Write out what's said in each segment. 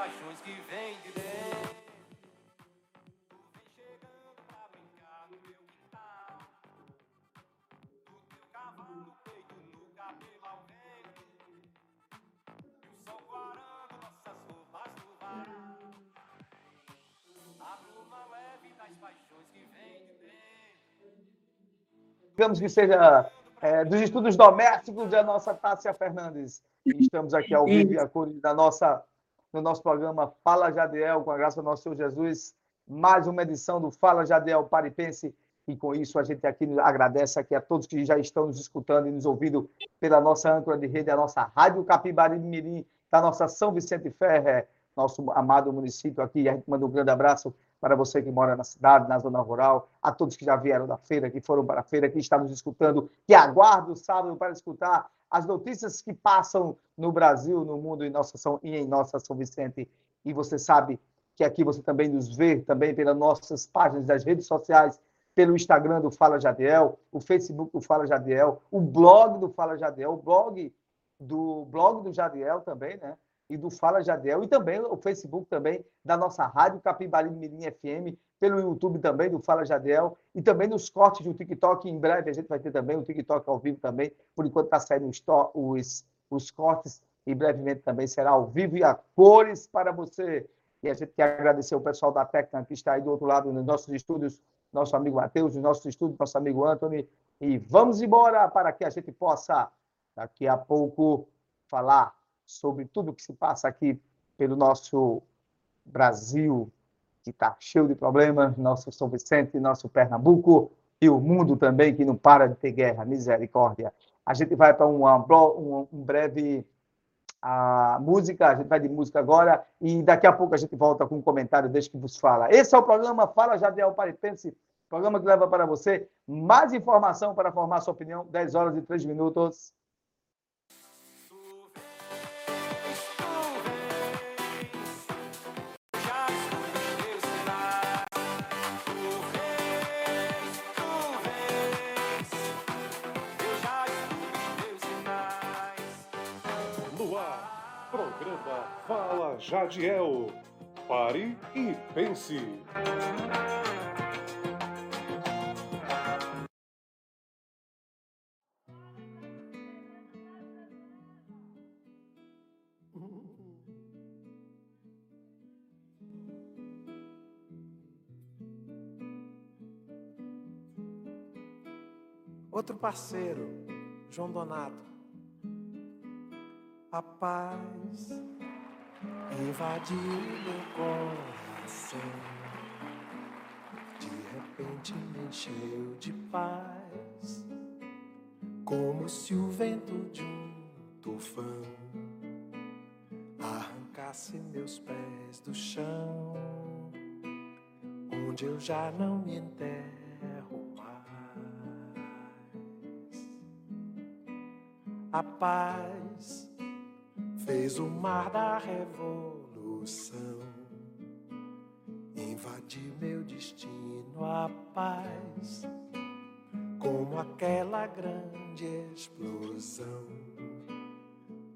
paixões que vem de dentro. Digamos que seja é, dos estudos domésticos da nossa Tássia Fernandes. Estamos aqui ao vivo e a cores da nossa, no nosso programa Fala Jadiel, com a graça do nosso Senhor Jesus, mais uma edição do Fala Jadiel Paripense. E com isso a gente aqui agradece aqui a todos que já estão nos escutando e nos ouvindo pela nossa âncora de rede, a nossa Rádio Capibari de Mirim, da nossa São Vicente Ferre, nosso amado município aqui. A gente manda um grande abraço para você que mora na cidade, na zona rural, a todos que já vieram da feira, que foram para a feira, que estão nos escutando, que aguardam o sábado para escutar as notícias que passam no Brasil, no mundo em nossa São, e em nossa São Vicente. E você sabe que aqui você também nos vê também pelas nossas páginas das redes sociais, pelo Instagram do Fala Jadiel, o Facebook do Fala Jadiel, o blog do Fala Jadiel, o blog do blog do Jadiel também, né? E do Fala Jadiel, e também o Facebook também da nossa rádio Capibari Mirim FM, pelo YouTube também do Fala Jadiel, e também nos cortes do TikTok. Em breve a gente vai ter também o TikTok ao vivo também, por enquanto está saindo os, os, os cortes, e brevemente também será ao vivo e a cores para você. E a gente quer agradecer o pessoal da técnica que está aí do outro lado nos nossos estúdios, nosso amigo Matheus, nos nossos estúdios, nosso amigo Anthony. E vamos embora para que a gente possa, daqui a pouco, falar sobre tudo que se passa aqui pelo nosso Brasil, que está cheio de problemas, nosso São Vicente, nosso Pernambuco e o mundo também, que não para de ter guerra, misericórdia. A gente vai para blo- um, um breve a música, a gente vai de música agora e daqui a pouco a gente volta com um comentário desde que vos fala. Esse é o programa Fala Jadiel Paripense, programa que leva para você mais informação para formar sua opinião, 10 horas e 3 minutos. Programa Fala Jadiel. Pare e pense. Outro parceiro, João Donato. A paz invadiu meu coração. De repente me encheu de paz, como se o vento de um tufão arrancasse meus pés do chão, onde eu já não me enterro mais. A paz fez o mar da revolução invadir meu destino. A paz, como aquela grande explosão,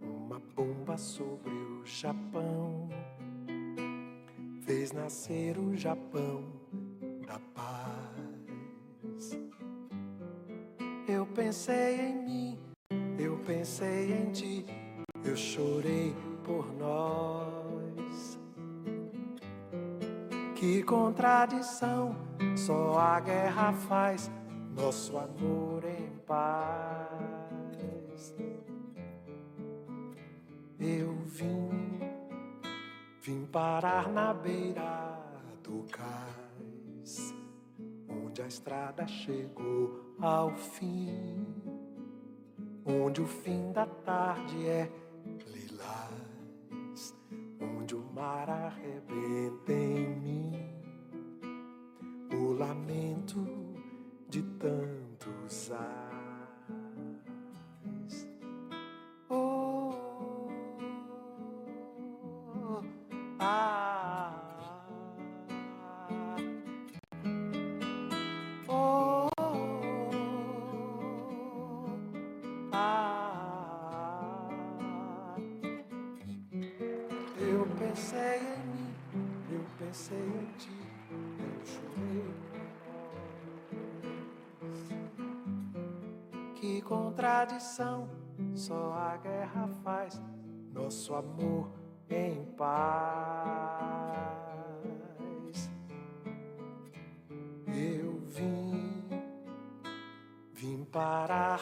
uma bomba sobre o Japão, fez nascer o Japão da paz. Eu pensei em mim, eu pensei em ti, eu chorei por nós. Que contradição, só a guerra faz nosso amor em paz. Eu vim, vim parar na beira do cais, onde a estrada chegou ao fim, onde o fim da tarde é lilás, onde o mar arrebenta em mim, o lamento de tantos ais. Oh, pensei contradição só a guerra faz nosso amor em paz. Eu vim, vim parar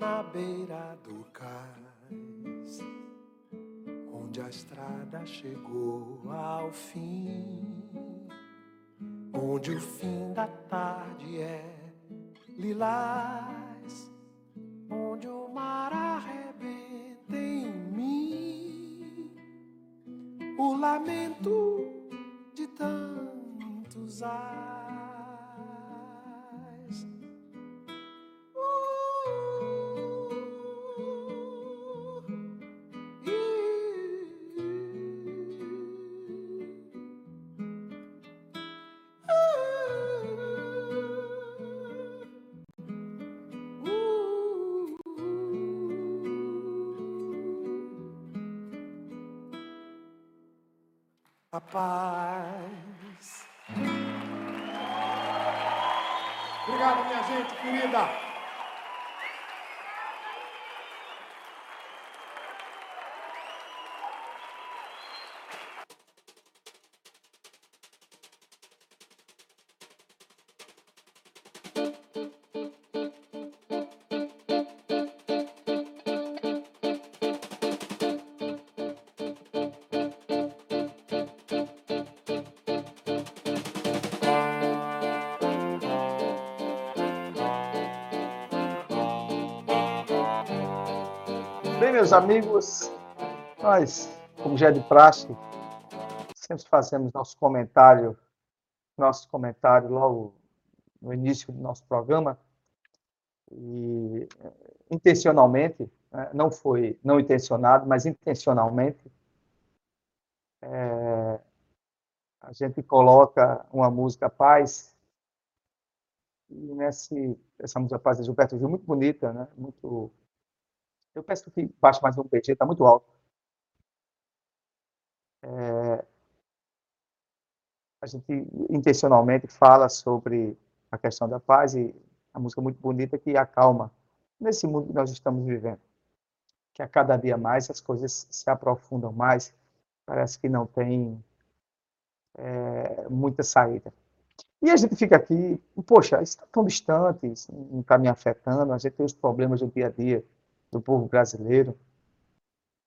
na beira do cais, onde a estrada chegou ao fim, onde o fim da tarde é lilás, onde o mar arrebenta em mim, o lamento de tantos anos. Bem, meus amigos, nós, como já é de praxe, sempre fazemos nosso comentário, nosso comentário logo no início do nosso programa e intencionalmente, né, não foi não intencionado, mas intencionalmente, é, a gente coloca uma música paz e nesse, essa música paz de Gilberto Gil muito bonita, né? Muito eu peço que baixe mais um PG, está muito alto. É, a gente intencionalmente fala sobre a questão da paz e a música muito bonita que acalma nesse mundo que nós estamos vivendo. Que a cada dia mais as coisas se aprofundam mais, parece que não tem é, muita saída. E a gente fica aqui, poxa, isso está tão distante, isso não está me afetando, a gente tem os problemas do dia a dia do povo brasileiro.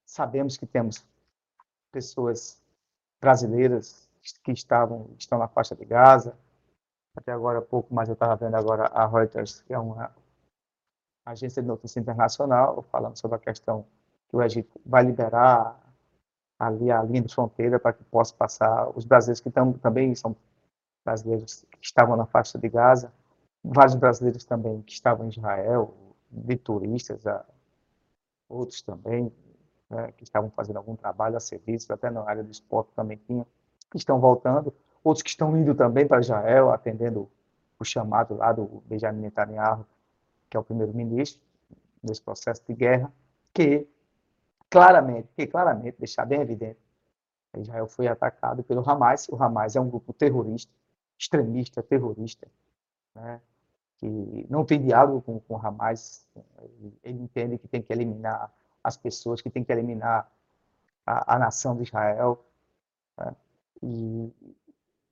Sabemos que temos pessoas brasileiras que estavam estão na faixa de Gaza. Até agora pouco, mas eu estava vendo agora a Reuters, que é uma agência de notícia internacional, falando sobre a questão que o Egito vai liberar ali a linha de fronteira para que possa passar os brasileiros que tam, também são brasileiros que estavam na faixa de Gaza, vários brasileiros também que estavam em Israel, de turistas, outros também, né, que estavam fazendo algum trabalho a serviço, até na área do esporte também tinha, que estão voltando, outros que estão indo também para Israel, atendendo o chamado lá do Benjamin Netanyahu, que é o primeiro-ministro, nesse processo de guerra, que claramente, que claramente, deixar bem evidente, Israel foi atacado pelo Hamas, o Hamas é um grupo terrorista, extremista, terrorista, né? Que não tem diálogo com, com Hamas, ele, entende que tem que eliminar as pessoas, que tem que eliminar a, a nação de Israel. Né? E,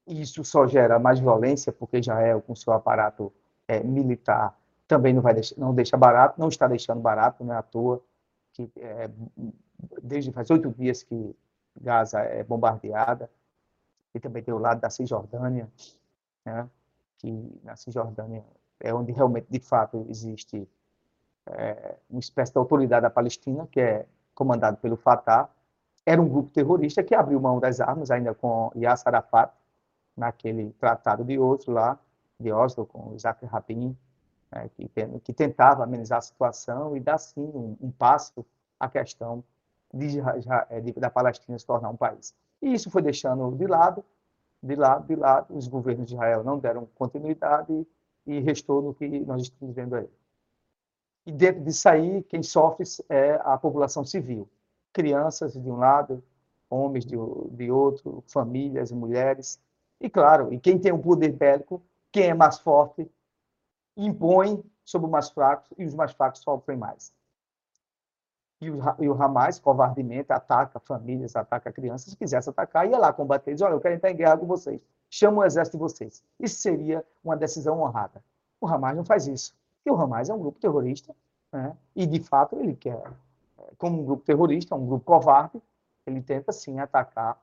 isso só gera mais violência, porque Israel, com seu aparato é, militar, também não, vai deixar, não deixa barato, não está deixando barato, não é à toa, que é, desde faz oito dias que Gaza é bombardeada, e também tem o lado da Cisjordânia, né? que na Cisjordânia é onde realmente, de fato, existe é, uma espécie de autoridade da Palestina, que é comandado pelo Fatah, era um grupo terrorista que abriu mão das armas, ainda com Yasser Arafat, naquele tratado de Oslo lá, de Oslo, com Isaac Rabin, né, que, que, tentava amenizar a situação e dar, sim, um, um passo à questão de, de, da Palestina se tornar um país. E isso foi deixando de lado, de lado, de lado, os governos de Israel não deram continuidade e restou no que nós estamos vendo aí. E dentro disso aí, quem sofre é a população civil. Crianças de um lado, homens de, de outro, famílias, mulheres. E claro, e quem tem o um poder bélico, quem é mais forte, impõe sobre os mais fracos e os mais fracos sofrem mais. E o, e o Hamas, covardemente, ataca famílias, ataca crianças. Se quisesse atacar, ia lá combater. Diz, olha, eu quero entrar em guerra com vocês. Chama o exército de vocês. Isso seria uma decisão honrada. O Hamas não faz isso. E o Hamas é um grupo terrorista. Né? E, de fato, ele quer, como um grupo terrorista, um grupo covarde, ele tenta, sim, atacar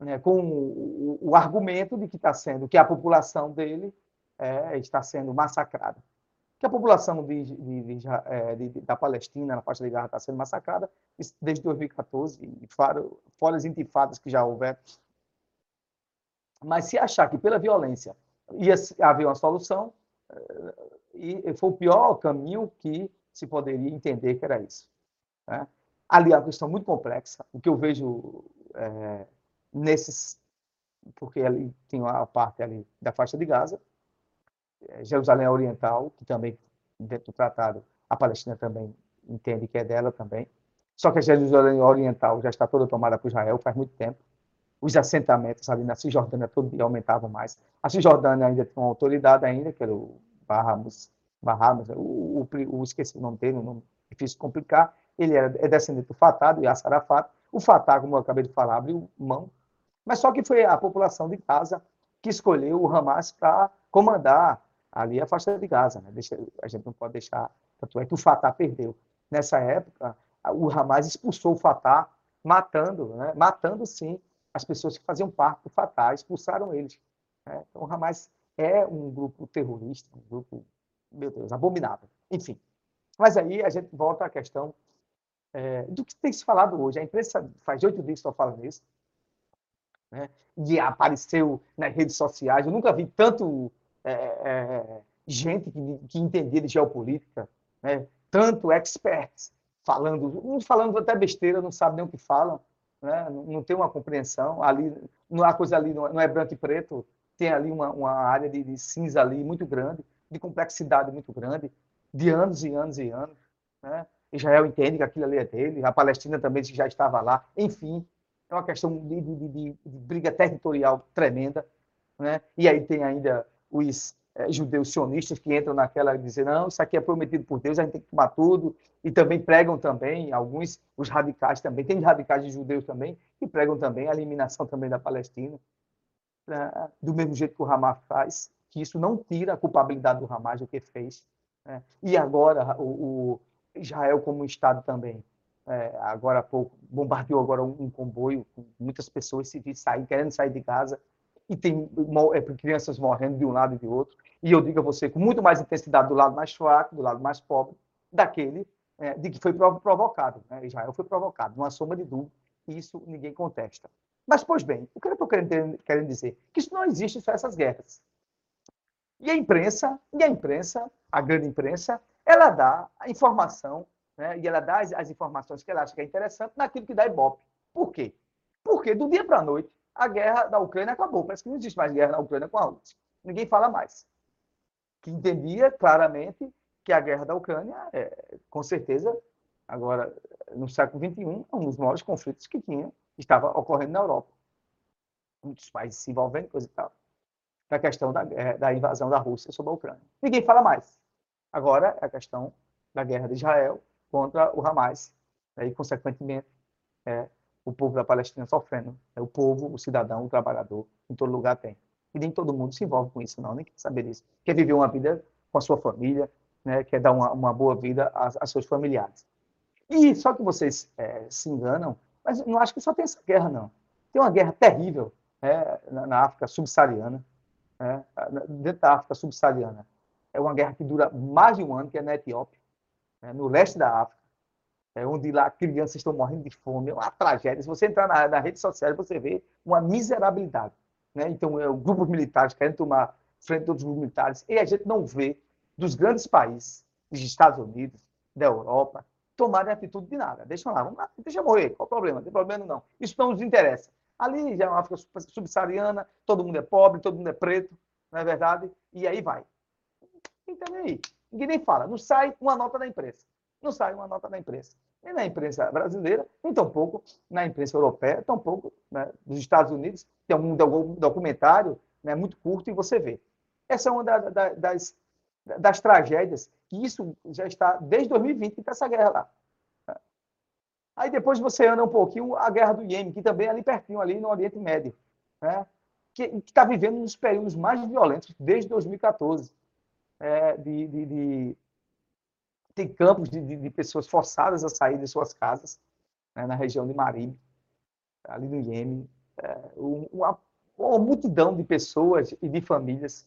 né, com o, o, argumento de que está sendo, que a população dele é, está sendo massacrada que a população de, de, de, é, da Palestina, na faixa de Gaza, está sendo massacrada desde 2014, fora, fora as intifadas que já houver. Mas se achar que pela violência ia haver uma solução, é, e foi o pior caminho que se poderia entender que era isso. Né? Ali é uma questão muito complexa. O que eu vejo é, nesses, porque ali tem a parte ali da faixa de Gaza, é, Jerusalém Oriental, que também, dentro do tratado, a Palestina também entende que é dela também. Só que a Jerusalém Oriental já está toda tomada por Israel faz muito tempo. Os assentamentos ali na Cisjordânia todo dia aumentavam mais. A Cisjordânia ainda tem uma autoridade ainda, que era o Bahamas, Bahamas o, o, o, esqueci o nome dele, um nome difícil de complicar. Ele era, é descendente do Fatah, do Yasser Arafat. O Fatah, como eu acabei de falar, abriu mão. Mas só que foi a população de Gaza que escolheu o Hamas para comandar ali a faixa de Gaza. Né? Deixa, a gente não pode deixar. Tanto é que o Fatah perdeu. Nessa época, o Hamas expulsou o Fatah, matando, né? matando sim as pessoas que faziam parte do Fatah, expulsaram eles. Né? Então, o Hamas é um grupo terrorista, um grupo, meu Deus, abominável. Enfim. Mas aí a gente volta à questão é, do que tem se falado hoje. A imprensa faz oito dias que estou falando isso. Né? E apareceu nas redes sociais. Eu nunca vi tanto é, é, gente que, que entendia de geopolítica, né? tanto experts falando, uns falando até besteira, não sabem nem o que falam, né? não, tem uma compreensão. Ali, não, a coisa ali não, não é branco e preto, tem ali uma, uma área de, de, cinza ali muito grande, de complexidade muito grande, de anos e anos e anos. Né? Israel entende que aquilo ali é dele, a Palestina também já estava lá, enfim, é uma questão de, de, de briga territorial tremenda. Né? E aí tem ainda os é, judeus sionistas que entram naquela dizer não, isso aqui é prometido por Deus, a gente tem que tomar tudo, e também pregam também, alguns, os radicais também, tem radicais de judeus também, que pregam também a eliminação também da Palestina, do mesmo jeito que o Hamas faz, que isso não tira a culpabilidade do Hamas do que fez. Né? E agora, o, o, Israel como Estado também, é, agora há pouco, bombardeou agora um, um comboio, com muitas pessoas civis sair, querendo sair de Gaza, e tem é, crianças morrendo de um lado e de outro. E eu digo a você, com muito mais intensidade do lado mais fraco, do lado mais pobre, daquele é, de que foi provocado. Né? Israel foi provocado, uma soma de dúvida, e isso ninguém contesta. Mas, pois bem, o que eu estou querendo, querendo dizer? Que isso não existe só essas guerras. E a imprensa, e a imprensa, a grande imprensa, ela dá a informação, né? e ela dá as, as informações que ela acha que é interessante naquilo que dá ibope. Por quê? Porque do dia para a noite, a guerra da Ucrânia acabou. Parece que não existe mais guerra na Ucrânia com a Rússia. Ninguém fala mais. Que entendia claramente que a guerra da Ucrânia, é, com certeza, agora, no século XXI, é um dos maiores conflitos que tinha, estava ocorrendo na Europa. Muitos países se envolvendo, coisa e tal. A questão da, da invasão da Rússia sobre a Ucrânia. Ninguém fala mais. Agora é a questão da guerra de Israel contra o Hamas. Né, e, consequentemente, é, o povo da Palestina sofrendo. É o povo, o cidadão, o trabalhador, em todo lugar tem. E nem todo mundo se envolve com isso, não, nem quer saber disso. Quer viver uma vida com a sua família, né? quer dar uma, uma boa vida a, a, seus familiares. E só que vocês é, se enganam, mas não acho que só tem essa guerra, não. Tem uma guerra terrível né, na, na, África subsaariana, né, dentro da África subsaariana. É uma guerra que dura mais de um ano, que é na Etiópia, né, no leste da África é, onde lá crianças estão morrendo de fome, é uma tragédia. Se você entrar na, na rede social, você vê uma miserabilidade. Né? Então, é, grupos militares querendo tomar frente dos grupos militares, e a gente não vê dos grandes países, dos Estados Unidos, da Europa, tomarem atitude de nada. Deixa lá, vamos lá, deixa morrer, qual o problema? Não tem problema não. Isso não nos interessa. Ali já é uma África subsaariana, todo mundo é pobre, todo mundo é preto, não é verdade? E aí vai. Então, aí? Ninguém nem fala. Não sai uma nota da imprensa. Não sai uma nota da imprensa. Nem na imprensa brasileira, nem tampouco na imprensa europeia, tampouco né, dos Estados Unidos. Tem um documentário né, muito curto e você vê. Essa é uma da, da, das, das tragédias, que isso já está desde 2020 que está essa guerra lá. Aí depois você anda um pouquinho a guerra do Iêmen, que também é ali pertinho, ali no Oriente Médio, né? que está vivendo um dos períodos mais violentos desde 2014. É, de, de, de, tem campos de, de, pessoas forçadas a sair de suas casas, né, na região de Marib, ali no Iêmen. É, uma, uma, multidão de pessoas e de famílias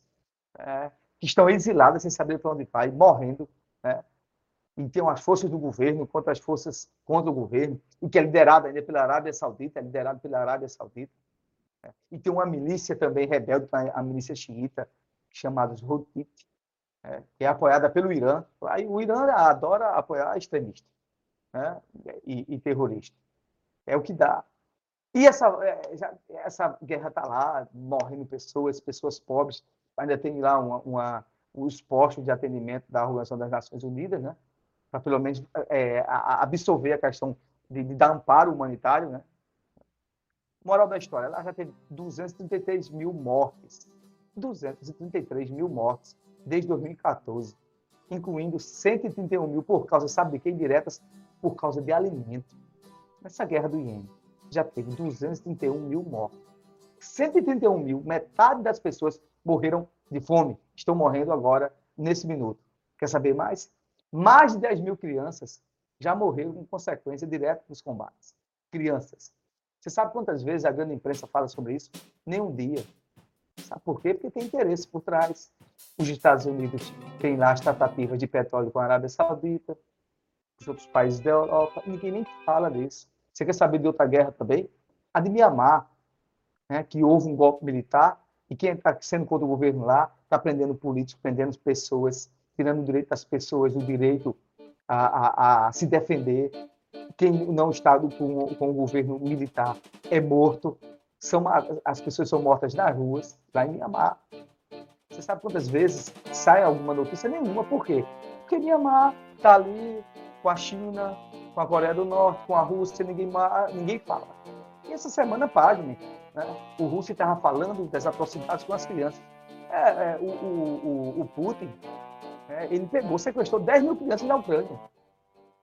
é, que estão exiladas sem saber para onde vai, morrendo. Né? E tem as forças do governo contra as forças contra o governo, e que é liderada ainda pela Arábia Saudita, é liderado pela Arábia Saudita. Né? E tem uma milícia também rebelde, a milícia xiita, chamada os Houthi, é, que é apoiada pelo Irã. Aí o Irã adora apoiar extremista né? e, e terrorista. É o que dá. E essa, é, essa guerra está lá, morrendo pessoas, pessoas pobres. Ainda tem lá uma, uma, os postos de atendimento da Organização das Nações Unidas, né? para pelo menos é, absorver a questão de, de, dar amparo humanitário. Né? Moral da história, ela já teve 233 mil mortes. 233 mil mortes desde 2014, incluindo 131 mil por causa, sabe de quem? Diretas, por causa de alimento. Nessa guerra do Iêmen, já teve 231 mil mortos. 131 mil, metade das pessoas morreram de fome, estão morrendo agora, nesse minuto. Quer saber mais? Mais de 10 mil crianças já morreram com consequência direta dos combates. Crianças. Você sabe quantas vezes a grande imprensa fala sobre isso? Nem um dia. Sabe por quê? Porque tem interesse por trás. Os Estados Unidos têm lá as tratativas de petróleo com a Arábia Saudita, os outros países da Europa, ninguém nem fala disso. Você quer saber de outra guerra também? A de Mianmar, né, que houve um golpe militar e quem está sendo contra o governo lá está prendendo políticos, prendendo pessoas, tirando o direito das pessoas, o direito a, a, a se defender. Quem não está com, com o governo militar é morto são as pessoas são mortas nas ruas, lá em Mianmar. Você sabe quantas vezes sai alguma notícia? Nenhuma. Por quê? Porque Mianmar está ali com a China, com a Coreia do Norte, com a Rússia, ninguém, ninguém fala. E essa semana, página, né? o Rússia estava falando das atrocidades com as crianças. É, é, o, o, o, Putin, é, ele pegou, sequestrou 10 mil crianças na Ucrânia.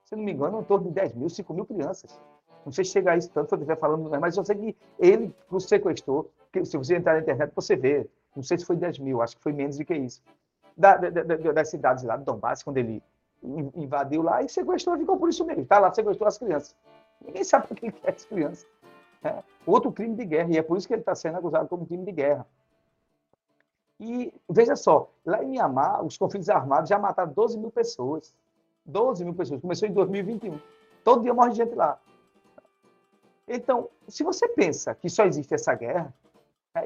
Se não me engano, em torno de 10 mil, 5 mil crianças. Não sei se chega a isso tanto se eu estiver falando, mas eu sei que ele sequestrou. Que, se você entrar na internet, você vê. Não sei se foi 10 mil, acho que foi menos do que isso. Da, da, da, das cidades lá do Donbass, quando ele invadiu lá e sequestrou, ficou por isso mesmo. Está lá, sequestrou as crianças. Ninguém sabe o que quer as crianças. É outro crime de guerra, e é por isso que ele está sendo acusado como crime de guerra. E veja só, lá em Mianmar, os conflitos armados já mataram 12 mil pessoas. 12 mil pessoas. Começou em 2021. Todo dia morre gente lá. Então, se você pensa que só existe essa guerra,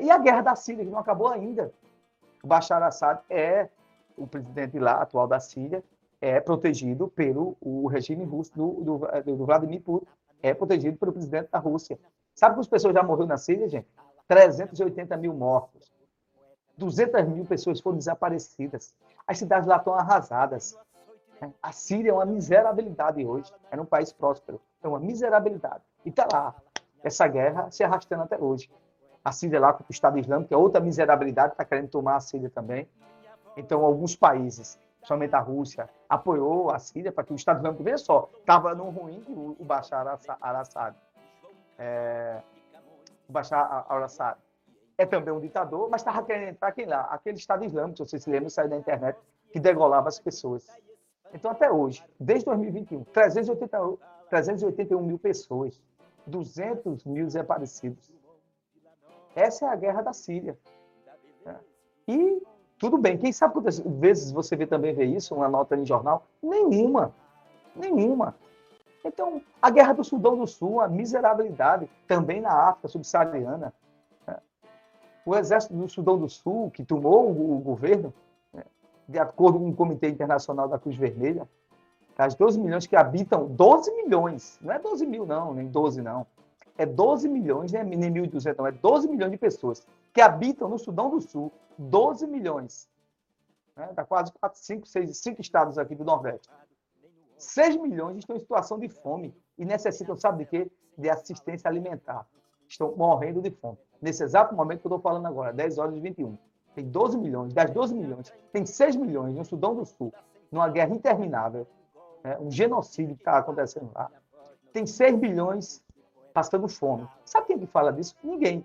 e a guerra da Síria, que não acabou ainda, o Bashar Assad é o presidente lá, atual da Síria, é protegido pelo o regime russo do, do, do Vladimir Putin, é protegido pelo presidente da Rússia. Sabe quantas pessoas já morreram na Síria, gente? 380 mil mortos. 200 mil pessoas foram desaparecidas. As cidades lá estão arrasadas. A Síria é uma miserabilidade hoje. Era um país próspero. É uma miserabilidade. E está lá, essa guerra se arrastando até hoje. A Síria lá com o Estado Islâmico, que é outra miserabilidade, está querendo tomar a Síria também. Então, alguns países, somente a Rússia, apoiou a Síria para que o Estado Islâmico, veja só, estava no ruim o Bashar al-Assad. É, o Bashar al-Assad é também um ditador, mas estava querendo entrar quem lá? Aquele Estado Islâmico, se vocês se lembram, saiu da internet, que degolava as pessoas. Então, até hoje, desde 2021, 380, 381 mil pessoas, 200 mil desaparecidos. Essa é a guerra da Síria. E tudo bem, quem sabe quantas vezes você vê, também vê isso, uma nota em jornal? Nenhuma. Nenhuma. Então, a guerra do Sudão do Sul, a miserabilidade, também na África subsaariana. O exército do Sudão do Sul, que tomou o governo, de acordo com o Comitê Internacional da Cruz Vermelha, as 12 milhões que habitam, 12 milhões, não é 12 mil não, nem 12 não, é 12 milhões, nem 1.200 não, é 12 milhões de pessoas que habitam no Sudão do Sul, 12 milhões, né? dá quase 4, 5, 6, 5 estados aqui do Nordeste. 6 milhões estão em situação de fome e necessitam, sabe de quê? De assistência alimentar. Estão morrendo de fome. Nesse exato momento que eu estou falando agora, 10 horas e 21. Tem 12 milhões, das 12 milhões, tem 6 milhões no Sudão do Sul, numa guerra interminável, né? um genocídio que está acontecendo lá. Tem 6 milhões passando fome. Sabe quem que fala disso? Ninguém.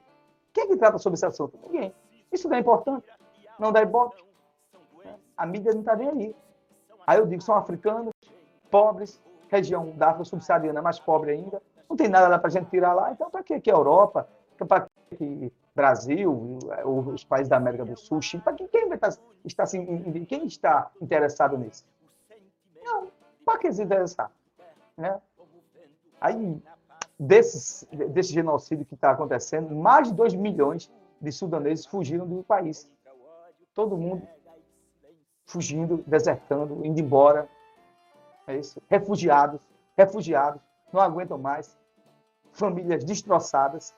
Quem é que trata sobre esse assunto? Ninguém. Isso não é importante. Não dá ibope. A mídia não está nem aí. Aí eu digo, são africanos, pobres, região da África subsaariana mais pobre ainda. Não tem nada lá para a gente tirar lá. Então, para que, que Europa? Para que Brasil, os países da América do Sul, Chile? Para que quem está, está assim, quem está interessado nisso? Não. Para que se interessar? Né? Aí, desses, desse genocídio que está acontecendo, mais de 2 milhões de sudaneses fugiram do país. Todo mundo fugindo, desertando, indo embora. É isso. Refugiados, refugiados, não aguentam mais. Famílias destroçadas.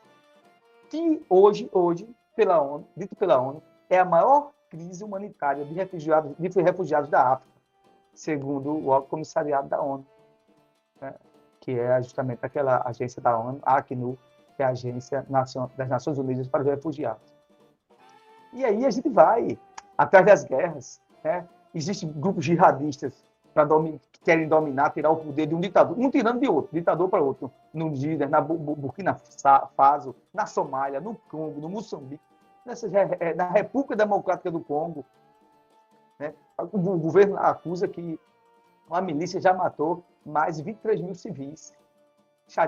Que hoje, hoje, pela ONU, dito pela ONU, é a maior crise humanitária de refugiados, de refugiados da África, segundo o Alto Comissariado da ONU, né? Que é justamente aquela agência da ONU, a ACNUR, que é a Agência das Nações Unidas para os Refugiados. E aí a gente vai atrás das guerras, né? Existem grupos jihadistas que querem dominar, tirar o poder de um ditador, um tirando de outro, ditador para outro, no Níger, na Burkina Faso, na Somália, no Congo, no Moçambique, nessa, na República Democrática do Congo. Né? O governo acusa que uma milícia já matou mais de 23 mil civis.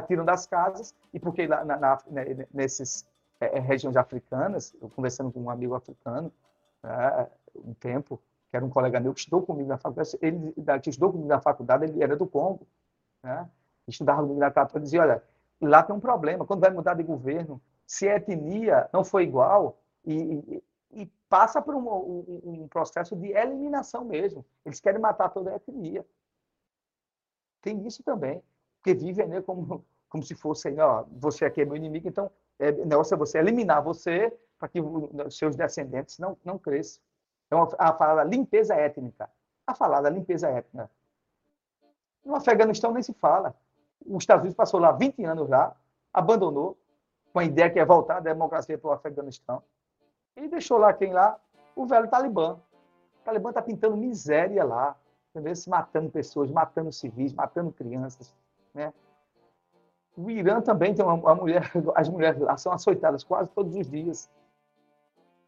Tiram das casas, e porque na, na, né, nesses é, regiões africanas, eu conversando com um amigo africano, né, um tempo, que era um colega meu que estudou comigo na faculdade, ele que estudou comigo na faculdade, ele era do Congo, né? estudava comigo na faculdade, dizia, olha, lá tem um problema, quando vai mudar de governo, se a etnia não for igual, e, e, e passa por um, um, um, processo de eliminação mesmo. Eles querem matar toda a etnia. Tem isso também, porque vivem né, como, como se fosse, ó, você aqui é meu inimigo, então é, negócio é você eliminar você para que os seus descendentes não, não cresçam. Uma, a falada limpeza étnica. A falada limpeza étnica. No Afeganistão nem se fala. Os Estados Unidos passou lá 20 anos lá, abandonou, com a ideia que é voltar a democracia para o Afeganistão, e deixou lá quem lá? O velho Talibã. O Talibã está pintando miséria lá, entendeu? Se matando pessoas, matando civis, matando crianças, né? O Irã também tem uma, uma mulher, as mulheres lá são açoitadas quase todos os dias.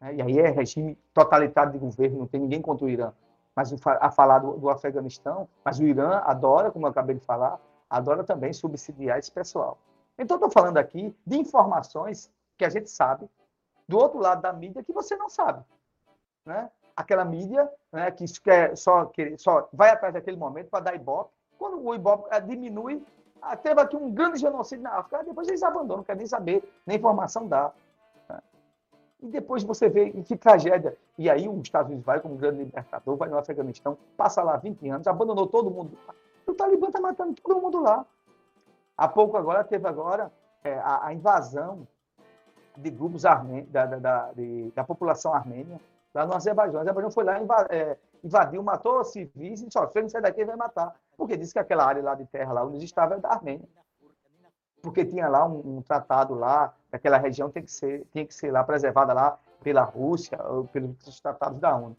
Né? E aí é regime totalitário de governo, não tem ninguém contra o Irã. Mas a falar do, do Afeganistão, mas o Irã adora, como eu acabei de falar, adora também subsidiar esse pessoal. Então, estou falando aqui de informações que a gente sabe, do outro lado da mídia, que você não sabe. Né? Aquela mídia né, que quer só, que só vai atrás daquele momento para dar ibope. Quando o ibope eh, diminui, ah, teve aqui um grande genocídio na África, depois eles abandonam, não querem nem saber, nem informação dá. E depois você vê que tragédia. E aí os Estados Unidos vai como grande libertador, vai no Afeganistão, passa lá 20 anos, abandonou todo mundo. O Talibã está matando todo mundo lá. Há pouco agora teve agora é, a, a, invasão de grupos da, da, da, de, da, população armênia lá no Azerbaijão. O Azerbaijão foi lá, é, invadiu, matou civis e disse, ó, não sair daqui, vai matar. Porque disse que aquela área lá de terra, lá onde estava, é da Armênia porque tinha lá um, um tratado lá, aquela região tem que ser, tem que ser lá preservada lá pela Rússia, pelos tratados da ONU.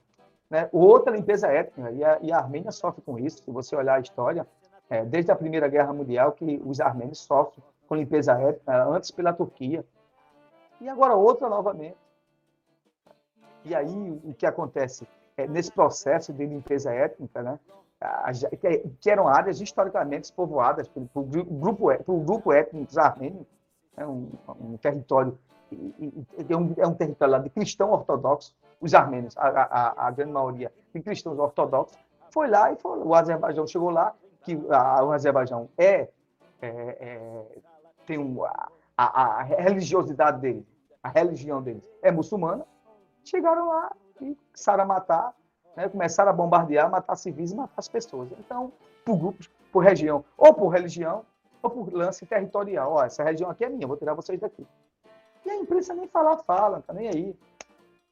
Né? Outra limpeza étnica, e a, e a, Armênia sofre com isso, se você olhar a história, é, desde a Primeira Guerra Mundial, que os armênios sofrem com limpeza étnica, antes pela Turquia, e agora outra novamente. E aí, o que acontece? É, nesse processo de limpeza étnica, né, que eram áreas historicamente povoadas por, por grupo, por grupo étnico armênio, é um, um território é um, é um território lá de cristão ortodoxo, os armênios, a, a, a, grande maioria de cristãos ortodoxos, foi lá e foi, o Azerbaijão chegou lá, que a, o Azerbaijão é, é, é tem um, a, a, religiosidade dele, a religião deles é muçulmana, chegaram lá e começaram a matar né, começaram a bombardear, matar civis e matar as pessoas. Então, por grupos, por região, ou por religião, ou por lance territorial. Ó, essa região aqui é minha, vou tirar vocês daqui. E a imprensa nem falar fala, tá nem aí.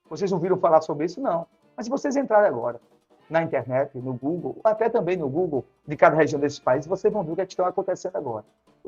Vocês ouviram falar sobre isso? Não. Mas se vocês entrarem agora na internet, no Google, até também no Google de cada região desses países, vocês vão ver o que, é que está acontecendo agora.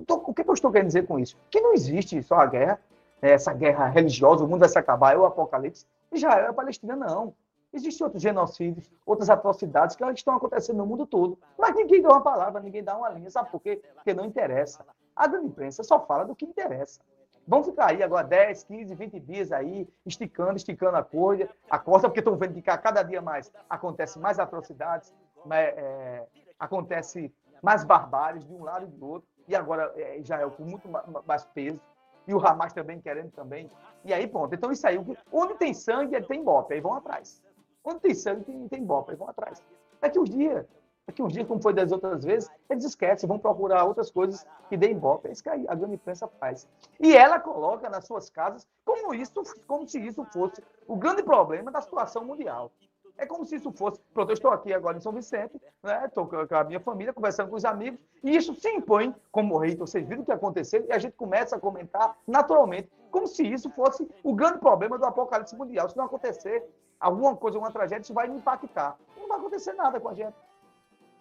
Tô, o que, é que eu estou querendo dizer com isso? Que não existe só a guerra, né, essa guerra religiosa, o mundo vai se acabar, é o apocalipse. Israel é Palestina, não. Existem outros genocídios, outras atrocidades que estão acontecendo no mundo todo. Mas ninguém dá uma palavra, ninguém dá uma linha. Sabe por quê? Porque não interessa. A grande imprensa só fala do que interessa. Vão ficar aí agora 10, 15, 20 dias aí, esticando, esticando a corda, a corda, porque estão vendo que cada dia mais acontece mais atrocidades, né, é, acontece mais barbáries de um lado e do outro, e agora é, Israel com muito mais peso, e o Hamas também querendo também. E aí, pronto. Então, isso aí, onde tem sangue, tem bope, aí vão atrás. Onde tem sangue, tem, tem bope, aí vão atrás. Daqui uns dias, daqui uns dias, como foi das outras vezes, eles esquecem, vão procurar outras coisas que deem bope. É isso que a grande imprensa faz. E ela coloca nas suas casas como, isso, como se isso fosse o grande problema da situação mundial. É como se isso fosse. Pronto, eu estou aqui agora em São Vicente, né? estou com a minha família, conversando com os amigos, e isso se impõe como rei. Então, vocês viram o que aconteceu, e a gente começa a comentar naturalmente, como se isso fosse o grande problema do apocalipse mundial. Se não acontecer alguma coisa, uma tragédia, isso vai me impactar. Não vai acontecer nada com a gente.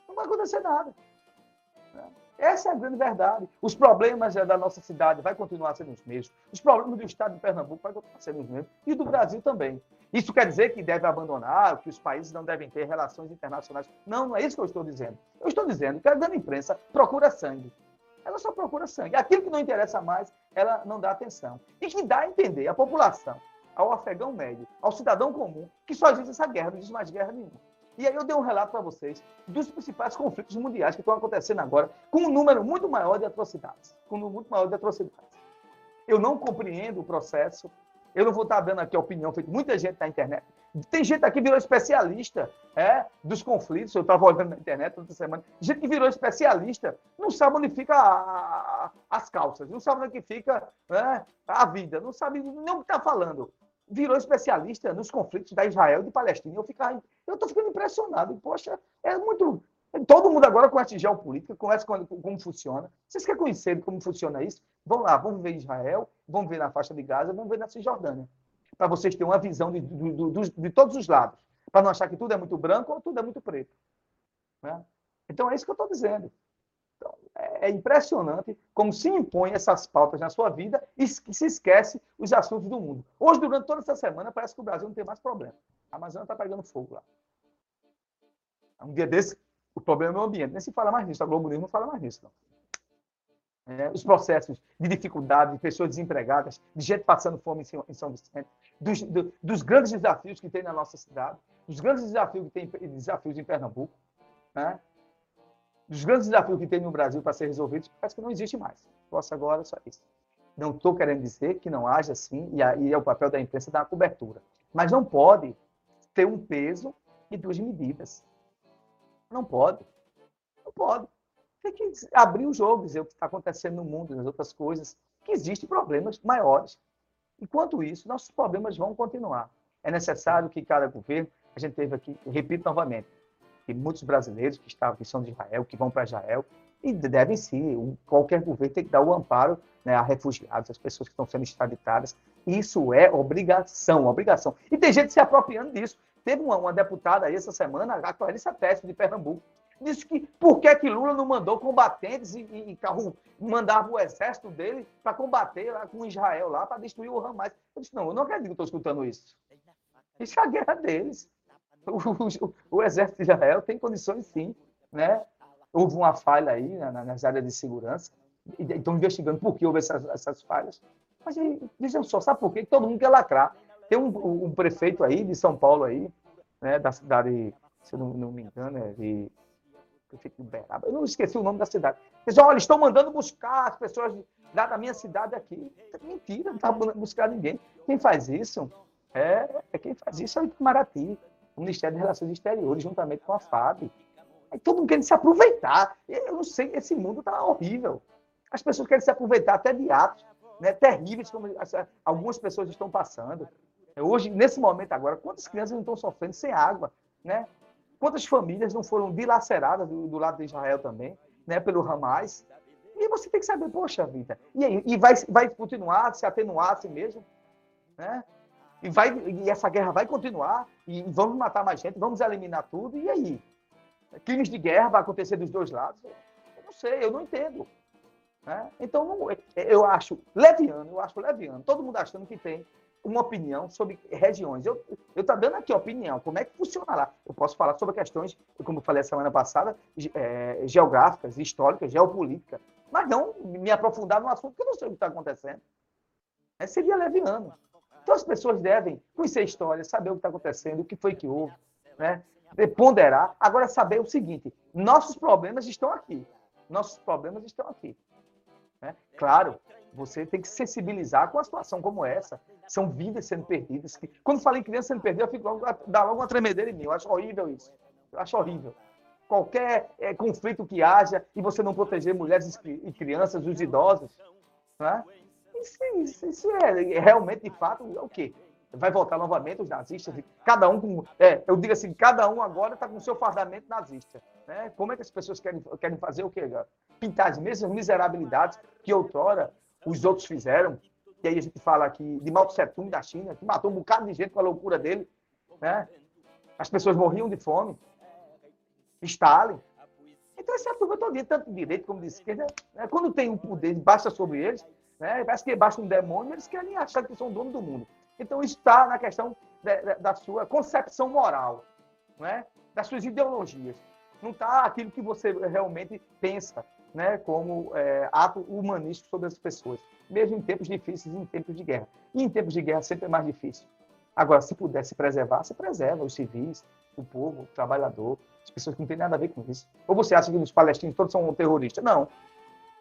Não vai acontecer nada. Essa é a grande verdade. Os problemas da nossa cidade vai continuar sendo os mesmos. Os problemas do estado de Pernambuco vai continuar sendo os mesmos. E do Brasil também. Isso quer dizer que deve abandonar, que os países não devem ter relações internacionais. Não, não é isso que eu estou dizendo. Eu estou dizendo que a grande imprensa procura sangue. Ela só procura sangue. Aquilo que não interessa mais, ela não dá atenção. E que dá a entender à população, ao afegão médio, ao cidadão comum, que só existe essa guerra, não existe mais guerra nenhuma. E aí eu dei um relato para vocês dos principais conflitos mundiais que estão acontecendo agora, com um número muito maior de atrocidades. Com um número muito maior de atrocidades. Eu não compreendo o processo. Eu não vou estar dando aqui a opinião, feito muita gente na internet. Tem gente aqui que virou especialista é, dos conflitos. Eu estava olhando na internet outra semana. Gente que virou especialista, não sabe onde fica a, a, as calças, não sabe onde fica é, a vida, não sabe nem o que está falando virou especialista nos conflitos da Israel e de Palestina. Eu ficar, eu estou ficando impressionado. Poxa, é muito. Todo mundo agora conhece geopolítica, conhece como, como funciona. Vocês querem conhecer como funciona isso? Vão lá, vamos ver Israel, vamos ver na faixa de Gaza, vamos ver na Cisjordânia. Para vocês terem uma visão de, de, de, de todos os lados. Para não achar que tudo é muito branco ou tudo é muito preto. Né? Então é isso que eu estou dizendo. É, é impressionante como se impõe essas pautas na sua vida e se esquece os assuntos do mundo. Hoje, durante toda essa semana, parece que o Brasil não tem mais problema. A Amazônia está pegando fogo lá. Um dia desse, o problema é o ambiente. Nem se fala mais nisso. A Globo News não fala mais nisso. Não. É, os processos de dificuldade, de pessoas desempregadas, de gente passando fome em São Vicente, dos, do, dos grandes desafios que tem na nossa cidade, dos grandes desafios que tem desafios em Pernambuco, né? Dos grandes desafios que tem no Brasil para ser resolvidos, parece que não existe mais. Posso agora só isso. Não estou querendo dizer que não haja assim, e aí é o papel da imprensa dar cobertura. Mas não pode ter um peso e duas medidas. Não pode. Não pode. Tem que abrir o jogo, dizer o que está acontecendo no mundo, nas outras coisas, que existem problemas maiores. Enquanto isso, nossos problemas vão continuar. É necessário que cada governo, a gente teve aqui, repito novamente, que muitos brasileiros que estavam que são de Israel, que vão para Israel, e devem sim, qualquer governo tem que dar o amparo né, a refugiados, as pessoas que estão sendo extraditadas. Isso é obrigação, obrigação. E tem gente se apropriando disso. Teve uma, uma deputada aí essa semana, a Clarissa Teste, de Pernambuco, disse que por que, que Lula não mandou combatentes e, e, e carro, mandava o exército dele para combater lá com Israel, lá para destruir o Hamas. Eu disse, não, eu não acredito que estou escutando isso. Isso é a guerra deles. O, o, exército de Israel tem condições, sim. Né? Houve uma falha aí na, nas áreas de segurança. Estão investigando por que houve essas, essas falhas. Mas vejam só, sabe por quê? Todo mundo quer lacrar. Tem um, um, prefeito aí de São Paulo aí, né, da cidade, se eu não, não me engano, é de prefeito de Uberaba. Eu não esqueci o nome da cidade. Eles olha, estão mandando buscar as pessoas da, da minha cidade aqui. Mentira, não está buscar ninguém. Quem faz isso é, é quem faz isso é o Itamaraty o Ministério de Relações Exteriores, juntamente com a FAB. Aí todo mundo querendo se aproveitar. Eu não sei, esse mundo está horrível. As pessoas querem se aproveitar até de atos né, terríveis, como algumas pessoas estão passando. Hoje, nesse momento agora, quantas crianças não estão sofrendo sem água? Né? Quantas famílias não foram dilaceradas do, do lado de Israel também, né, pelo Hamas? E você tem que saber, poxa vida, e, aí, e vai, vai continuar, se atenuar a si mesmo? Né? E, vai, e essa guerra vai continuar, e vamos matar mais gente, vamos eliminar tudo, e aí? Crimes de guerra vai acontecer dos dois lados? Eu não sei, eu não entendo. Né? Então, não, eu acho leviano, eu acho leviano, todo mundo achando que tem uma opinião sobre regiões. Eu estou dando aqui opinião, como é que funciona lá. Eu posso falar sobre questões, como eu falei a semana passada, é, geográficas, históricas, geopolíticas, mas não me aprofundar no assunto que eu não sei o que está acontecendo. É, seria leviano. Então as pessoas devem conhecer a história, saber o que está acontecendo, o que foi que houve, né? ponderar. Agora, saber o seguinte: nossos problemas estão aqui. Nossos problemas estão aqui. Né? Claro, você tem que sensibilizar com uma situação como essa. São vidas sendo perdidas. Quando falo em criança sendo perdida, eu fico logo, dá logo uma tremedeira em mim. Eu acho horrível isso. Eu acho horrível. Qualquer é, conflito que haja e você não proteger mulheres e crianças, os idosos, né? Isso, isso é realmente, de fato, é o quê? Vai voltar novamente os nazistas, cada um com. É, eu digo assim, cada um agora está com o seu fardamento nazista. Né? Como é que as pessoas querem, querem fazer o quê? Pintar as mesmas miserabilidades que outrora os outros fizeram. E aí a gente fala aqui de Mao Tse Tung da China, que matou um bocado de gente com a loucura dele. Né? As pessoas morriam de fome. Stalin. Então, essa turma todo tanto de direita como de esquerda, né? quando tem um poder, baixa sobre eles, né? parece que baixa um demônio, eles querem achar que são dono do mundo. Então, está na questão da, da, sua concepção moral, né? das suas ideologias. Não está aquilo que você realmente pensa né? como é, ato humanístico sobre as pessoas, mesmo em tempos difíceis em tempos de guerra. E em tempos de guerra sempre é mais difícil. Agora, se pudesse preservar, se preserva os civis, o povo, o trabalhador, as pessoas que não têm nada a ver com isso. Ou você acha que os palestinos todos são terroristas? Não.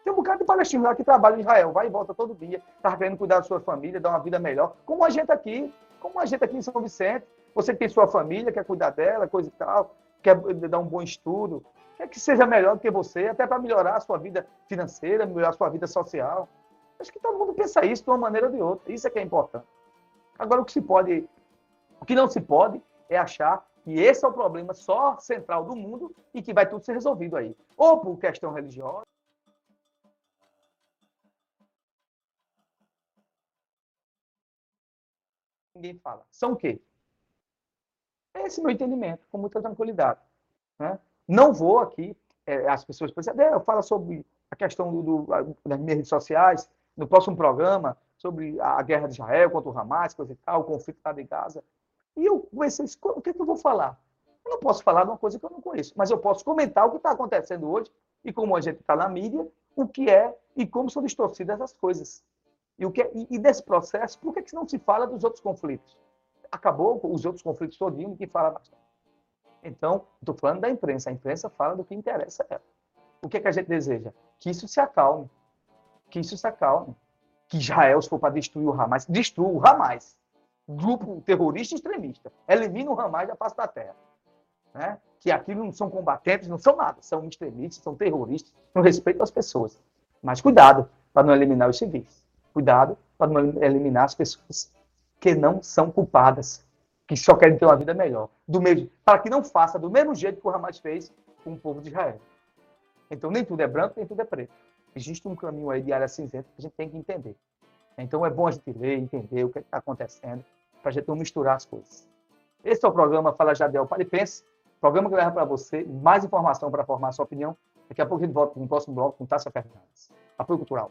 Tem um bocado de palestinos lá que trabalha em Israel, vai e volta todo dia, está querendo cuidar da sua família, dar uma vida melhor, como a gente aqui, como a gente aqui em São Vicente. Você tem sua família, quer cuidar dela, coisa e tal, quer dar um bom estudo, quer que seja melhor do que você, até para melhorar a sua vida financeira, melhorar a sua vida social. Acho que todo mundo pensa isso de uma maneira ou de outra. Isso é que é importante. Agora, o que se pode, o que não se pode é achar que esse é o problema só central do mundo e que vai tudo ser resolvido aí. Ou por questão religiosa, ninguém fala. São o quê? Esse é meu entendimento, com muita tranquilidade. Né? Não vou aqui, é, as pessoas pensam, é, eu falo sobre a questão do, do, das minhas redes sociais, no próximo programa, sobre a guerra de Israel contra o Hamas, coisa e tal, o conflito lá de Gaza. E eu comecei, o que, é que eu vou falar? Eu não posso falar de uma coisa que eu não conheço, mas eu posso comentar o que está acontecendo hoje e como a gente está na mídia, o que é e como são distorcidas essas coisas. E, o que é, e, e desse processo, por que, que não se fala dos outros conflitos? Acabou os outros conflitos todinho que fala bastante. Então, estou falando da imprensa. A imprensa fala do que interessa a ela. O que, é que a gente deseja? Que isso se acalme. Que isso se acalme. Que Israel, se for para destruir o Hamas, destrua o Hamas. Grupo terrorista extremista. Elimina o Hamas da face da terra. Né? Que aquilo não são combatentes, não são nada. São extremistas, são terroristas. Não respeitam as pessoas. Mas cuidado para não eliminar os civis. Cuidado para não eliminar as pessoas que não são culpadas, que só querem ter uma vida melhor. Do mesmo, para que não faça do mesmo jeito que o Hamas fez com o povo de Israel. Então, nem tudo é branco, nem tudo é preto. Existe um caminho aí de área cinzenta que a gente tem que entender. Então, é bom a gente ler, entender o que é está acontecendo, para a gente não misturar as coisas. Esse é o programa Fala Jadel Pare Pense, programa que leva para você mais informação para formar sua opinião. Daqui a pouco a gente volta no próximo bloco com Tássia Fernandes. Apoio Cultural.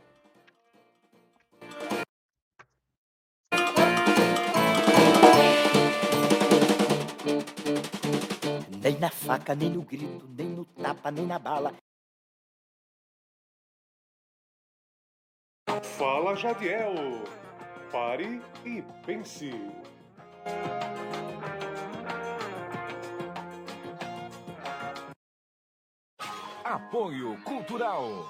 Na faca, nem no grito, nem no tapa, nem na bala. Fala Jadiel. Pare e pense. Apoio Cultural.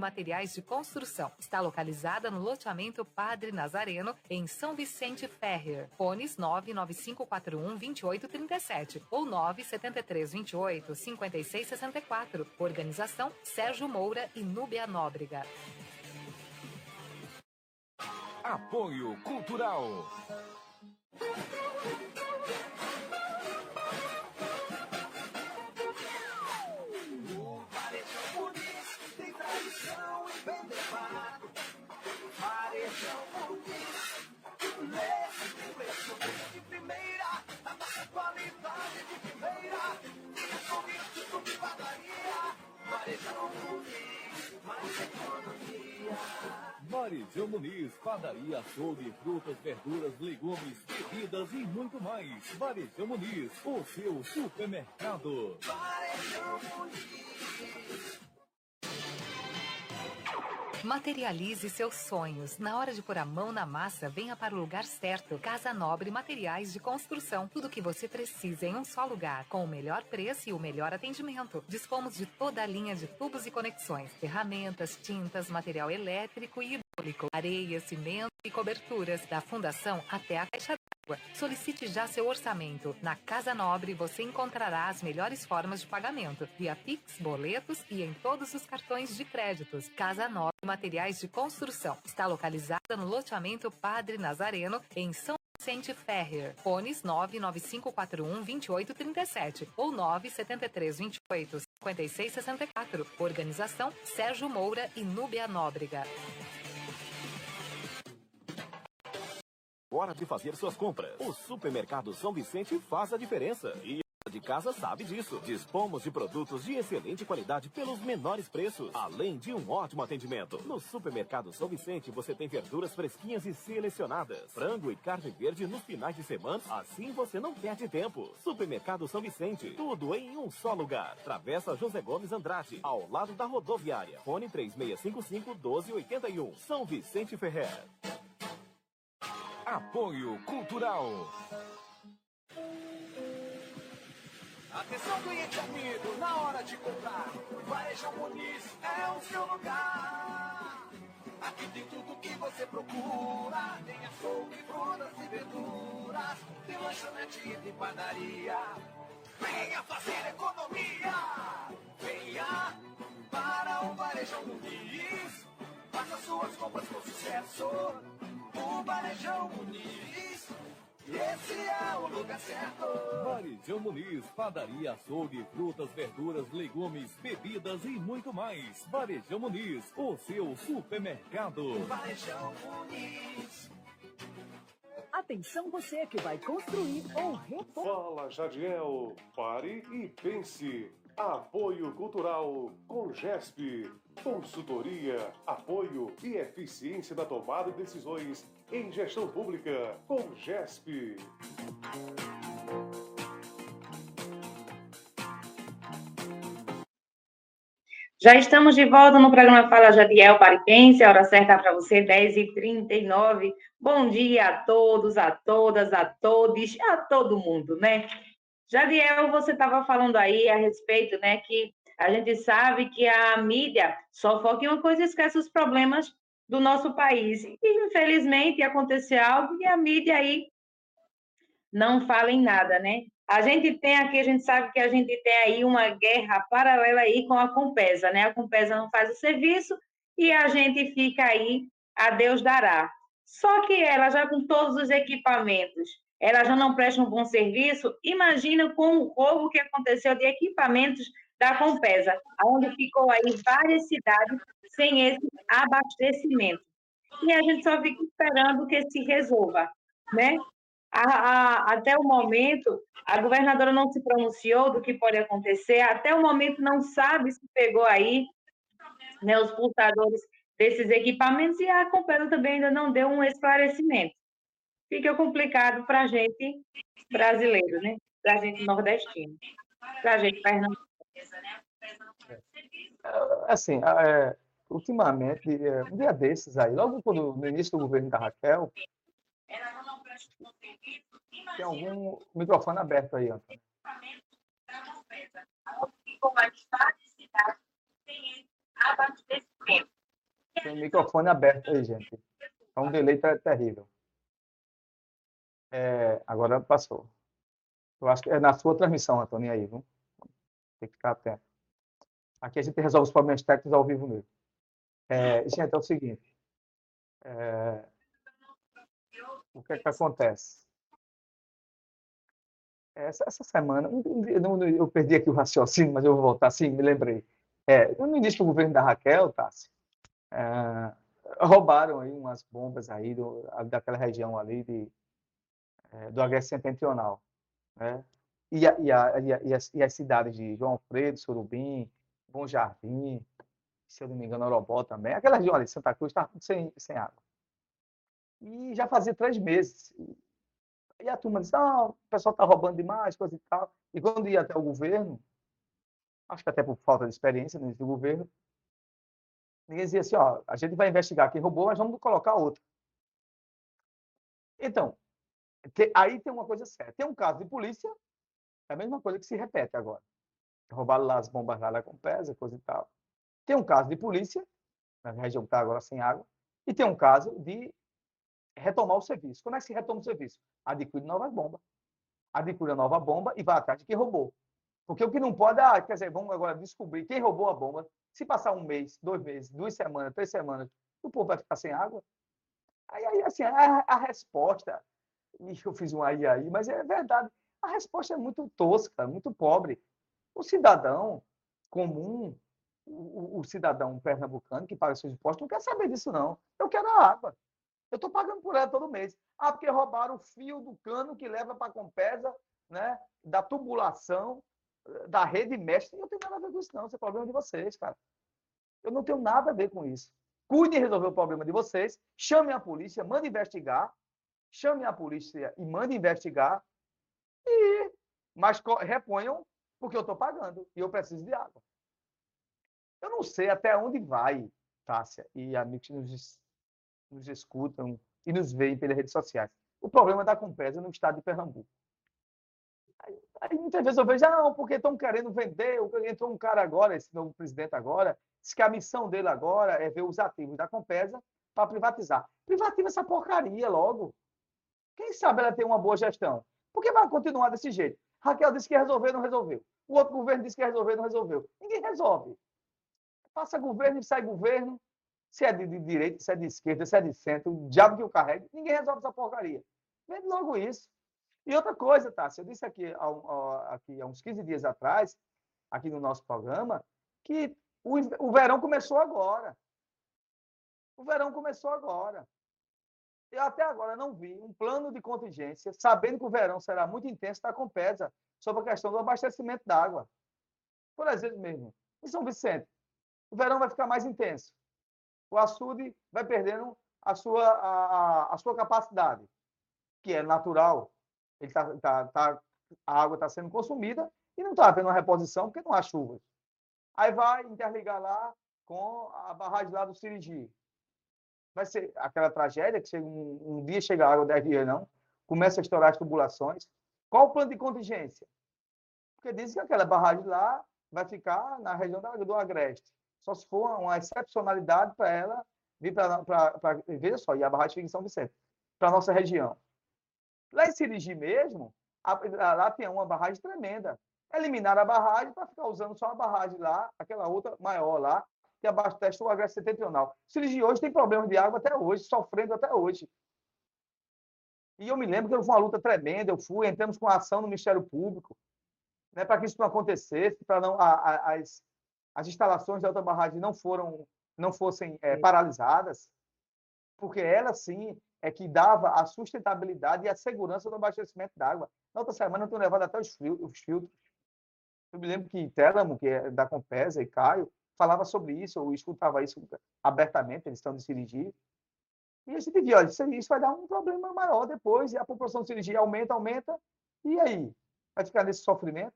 Materiais de Construção. Está localizada no loteamento Padre Nazareno, em São Vicente Ferrer. Fones 99541 2837 ou 97328 5664. Organização Sérgio Moura e Núbia Nóbrega. Apoio Cultural. Varejão Muniz, padaria, açougue, frutas, verduras, legumes, bebidas e muito mais. Varejão Muniz, o seu supermercado. Varejão Muniz. Materialize seus sonhos. Na hora de pôr a mão na massa, venha para o lugar certo. Casa Nobre Materiais de Construção. Tudo o que você precisa em um só lugar, com o melhor preço e o melhor atendimento. Dispomos de toda a linha de tubos e conexões, ferramentas, tintas, material elétrico e hidráulico, areia, cimento e coberturas, da fundação até a caixa Solicite já seu orçamento. Na Casa Nobre você encontrará as melhores formas de pagamento, via Pix, boletos e em todos os cartões de créditos. Casa Nobre Materiais de Construção. Está localizada no loteamento Padre Nazareno, em São Vicente Ferrer. Fones 99541 2837 ou 97328 5664. Organização Sérgio Moura e Núbia Nóbrega. Hora de fazer suas compras. O Supermercado São Vicente faz a diferença. E de casa sabe disso. Dispomos de produtos de excelente qualidade pelos menores preços, além de um ótimo atendimento. No Supermercado São Vicente você tem verduras fresquinhas e selecionadas, frango e carne verde nos finais de semana. Assim você não perde tempo. Supermercado São Vicente, tudo em um só lugar. Travessa José Gomes Andrade, ao lado da rodoviária. Fone 3655 1281. São Vicente Ferrer. Apoio Cultural. Atenção, cliente amigo, na hora de comprar, Varejão Muniz é o seu lugar. Aqui tem tudo que você procura, tem açougue, frutas e verduras, tem lanchonete e padaria. Venha fazer economia, venha para o Varejão Muniz, faça suas compras com sucesso. O Varejão Muniz, esse é o lugar certo. Varejão Muniz, padaria, açougue, frutas, verduras, legumes, bebidas e muito mais. Varejão Muniz, o seu supermercado. Varejão Muniz. Atenção você que vai construir ou repor. Fala Jadiel, pare e pense. Apoio Cultural com GESP. Consultoria, apoio e eficiência na tomada de decisões em gestão pública com GESP. Já estamos de volta no programa Fala Jadiel Paripense, a hora certa para você, 10h39. Bom dia a todos, a todas, a todos, a todo mundo, né? Jadiel, você estava falando aí a respeito, né, que a gente sabe que a mídia só foca em uma coisa e esquece os problemas do nosso país. E, infelizmente, aconteceu algo e a mídia aí não fala em nada, né? A gente tem aqui, a gente sabe que a gente tem aí uma guerra paralela aí com a Compesa, né? A Compesa não faz o serviço e a gente fica aí, a Deus dará. Só que ela já com todos os equipamentos, ela já não presta um bom serviço. Imagina com o roubo que aconteceu de equipamentos da Compesa, onde ficou aí várias cidades sem esse abastecimento. E a gente só fica esperando que se resolva, né? A, a, até o momento, a governadora não se pronunciou do que pode acontecer, até o momento não sabe se pegou aí né, os pulsadores desses equipamentos e a Compesa também ainda não deu um esclarecimento. Fica complicado para a gente brasileiro, né? Para a gente nordestino, para a gente pernambucano. Assim, é, ultimamente, é, um dia desses aí, logo quando, no início do governo da Raquel, tem algum microfone aberto aí, Antônio. Tem o microfone aberto aí, gente. É um delay ter- terrível. É, agora passou. Eu acho que é na sua transmissão, Antônio, aí, viu? Tem que ficar atento. Aqui a gente resolve os problemas técnicos ao vivo mesmo. É, gente, é o seguinte. é, o que é que acontece? Essa, essa semana, eu, perdi aqui o raciocínio, mas eu vou voltar, sim, me lembrei. É, no início do governo da Raquel, Tassi, é, roubaram aí umas bombas aí do, daquela região ali de, é, do Agreste Setentrional, né? E, a, e, a, e, a, e, as, cidades de João Alfredo, Surubim, Bom Jardim, se eu não me engano, Orobó também, aquela região ali, Santa Cruz, estava tudo sem, sem água. E já fazia três meses. E a turma disse, ah, o pessoal está roubando demais, coisa e tal. E quando ia até o governo, acho que até por falta de experiência no início do governo, ninguém dizia assim, ó, a gente vai investigar quem roubou, mas vamos colocar outro. Então, aí tem uma coisa séria. Tem um caso de polícia, é a mesma coisa que se repete agora. Roubaram lá as bombas lá da Compesa, coisa e tal. Tem um caso de polícia, na região que está agora sem água, e tem um caso de retomar o serviço. Como é que se retoma o serviço? Adquire novas bombas. Adquire a nova bomba e vai atrás de quem roubou. Porque o que não pode, ah, quer dizer, vamos agora descobrir quem roubou a bomba. Se passar um mês, dois meses, duas semanas, três semanas, o povo vai ficar sem água. Aí, aí assim, a, a resposta, eu fiz um aí aí, mas é verdade, a resposta é muito tosca, muito pobre. O cidadão comum, o, o- cidadão pernambucano que paga seus impostos, não quer saber disso, não. Eu quero a água. Eu estou pagando por ela todo mês. Ah, porque roubaram o fio do cano que leva para a Compesa, né? da tubulação, da rede mestre. Eu não tenho nada a ver com isso, não. Isso é problema de vocês, cara. Eu não tenho nada a ver com isso. Cuide de resolver o problema de vocês. Chame a polícia, mande investigar. Chame a polícia e mande investigar. E, mas reponham, porque eu estou pagando e eu preciso de água. Eu não sei até onde vai, Tássia e amigos que nos, nos escutam e nos veem pelas redes sociais. O problema da Compesa no estado de Pernambuco. Aí, aí muitas vezes eu vejo, ah, não, porque estão querendo vender. Entrou um cara agora, esse novo presidente agora, disse que a missão dele agora é ver os ativos da Compesa para privatizar. Privatiza essa porcaria logo. Quem sabe ela tem uma boa gestão? Por que vai continuar desse jeito? Raquel disse que ia resolver, não resolveu. O outro governo disse que ia resolver, não resolveu. Ninguém resolve. Passa governo e sai governo. Se é de, de direita, se é de esquerda, se é de centro, o diabo que o carrega, ninguém resolve essa porcaria. Vende logo isso. E outra coisa, Tássia, eu disse aqui há- aqui há uns 15 dias atrás, aqui no nosso programa, que o, o verão começou agora. O verão começou agora. Eu até agora não vi um plano de contingência, sabendo que o verão será muito intenso, da Compesa, sobre a questão do abastecimento d'água. Por exemplo mesmo, em São Vicente, o verão vai ficar mais intenso. O açude vai perdendo a sua, a- a sua capacidade, que é natural. Ele tá, tá, tá- a água está sendo consumida e não está havendo uma reposição porque não há chuvas. Aí vai interligar lá com a barragem lá do Sirigi. Vai ser aquela tragédia que chega um, um dia chega água, dez dias não, começa a estourar as tubulações. Qual o plano de contingência? Porque dizem que aquela barragem lá vai ficar na região da- do Agreste. Só se for uma excepcionalidade para ela vir para. Veja só, e a barragem fica em São Vicente, para a nossa região. Lá em Sirigi mesmo, a- a- lá tem uma barragem tremenda. Eliminaram a barragem para ficar usando só a barragem lá, aquela outra maior lá, que abastece o Agreste Setentrional. Sirigi hoje tem problemas de água até hoje, sofrendo até hoje. E eu me lembro que foi uma luta tremenda, eu fui, entramos com ação no Ministério Público, né, para que isso não acontecesse, para não a- a- as, as instalações da outra barragem não foram não fossem eh, paralisadas, porque ela sim é que dava a sustentabilidade e a segurança do abastecimento d'água. Na outra semana eu tenho levado até os filtros. Eu me lembro que Telamo, que é da Compesa, e Caio, falava sobre isso, eu escutava isso abertamente, eles estão de Sirigi. E a gente via, olha, isso, isso vai dar um problema maior depois, e a população de Sirigi aumenta, aumenta, e aí? Vai ficar nesse sofrimento?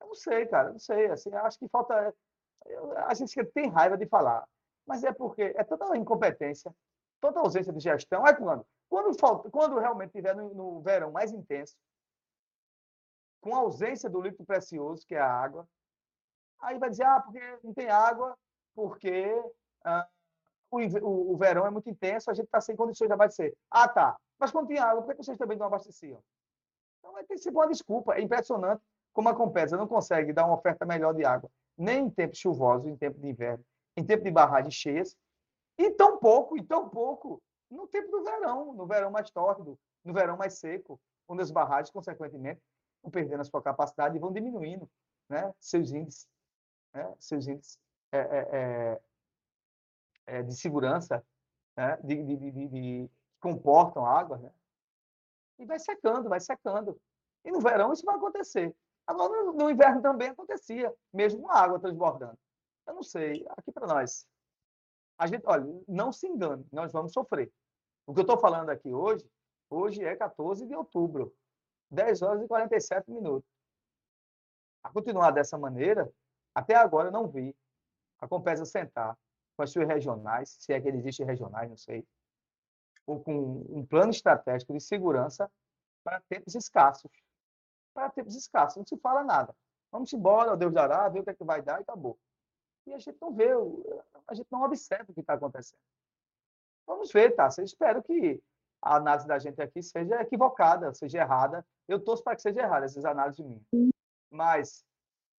Eu não sei, cara, não sei. Assim, acho que falta. eu- A gente tem raiva de falar, mas é porque é tanta incompetência, tanta ausência de gestão. Aí, quando, quando, falta, quando realmente tiver no, no verão mais intenso, com a ausência do líquido precioso, que é a água, aí vai dizer, ah, porque não tem água, porque ah, o, o, o verão é muito intenso, a gente está sem condições de abastecer. Ah, tá. Mas quando tinha água, por que vocês também não abasteciam? Então vai ter sempre uma desculpa. É impressionante como a Compesa não consegue dar uma oferta melhor de água, nem em tempo chuvoso, em tempo de inverno, em tempo de barragens cheias, e tão pouco, e tão pouco no tempo do verão, no verão mais tórrido, no verão mais seco, onde as barragens, consequentemente, vão perdendo a sua capacidade e vão diminuindo né, seus índices, né, seus índices é, é, é, é de segurança, né, de, de, de, de, comportam água, né, e vai secando, vai secando. E no verão isso vai acontecer. Agora, no, no inverno também acontecia, mesmo com a água transbordando. Eu não sei, aqui para nós. A gente, olha, não se engane, nós vamos sofrer. O que eu estou falando aqui hoje, hoje é 14 de outubro, 10 horas e 47 minutos. A continuar dessa maneira, até agora eu não vi a Compesa sentar com as suas regionais, se é que existem regionais, não sei, ou com um plano estratégico de segurança para tempos escassos. Para tempos escassos, não se fala nada. Vamos embora, Deus dará, vê o que é que vai dar e acabou. E a gente não vê, a gente não observa o que está acontecendo. Vamos ver, tá? Eu espero que a análise da gente aqui seja equivocada, seja errada. Eu torço para que seja errada essas análises mim. Mas,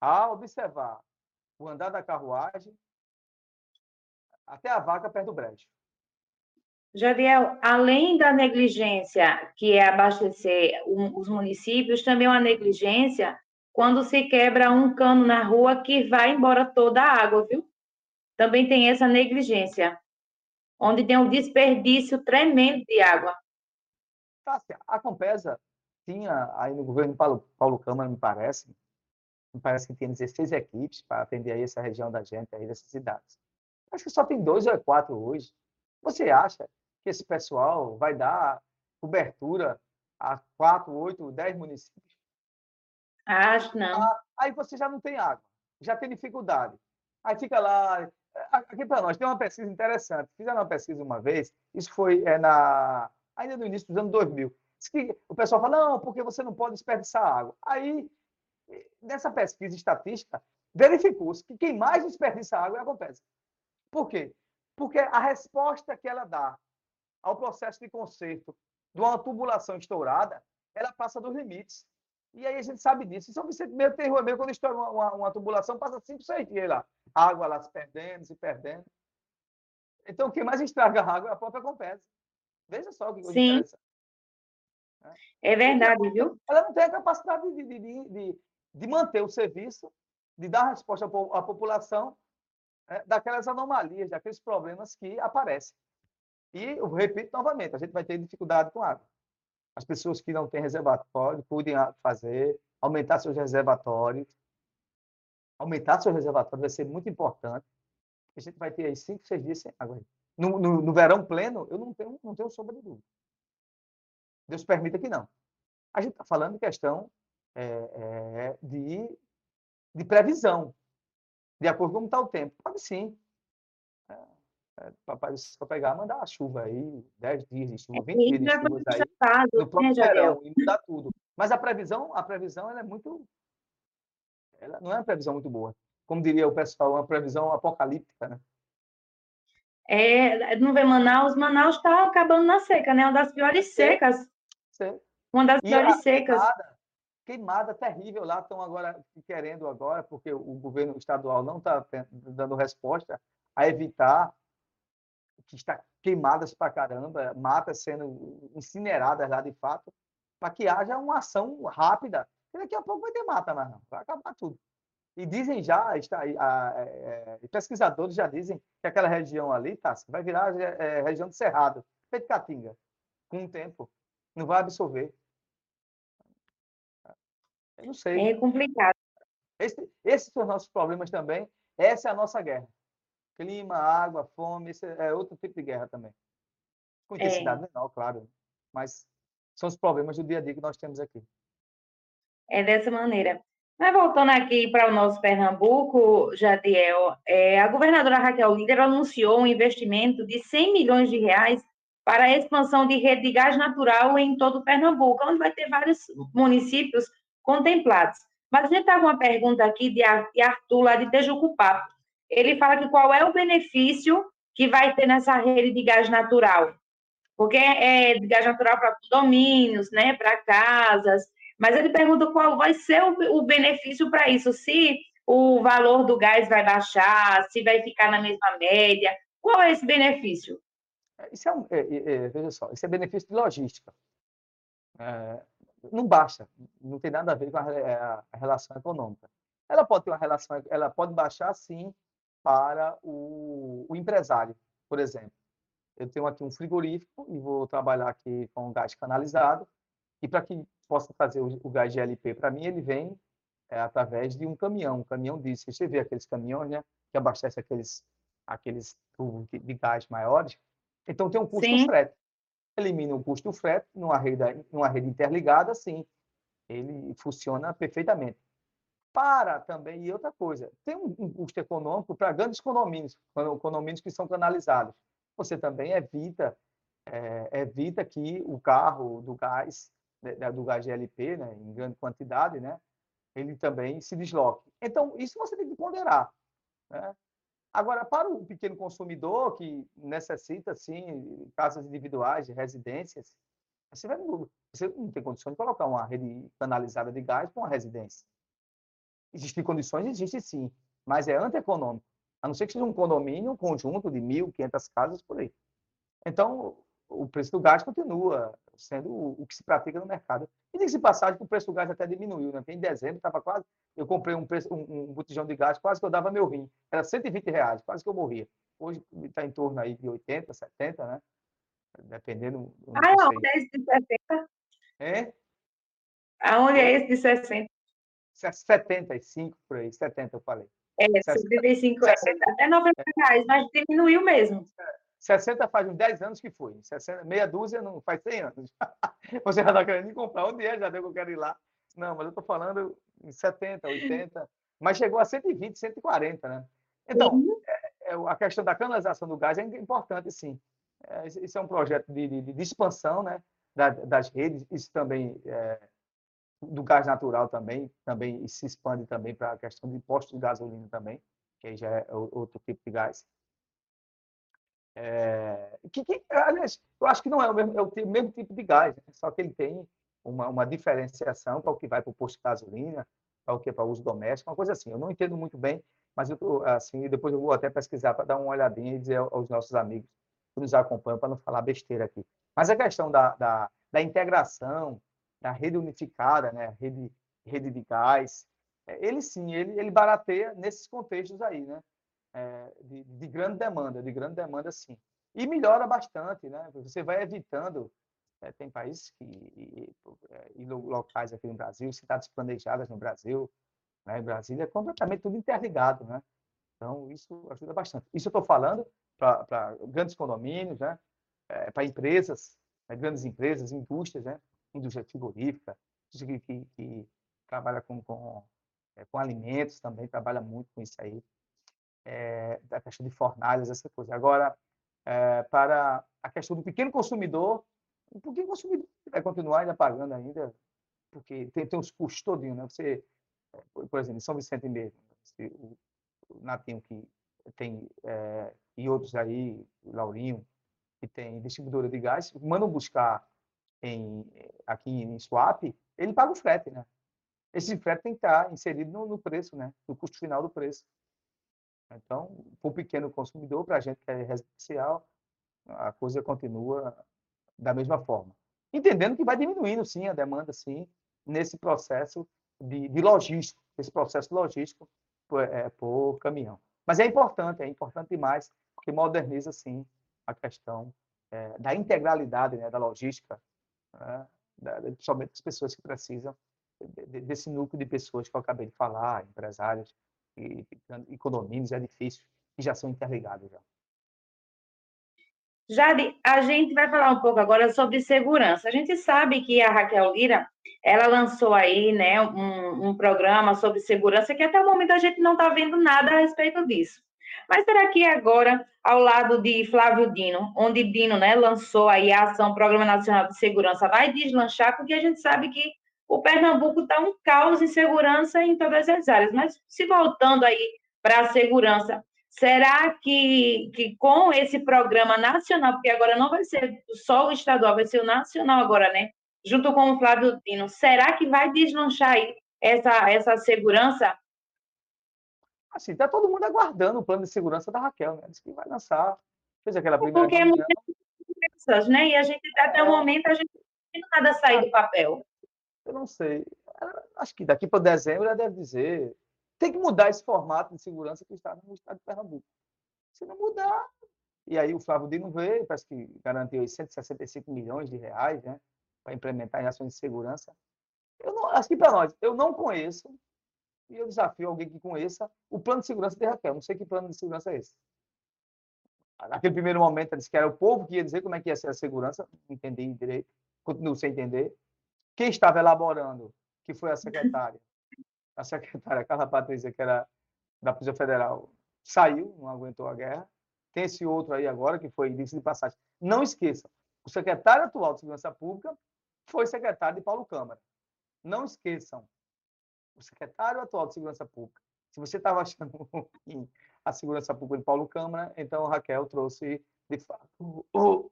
ao observar o andar da carruagem, até a vaca perde o brejo. Jadiel, além da negligência, que é abastecer os municípios, também é uma negligência quando se quebra um cano na rua que vai embora toda a água, viu? Também tem essa negligência onde tem um desperdício tremendo de água. Tássia, a Compesa tinha aí no governo Paulo, Paulo Câmara, me parece, me parece que tinha 16 equipes para atender aí essa região da gente, aí dessas cidades. Acho que só tem dois ou quatro hoje. Você acha que esse pessoal vai dar cobertura a quatro, oito, dez municípios? Acho não. Ah, aí você já não tem água, já tem dificuldade. Aí fica lá Aqui para nós tem uma pesquisa interessante. Fizeram uma pesquisa uma vez, isso foi é, na, ainda no início dos anos 2000. Diz que o pessoal fala, não, porque você não pode desperdiçar água. Aí, nessa pesquisa estatística, verificou-se que quem mais desperdiça água é a Compesa. Por quê? Porque a resposta que ela dá ao processo de conserto de uma tubulação estourada, ela passa dos limites. E aí a gente sabe disso. Em São Vicente mesmo tem rua mesmo, quando estoura uma, uma, uma tubulação, passa cinco, seis dias lá. Água lá se perdendo, se perdendo. Então, quem mais estraga a água é a própria Compesa. Veja só o que coisa Sim. É verdade, viu? Ela não tem a capacidade de, de, de, de manter o serviço, de dar resposta à população é, daquelas anomalias, daqueles problemas que aparecem. E, eu repito novamente, a gente vai ter dificuldade com água as pessoas que não têm reservatório podem fazer, aumentar seus reservatórios. Aumentar seu reservatório vai ser muito importante. A gente vai ter aí cinco, seis dias sem água. No, no, no, verão pleno, eu não tenho, não tenho sombra de dúvida. Deus permita que não. A gente está falando de questão é, é, de, de previsão, de acordo com como está o tempo. Pode sim. É, é, papai só pegar, mandar a chuva aí, 10 dias de chuva, 20 dias de chuva aí, chapado, no próprio né, verão, e mudar tudo. Mas a previsão, a previsão ela é muito. Ela não é uma previsão muito boa. Como diria o pessoal, uma previsão apocalíptica, né? É, não vê Manaus? Manaus está acabando na seca, né? Uma das piores secas. Sim. Uma das piores secas. Queimada terrível lá, estão agora querendo agora, porque o governo estadual não está dando resposta a evitar que está queimadas para caramba, matas sendo incineradas lá de fato, para que haja uma ação rápida. E daqui a pouco vai ter mata, mas não, vai acabar tudo. E dizem já, está, a, a, é, pesquisadores já dizem que aquela região ali, tá, vai virar é, região de cerrado, feito caatinga, com o tempo. Não vai absorver. Eu não sei. É complicado. Esse, esses são os nossos problemas também. Essa é a nossa guerra. Clima, água, fome, esse é outro tipo de guerra também. Com intensidade é. menor, claro. Mas são os problemas do dia a dia que nós temos aqui. É dessa maneira. Mas voltando aqui para o nosso Pernambuco, Jadiel, é, a governadora Raquel Líder anunciou um investimento de 100 milhões de reais para a expansão de rede de gás natural em todo o Pernambuco, onde vai ter vários municípios contemplados. Mas a gente está com uma pergunta aqui de Arthur, lá de Tejucupapo ele fala que qual é o benefício que vai ter nessa rede de gás natural? Porque é de gás natural para condomínios, né, para casas, mas ele pergunta qual vai ser o, o benefício para isso, se o valor do gás vai baixar, se vai ficar na mesma média, qual é esse benefício? Isso é, um, é, é, veja só, isso é benefício de logística. É, não basta, não tem nada a ver com a, é, a, relação econômica. Ela pode ter uma relação, ela pode baixar sim para o, o empresário, por exemplo. Eu tenho aqui um frigorífico e vou trabalhar aqui com gás canalizado e para que possa fazer o, o gás GLP para mim, ele vem é, através de um caminhão, um caminhão diesel. Você vê aqueles caminhões, né, que abastecem aqueles aqueles tubos de, de gás maiores. Então tem um custo Sim. frete elimina o custo do frete numa rede, numa rede interligada, sim, ele funciona perfeitamente. Para também, e outra coisa, tem um, um custo econômico para grandes condomínios, condomínios que são canalizados. Você também evita, é, evita que o carro do gás, né, do gás GLP, né, em grande quantidade, né, ele também se desloque. Então, isso você tem que ponderar. Né? Agora, para o pequeno consumidor que necessita, sim, casas individuais, de residências, você, vai, você não tem condições de colocar uma rede canalizada de gás para uma residência. Existem condições, existe sim, mas é antieconômico. A não ser que seja um condomínio, um conjunto de 1.500 casas por aí. Então, o preço do gás continua sendo o, que se pratica no mercado. E diga-se passagem que o preço do gás até diminuiu, né? em dezembro estava quase, eu comprei um, preço, um, um, botijão de gás, quase que eu dava meu rim. Era 120 reais, quase que eu morria. Hoje está em torno aí de 80, 70, né? Dependendo. Ah, é esse de 60? É? Aonde é esse de 60? 75 por aí, 70 eu falei. É, 75 é, até 90 reais, mas diminuiu mesmo. É. 60 faz uns 10 anos que foi. 60, meia dúzia não faz 100 anos. Você já está querendo comprar. Onde é? Já deu que eu quero ir lá. Não, mas eu estou falando em 70, 80. Mas chegou a 120, 140, né? Então, uhum. é, é, a questão da canalização do gás é importante, sim. É, isso é um projeto de, de, de expansão né, da, das redes. Isso também, é, do gás natural também, também se expande também para a questão de postos de gasolina também, que aí já é outro tipo de gás. É, que, que, aliás, eu acho que não é o mesmo, é o mesmo tipo de gás, né? só que ele tem uma, uma diferenciação para o que vai para o posto de gasolina, para o que para uso doméstico, uma coisa assim. Eu não entendo muito bem, mas eu tô, assim, depois eu vou até pesquisar para dar uma olhadinha e dizer aos nossos amigos que nos acompanham para não falar besteira aqui. Mas a questão da, da, da integração, da rede unificada, né, rede, rede de gás, é, ele sim, ele, ele barateia nesses contextos aí, né? É, de, de, grande demanda, de grande demanda, sim. E melhora bastante, né? Você vai evitando. É, tem países que, e, e, locais aqui no Brasil, cidades planejadas no Brasil, né? em Brasília, é completamente tudo interligado, né? Então, isso ajuda bastante. Isso eu estou falando para grandes condomínios, né? É, para empresas, né? grandes empresas, indústrias, né? Indústria frigorífica, que, que, que trabalha com, com, é, com alimentos também, trabalha muito com isso aí é, da questão de fornalhas, essa coisa. Agora, é, para a questão do pequeno consumidor, o pequeno consumidor vai continuar ainda pagando ainda, porque tem, tem os custos todinhos, né? Você, por exemplo, em São Vicente mesmo, o, o Natinho que tem, é, e outros aí, o Laurinho, que tem distribuidora de gás, mandam buscar em, aqui em Swap, ele paga o frete, né? Esse frete tem que estar inserido no, no preço, né? No custo final do preço. Então, para o pequeno consumidor, para a gente que é residencial, a coisa continua da mesma forma. Entendendo que vai diminuindo, sim, a demanda, sim, nesse processo de, de logístico, esse processo logístico por, é, por caminhão. Mas é importante, é importante demais, porque moderniza, sim, a questão é, da integralidade né, da logística, né, da, principalmente das pessoas que precisam desse núcleo de pessoas que eu acabei de falar, empresários, e, e condomínios, edifícios que já são interligados já. Jade, a gente vai falar um pouco agora sobre segurança. A gente sabe que a Raquel Lira, ela lançou aí, né, um, um programa sobre segurança que até o momento a gente não está vendo nada a respeito disso. Mas será que agora, ao lado de Flávio Dino, onde Dino, né, lançou aí a ação Programa Nacional de Segurança, vai deslanchar, porque a gente sabe que o Pernambuco está um caos em segurança em todas as áreas. Mas se voltando aí para a segurança, Será que, que com esse programa nacional, porque agora não vai ser só o estadual, vai ser o nacional agora, né? Junto com o Flávio Dino, será que vai deslanchar aí essa, essa segurança? Assim, está todo mundo aguardando o plano de segurança da Raquel, né? Diz que vai lançar. Fez aquela primeira. Porque é muitas né? E a gente, até é... o momento, a gente não tem nada sair do papel. Eu não sei. Acho que daqui para dezembro ela deve dizer tem que mudar esse formato de segurança que está no estado de Pernambuco. Se não mudar, e aí o Flávio Dino veio, parece que garantiu 165 milhões de reais né, para implementar em ações de segurança. Eu não, acho que para nós, eu não conheço, e eu desafio alguém que conheça, o plano de segurança de Raquel. Não sei que plano de segurança é esse. Naquele primeiro momento, ela disse que era o povo que ia dizer como é que ia ser a segurança, entendi direito, continuo sem entender. Quem estava elaborando, que foi a secretária, a secretária Carla Patrícia, que era da Polícia Federal, saiu, não aguentou a guerra. Tem esse outro aí agora, que foi índice de passagem. Não esqueça, o secretário atual de Segurança Pública foi secretário de Paulo Câmara. Não esqueçam, o secretário atual de Segurança Pública. Se você estava achando a Segurança Pública de Paulo Câmara, então Raquel trouxe, de fato, o...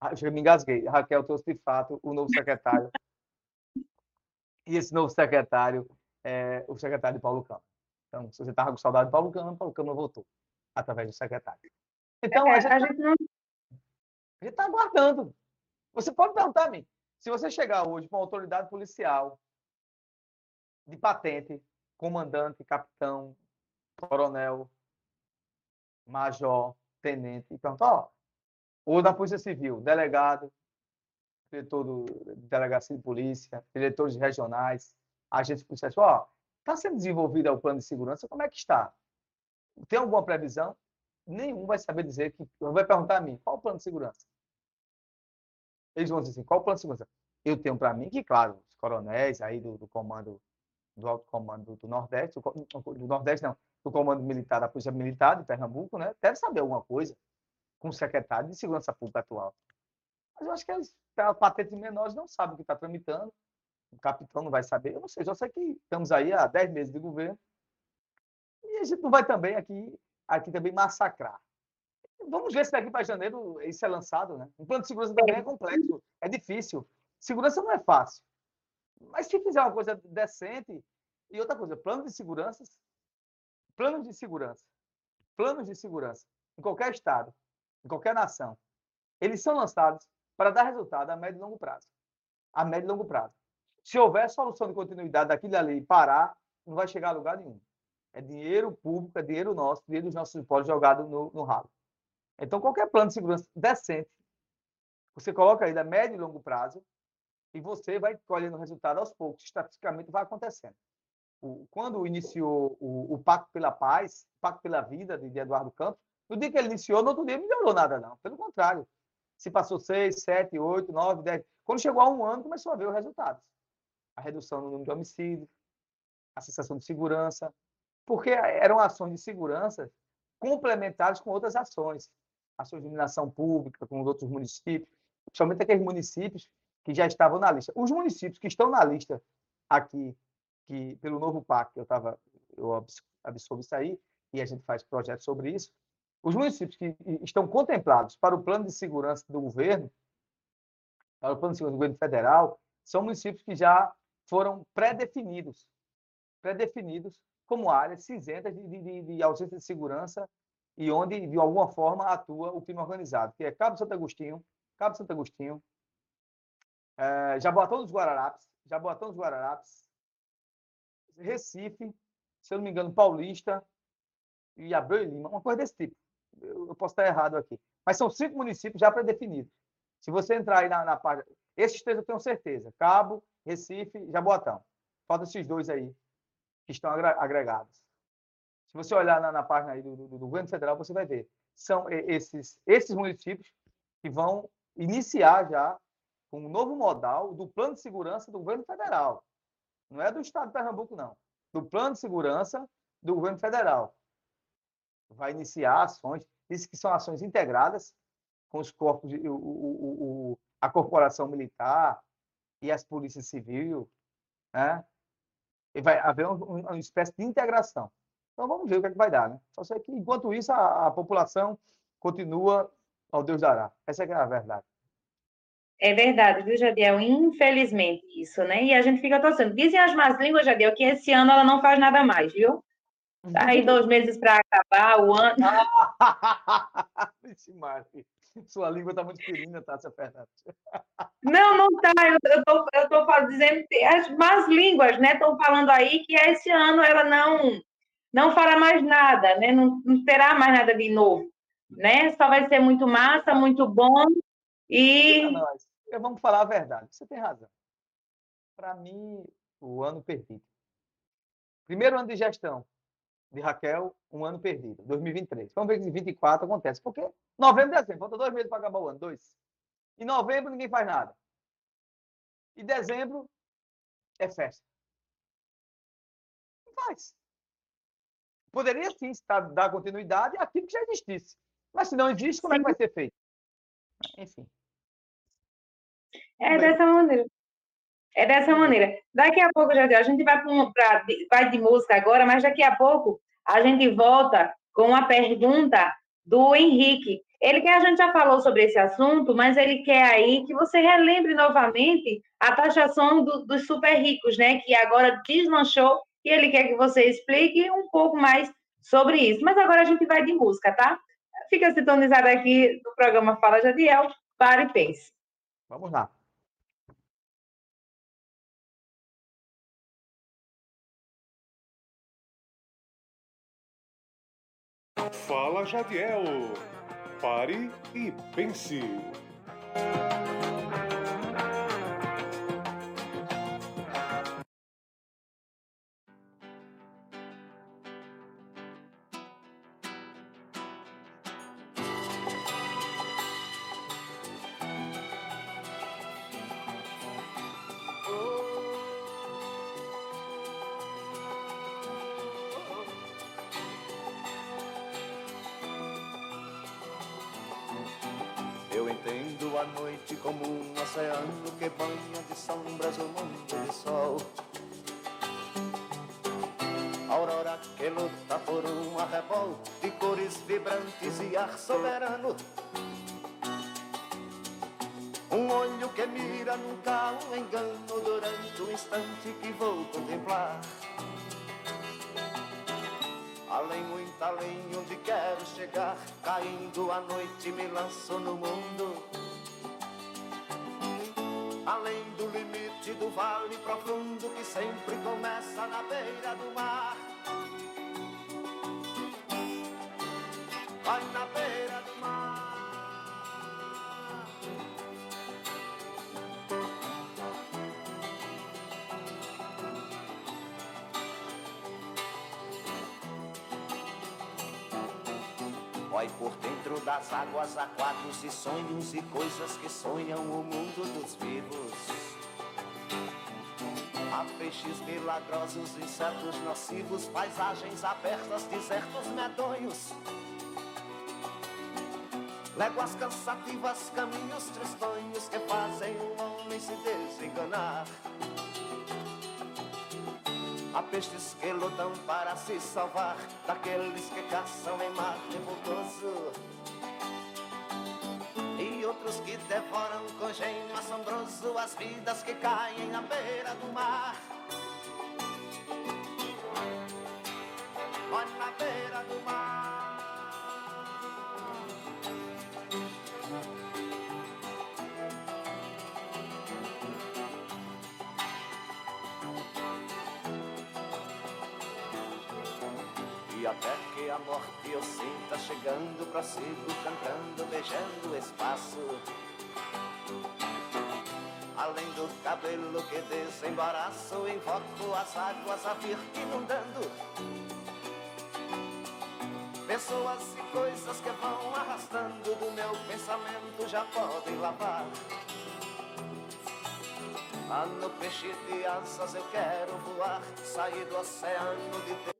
Ah, eu me engasguei. Raquel trouxe, de fato, o novo secretário e esse novo secretário é o secretário de Paulo Câmara. Então, se você estava com saudade de Paulo Câmara, Paulo Câmara voltou através do secretário. Então, é, a gente não... está aguardando. Você pode perguntar a mim, se você chegar hoje com uma autoridade policial de patente, comandante, capitão, coronel, major, tenente, e perguntar, ó, ou da Polícia Civil, delegado, diretor do delegacia de polícia, diretores regionais, agentes policiais, ó, está sendo desenvolvido o plano de segurança, como é que está? Tem alguma previsão? Nenhum vai saber dizer que vai perguntar a mim, qual o plano de segurança? Eles vão dizer assim, qual o plano de segurança? Eu tenho para mim que, claro, os coronéis aí do, do comando do alto comando do Nordeste, do, do Nordeste não, do comando militar da Polícia Militar de Pernambuco, né, deve saber alguma coisa com o secretário de Segurança Pública atual. Mas eu acho que as patentes menores não sabem o que está tramitando. O capitão não vai saber. Eu não sei, já sei que estamos aí há 10 meses de governo. E a gente não vai também aqui, aqui também massacrar. Vamos ver se daqui para janeiro isso é lançado, né? Plano de segurança também é complexo, é difícil. Segurança não é fácil. Mas se fizer uma coisa decente, e outra coisa, planos de segurança, planos de segurança, planos de segurança, em qualquer estado, em qualquer nação, eles são lançados para dar resultado a médio e longo prazo. A médio e longo prazo. Se houver solução de continuidade daquilo ali parar, não vai chegar a lugar nenhum. É dinheiro público, é dinheiro nosso, dinheiro dos nossos impostos jogado no, no ralo. Então, qualquer plano de segurança decente, você coloca aí a médio e longo prazo e você vai colhendo resultado aos poucos. Estatisticamente vai acontecendo. O, quando iniciou o, o, Pacto pela Paz, o Pacto pela Vida de Eduardo Campos, no dia que ele iniciou, no outro dia não melhorou nada, não. Pelo contrário, se passou seis, sete, oito, nove, dez. Quando chegou a um ano, começou a ver os resultados. A redução no número de homicídios, a sensação de segurança, porque eram ações de segurança complementares com outras ações. Ações de iluminação pública com os outros municípios, principalmente aqueles municípios que já estavam na lista. Os municípios que estão na lista aqui, que pelo novo pacto, eu eu absorvo isso aí, e a gente faz projetos sobre isso, os municípios que estão contemplados para o plano de segurança do governo, para o plano de segurança do governo federal, são municípios que já foram pré-definidos, pré-definidos como áreas cinzentas de, de, de, ausência de segurança e onde, de alguma forma, atua o crime organizado, que é Cabo Santo Agostinho, Cabo Santo Agostinho, é, Jaboatão dos Guararapes, Jaboatão dos Guararapes, Recife, se eu não me engano, Paulista e Abreu e Lima, uma coisa desse tipo eu posso estar errado aqui. Mas são cinco municípios já pré-definidos. Se você entrar aí na, na página. Esses três eu tenho certeza: Cabo, Recife Jaboatão. Faltam esses dois aí, que estão agregados. Se você olhar na, na página aí do, do, do, governo federal, você vai ver. São esses, esses municípios que vão iniciar já um novo modal do plano de segurança do governo federal. Não é do estado de Pernambuco, não. Do plano de segurança do governo federal vai iniciar ações, diz que são ações integradas com os corpos, o, o, o, a corporação militar e as polícias civil, né? E vai haver uma, uma espécie de integração. Então vamos ver o que, é que vai dar, né? Só sei que, enquanto isso, a, a população continua ao Deus dará. Essa é, é a verdade. É verdade, viu, Jadiel? Infelizmente, isso, né? E a gente fica torcendo. Dizem as más línguas, Jadiel, que esse ano ela não faz nada mais, viu? Aí dois meses para acabar o ano. Mari. Sua língua está muito firina, Tássia Fernandes. Não, não está. Eu estou eu tô dizendo que as más línguas, né? Estão falando aí que esse ano ela não não fará mais nada, né? Não, não terá mais nada de novo, né? Só vai ser muito massa, muito bom e. Vamos falar a verdade. Você tem razão. Para mim, o ano perdido. Primeiro ano de gestão de Raquel, um ano perdido, 2023. Vamos ver se em 2024 acontece. Porque novembro e dezembro, falta dois meses para acabar o ano, dois. Em novembro ninguém faz nada. E dezembro é festa. Não faz. Poderia sim dar continuidade àquilo que já existisse. Mas se não existe, como é que vai ser feito? Enfim. É dessa maneira. É dessa maneira. Daqui a pouco, Jardel, a gente vai, pra, vai de música agora, mas daqui a pouco a gente volta com a pergunta do Henrique. Ele quer, a gente já falou sobre esse assunto, mas ele quer aí que você relembre novamente a taxação do, dos super ricos, né? Que agora deslanchou, e ele quer que você explique um pouco mais sobre isso. Mas agora a gente vai de música, tá? Fica sintonizado aqui no programa Fala Jadiel, para e pense. Vamos lá. Fala Jadiel. Pare e pense. Caindo a noite me lanço no mundo. Além do limite do vale profundo que sempre começa na beira do mar. vai na beira das águas quadros e sonhos e coisas que sonham o mundo dos vivos. Há peixes milagrosos, insetos nocivos, paisagens abertas, desertos medonhos. Léguas cansativas, caminhos tristonhos que fazem o homem se desenganar. Há peixes que lutam para se salvar daqueles que caçam em mar revoltoso. Outros que devoram com gênio assombroso as vidas que caem na beira do mar. Olha na beira do mar. Até que a morte eu sinta chegando, prossigo cantando, beijando o espaço. Além do cabelo que desembaraço, invoco as águas a vir inundando. Pessoas e coisas que vão arrastando do meu pensamento já podem lavar. Ah, no peixe de asas eu quero voar, sair do oceano de Is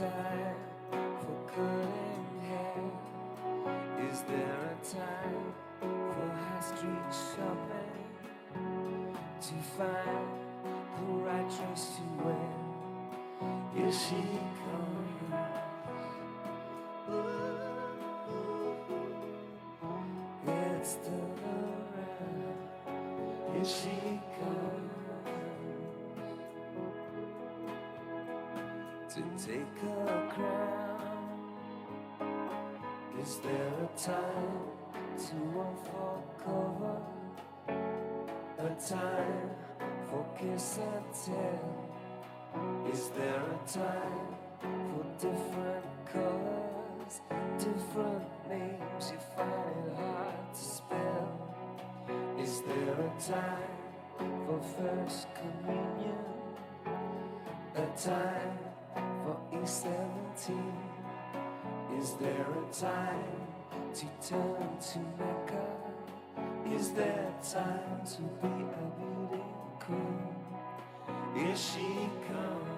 time for cutting hair? Is there a time for high street shopping to find the right dress to wear? Here she comes. Ooh, it's still around. Here she take her crown. Is there a time to unfold cover? A time for kiss and tell? Is there a time for different colors, different names you find it hard to spell? Is there a time for first communion? 17 Is there a time to turn to Mecca? Is there time to be a beauty queen? Is she coming?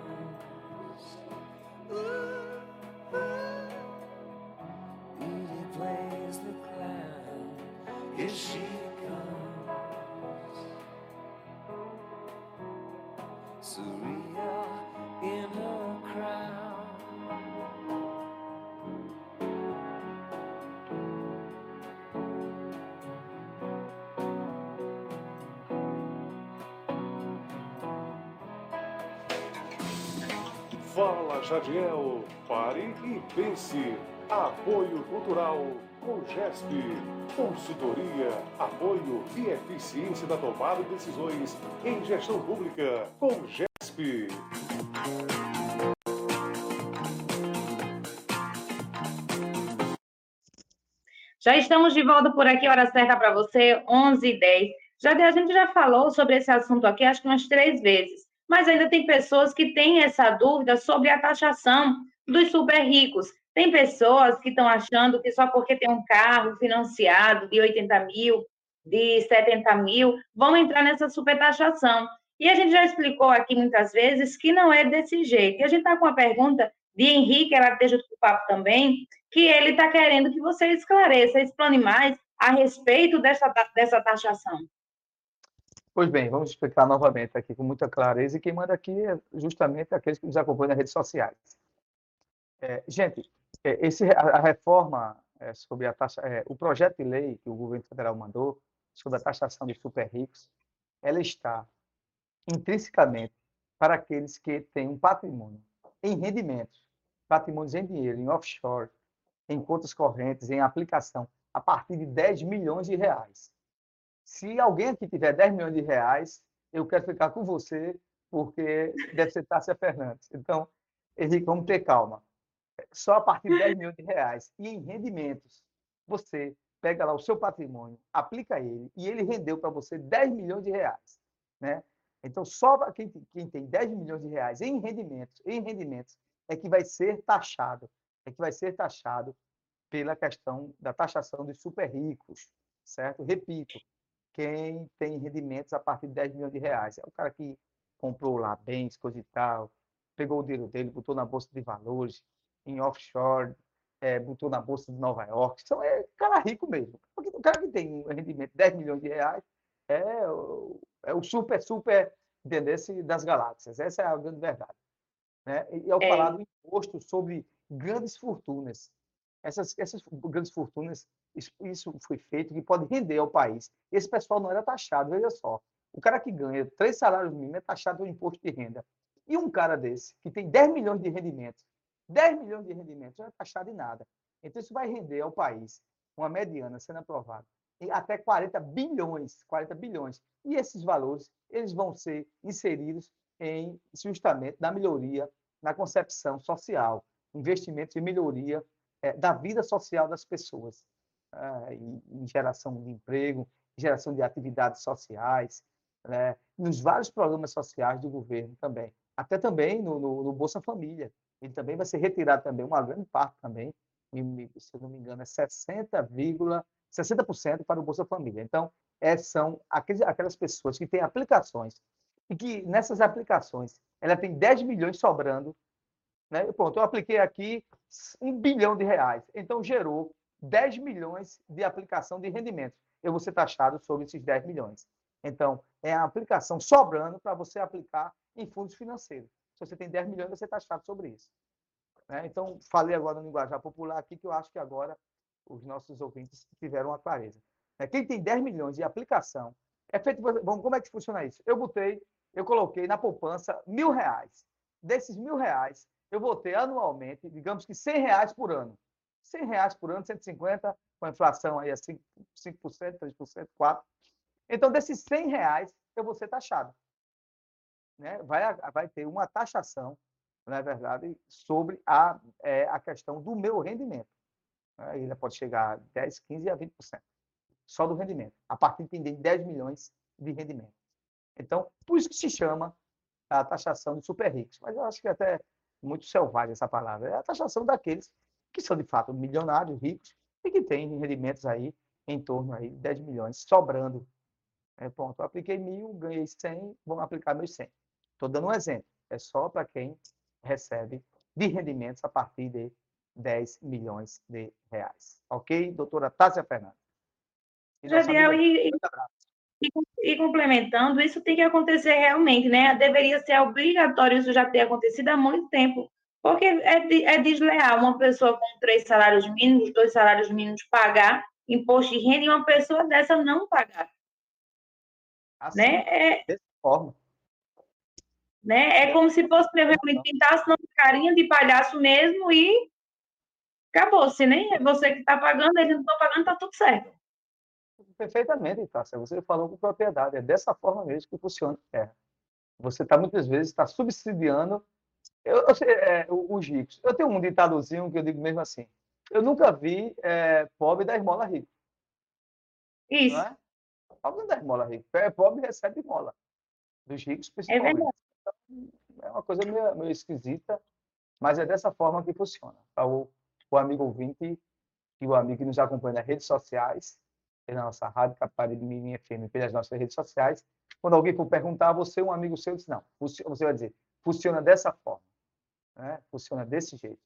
Fala Jadiel, pare e pense. Apoio Cultural com GESP. Consultoria, apoio e eficiência da tomada de decisões em gestão pública com GESP. Já estamos de volta por aqui, hora certa para você, 11h10. Já, a gente já falou sobre esse assunto aqui, acho que umas três vezes, mas ainda tem pessoas que têm essa dúvida sobre a taxação dos super ricos. Tem pessoas que estão achando que só porque tem um carro financiado de 80 mil, de 70 mil, vão entrar nessa supertaxação. E a gente já explicou aqui muitas vezes que não é desse jeito. E a gente está com uma pergunta de Henrique, ela esteja do papo também, que ele está querendo que você esclareça, explane mais a respeito dessa, dessa taxação. Pois bem, vamos explicar novamente aqui com muita clareza, e quem manda aqui é justamente aqueles que nos acompanham nas redes sociais. É, gente, é, esse, a, a reforma é, sobre a taxa, é, o projeto de lei que o governo federal mandou sobre a taxação de super ricos, ela está intrinsecamente para aqueles que têm um patrimônio em rendimentos, patrimônios em dinheiro, em offshore, em contas correntes, em aplicação, a partir de 10 milhões de reais. Se alguém aqui tiver 10 milhões de reais, eu quero ficar com você, porque deve ser Tássia Fernandes. Então, Henrique, vamos ter calma. Só a partir de 10 milhões de reais. E em rendimentos, você pega lá o seu patrimônio, aplica ele, e ele rendeu para você 10 milhões de reais. Né? Então, só quem, quem tem 10 milhões de reais em rendimentos, em rendimentos, é que vai ser taxado, é que vai ser taxado pela questão da taxação dos super ricos, certo? Repito, quem tem rendimentos a partir de 10 milhões de reais. É o cara que comprou lá bens, coisa e tal, pegou o dinheiro dele, botou na bolsa de valores, em offshore, é, botou na bolsa de Nova York. Então, é cara rico mesmo. O cara que tem um rendimento de 10 milhões de reais é o, é o super, super, entendesse, das galáxias. Essa é a grande verdade. Né? E ao é. falar do imposto sobre grandes fortunas, essas, essas grandes fortunas, isso, isso foi feito que pode render ao país. Esse pessoal não era taxado, veja só. O cara que ganha três salários mínimos é taxado no imposto de renda. E um cara desse, que tem 10 milhões de rendimentos, 10 milhões de rendimentos, não é taxado em nada. Então, isso vai render ao país, uma mediana sendo aprovada, até 40 bilhões, 40 bilhões. E esses valores, eles vão ser inseridos em justamente na melhoria, na concepção social, investimentos em melhoria é, da vida social das pessoas, é, em, geração de emprego, geração de atividades sociais, né, nos vários programas sociais do governo também, até também no, no, no Bolsa Família. Ele também vai ser retirado também, uma grande parte também, se eu não me engano, é 60, 60% para o Bolsa Família. Então, é, são aqueles, aquelas pessoas que têm aplicações e que nessas aplicações ela tem 10 milhões sobrando. Né? Pronto, eu apliquei aqui um bilhão de reais. Então, gerou 10 milhões de aplicação de rendimentos. Eu vou ser taxado sobre esses 10 milhões. Então, é a aplicação sobrando para você aplicar em fundos financeiros. Se você tem 10 milhões, você está taxado sobre isso. Né? Então, falei agora no linguajar popular aqui, que eu acho que agora os nossos ouvintes tiveram a clareza. Né? Quem tem 10 milhões de aplicação, é feito. Vamos, como é que funciona isso? Eu botei, eu coloquei na poupança mil reais. Desses mil reais, eu vou ter anualmente, digamos que 100 reais por ano. 100 reais por ano, 150, com a inflação aí a 5%, 5% 3%, 4%. Então, desses 100 reais, eu vou ser taxado. Né? Vai, vai ter uma taxação, na verdade, sobre a, é, a questão do meu rendimento. Né? Ele pode chegar a 10, 15 a 20%. Só do rendimento. A partir de 10 milhões de rendimento. Então, por isso que se chama a taxação de super ricos. Mas eu acho que é até muito selvagem essa palavra. É a taxação daqueles que são, de fato, milionários, ricos, e que têm rendimentos aí em torno aí de 10 milhões, sobrando. É, ponto. Eu apliquei mil, ganhei 100, vão aplicar meus 100. Estou dando um exemplo. É só para quem recebe de rendimentos a partir de 10 milhões de reais. Ok, doutora Tássia Fernandes? Jadiel, e, e, e, complementando, isso tem que acontecer realmente, né? Deveria ser obrigatório isso já ter acontecido há muito tempo, porque é, é desleal uma pessoa com três salários mínimos, dois salários mínimos pagar imposto de renda e uma pessoa dessa não pagar. Assim, né? É, dessa forma. Né? É como se fosse realmente pintasse uma carinha de palhaço mesmo e acabou. Se nem é você que está pagando, eles não estão pagando, está tudo certo. Perfeitamente, Tássia. Você falou com propriedade. É dessa forma mesmo que funciona a terra. Você está, muitas vezes, está subsidiando eu, eu, é, os ricos. Eu tenho um ditadozinho que eu digo mesmo assim. Eu nunca vi é, pobre da esmola rico. Isso. Não é? Pobre não dá esmola rico. É pobre recebe esmola. Dos ricos, é principalmente. É verdade. Então, é uma coisa meio, meio, esquisita, mas é dessa forma que funciona. Para o, o amigo ouvinte e o amigo que nos acompanha nas redes sociais, pela nossa rádio Caparibe Mirim FM, pelas nossas redes sociais, quando alguém for perguntar, você é um amigo seu, diz, não, você vai dizer, funciona dessa forma, né? funciona desse jeito.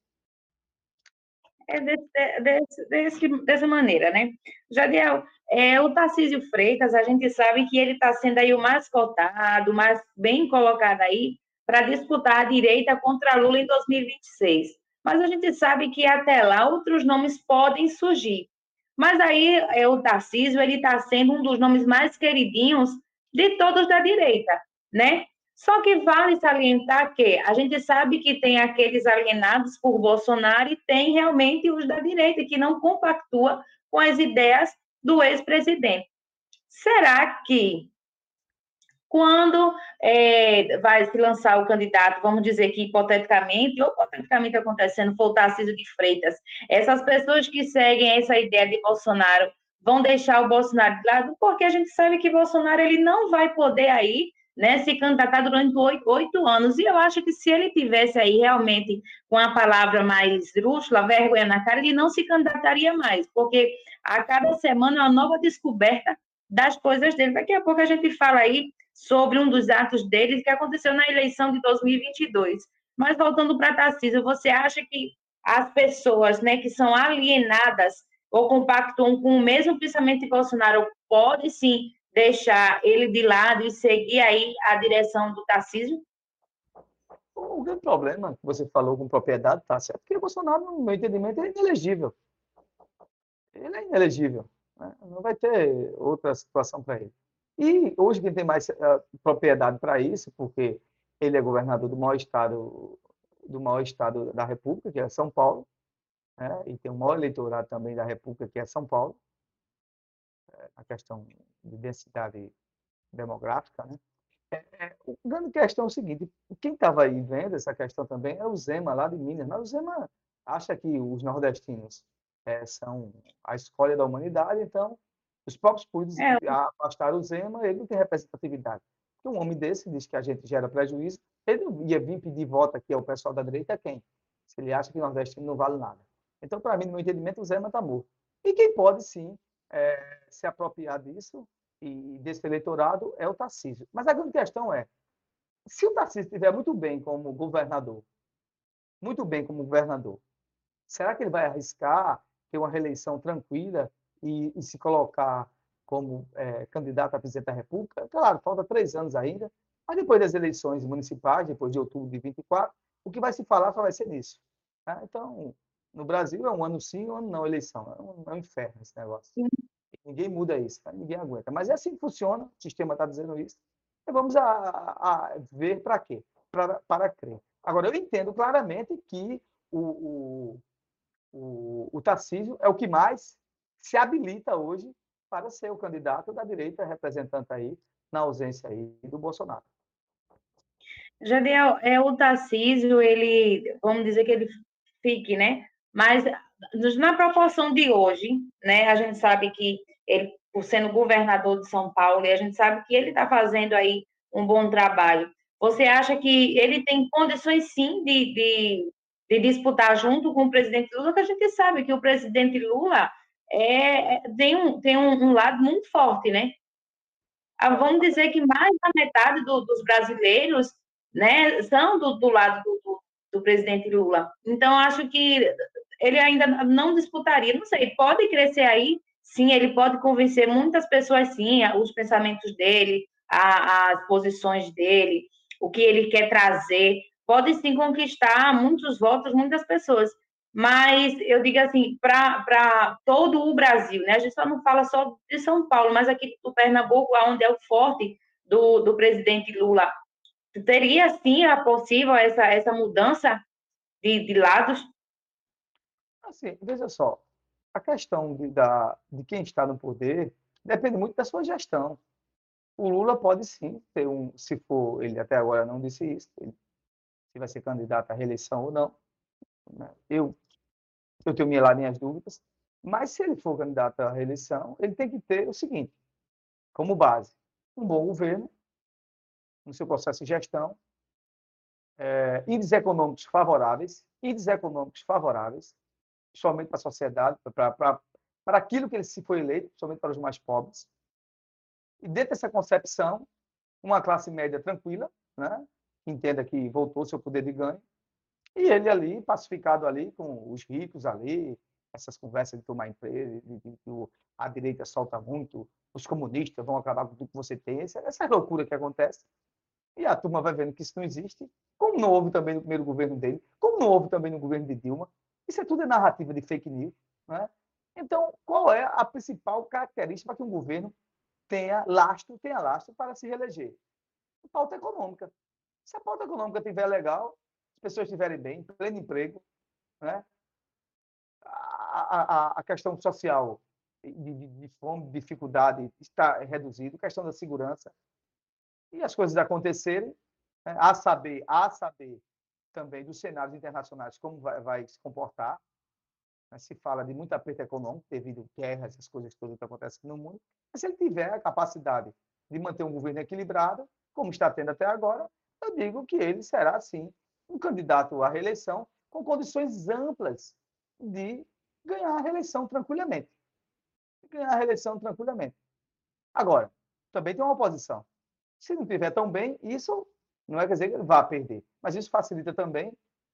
É desse, desse, desse, dessa maneira, né? Jadiel, é, o Tarcísio Freitas, a gente sabe que ele está sendo aí o mais cotado, mais bem colocado aí para disputar a direita contra Lula em 2026. Mas a gente sabe que até lá outros nomes podem surgir. Mas aí é, o Tarcísio ele está sendo um dos nomes mais queridinhos de todos da direita, né? Só que vale salientar que a gente sabe que tem aqueles alienados por Bolsonaro e tem realmente os da direita que não compactua com as ideias do ex-presidente. Será que quando é, vai se lançar o candidato, vamos dizer que hipoteticamente, ou hipoteticamente acontecendo, for o Tarcísio de Freitas, essas pessoas que seguem essa ideia de Bolsonaro vão deixar o Bolsonaro de lado, porque a gente sabe que Bolsonaro ele não vai poder aí né, se candidatar durante oito, anos. E eu acho que se ele tivesse aí realmente com a palavra mais esdrúxula, vergonha na cara, ele não se candidataria mais, porque a cada semana é uma nova descoberta das coisas dele. Daqui a pouco a gente fala aí sobre um dos atos dele que aconteceu na eleição de 2022. Mas voltando para Tarcísio, você acha que as pessoas né, que são alienadas ou compactuam com o mesmo pensamento de Bolsonaro podem sim deixar ele de lado e seguir aí a direção do Tarcísio? O grande problema que você falou com propriedade, tá certo, porque o Bolsonaro, no meu entendimento, é inelegível. Ele é inelegível. Né? Não vai ter outra situação para ele. E hoje quem tem mais uh, propriedade para isso, porque ele é governador do maior estado do maior estado da República, que é São Paulo, né? e tem o maior eleitorado também da República, que é São Paulo, é, a questão de densidade demográfica. Né? É, é, o grande questão é o seguinte: quem estava aí vendo essa questão também é o Zema, lá de Minas, mas o Zema acha que os nordestinos é, são a escolha da humanidade, então os próprios políticos é. afastaram o Zema, ele não tem representatividade. Porque um homem desse diz que a gente gera prejuízo, ele não ia vir pedir voto aqui ao pessoal da direita, é quem? Se ele acha que o nordestino não vale nada. Então, para mim, no meu entendimento, o Zema está morto. E quem pode, sim, é, se apropriar disso e desse eleitorado é o Tarcísio. Mas a grande questão é, se o Tarcísio estiver muito bem como governador, muito bem como governador, será que ele vai arriscar ter uma reeleição tranquila e, e se colocar como é, candidato a presidente da República? Claro, falta três anos ainda, mas depois das eleições municipais, depois de outubro de 24, o que vai se falar só vai ser nisso. Tá? Então, no Brasil é um ano sim, um ano não, eleição. É um, é um inferno esse negócio. Ninguém muda isso, tá? ninguém aguenta. Mas é assim que funciona, o sistema está dizendo isso. Vamos a, a ver para quê? Pra, para crer. Agora, eu entendo claramente que o, o, o, o Tarcísio é o que mais se habilita hoje para ser o candidato da direita representante aí, na ausência aí do Bolsonaro. Jadiel, é o Tarcísio, ele, vamos dizer que ele fique, né? Mas na proporção de hoje, né? A gente sabe que ele, por sendo governador de São Paulo, e a gente sabe que ele está fazendo aí um bom trabalho. Você acha que ele tem condições, sim, de, de, de disputar junto com o presidente Lula? Que a gente sabe que o presidente Lula é, tem, um, tem um, um lado muito forte, né? Ah, vamos dizer que mais da metade do, dos brasileiros né, são do, do lado do, do, presidente Lula. Então, acho que ele ainda não disputaria, não sei, pode crescer aí, sim, ele pode convencer muitas pessoas, sim, os pensamentos dele, a, as posições dele, o que ele quer trazer, pode sim conquistar muitos votos, muitas pessoas mas eu digo assim, para todo o Brasil, né? A gente só não fala só de São Paulo, mas aqui do Pernambuco, onde é o forte do, do presidente Lula, teria sim a possível essa, essa mudança de, de lados? Assim, veja só, a questão de, da, de quem está no poder depende muito da sua gestão. O Lula pode sim ter um, se for, ele até agora não disse isso, ele, se vai ser candidato à reeleição ou não. Né? Eu eu tenho minha, lá minhas dúvidas, mas se ele for candidato à reeleição, ele tem que ter o seguinte, como base, um bom governo, no seu processo de gestão, é, índices econômicos favoráveis, índices econômicos favoráveis, somente para a sociedade, para, aquilo que ele se foi eleito, somente para os mais pobres. E dentro dessa concepção, uma classe média tranquila, né, que entenda que voltou seu poder de ganho, e ele ali, pacificado ali, com os ricos ali, essas conversas de tomar emprego, de, de, a direita solta muito, os comunistas vão acabar com tudo que você tem, essa, essa loucura que acontece. E a turma vai vendo que isso não existe, como não houve também no primeiro governo dele, como não houve também no governo de Dilma. Isso é tudo narrativa de fake news. Né? Então, qual é a principal característica para que um governo tenha lastro, tenha lastro para se reeleger? A pauta econômica. Se a pauta econômica estiver legal, as pessoas estiverem bem, pleno emprego, né? a, a, a questão social de, de, de fome, dificuldade está reduzida, a questão da segurança e as coisas acontecerem, né? a saber, a saber também dos cenários internacionais como vai, vai se comportar. Né? Se fala de muito aperto econômico devido a essas coisas todas que acontecem no mundo. Mas se ele tiver a capacidade de manter um governo equilibrado, como está tendo até agora, eu digo que ele será, sim, um candidato à reeleição com condições amplas de ganhar a reeleição tranquilamente. Ganhar a reeleição tranquilamente. Agora, também tem uma oposição. Se não tiver tão bem, isso não é quer dizer que vá perder, mas isso facilita também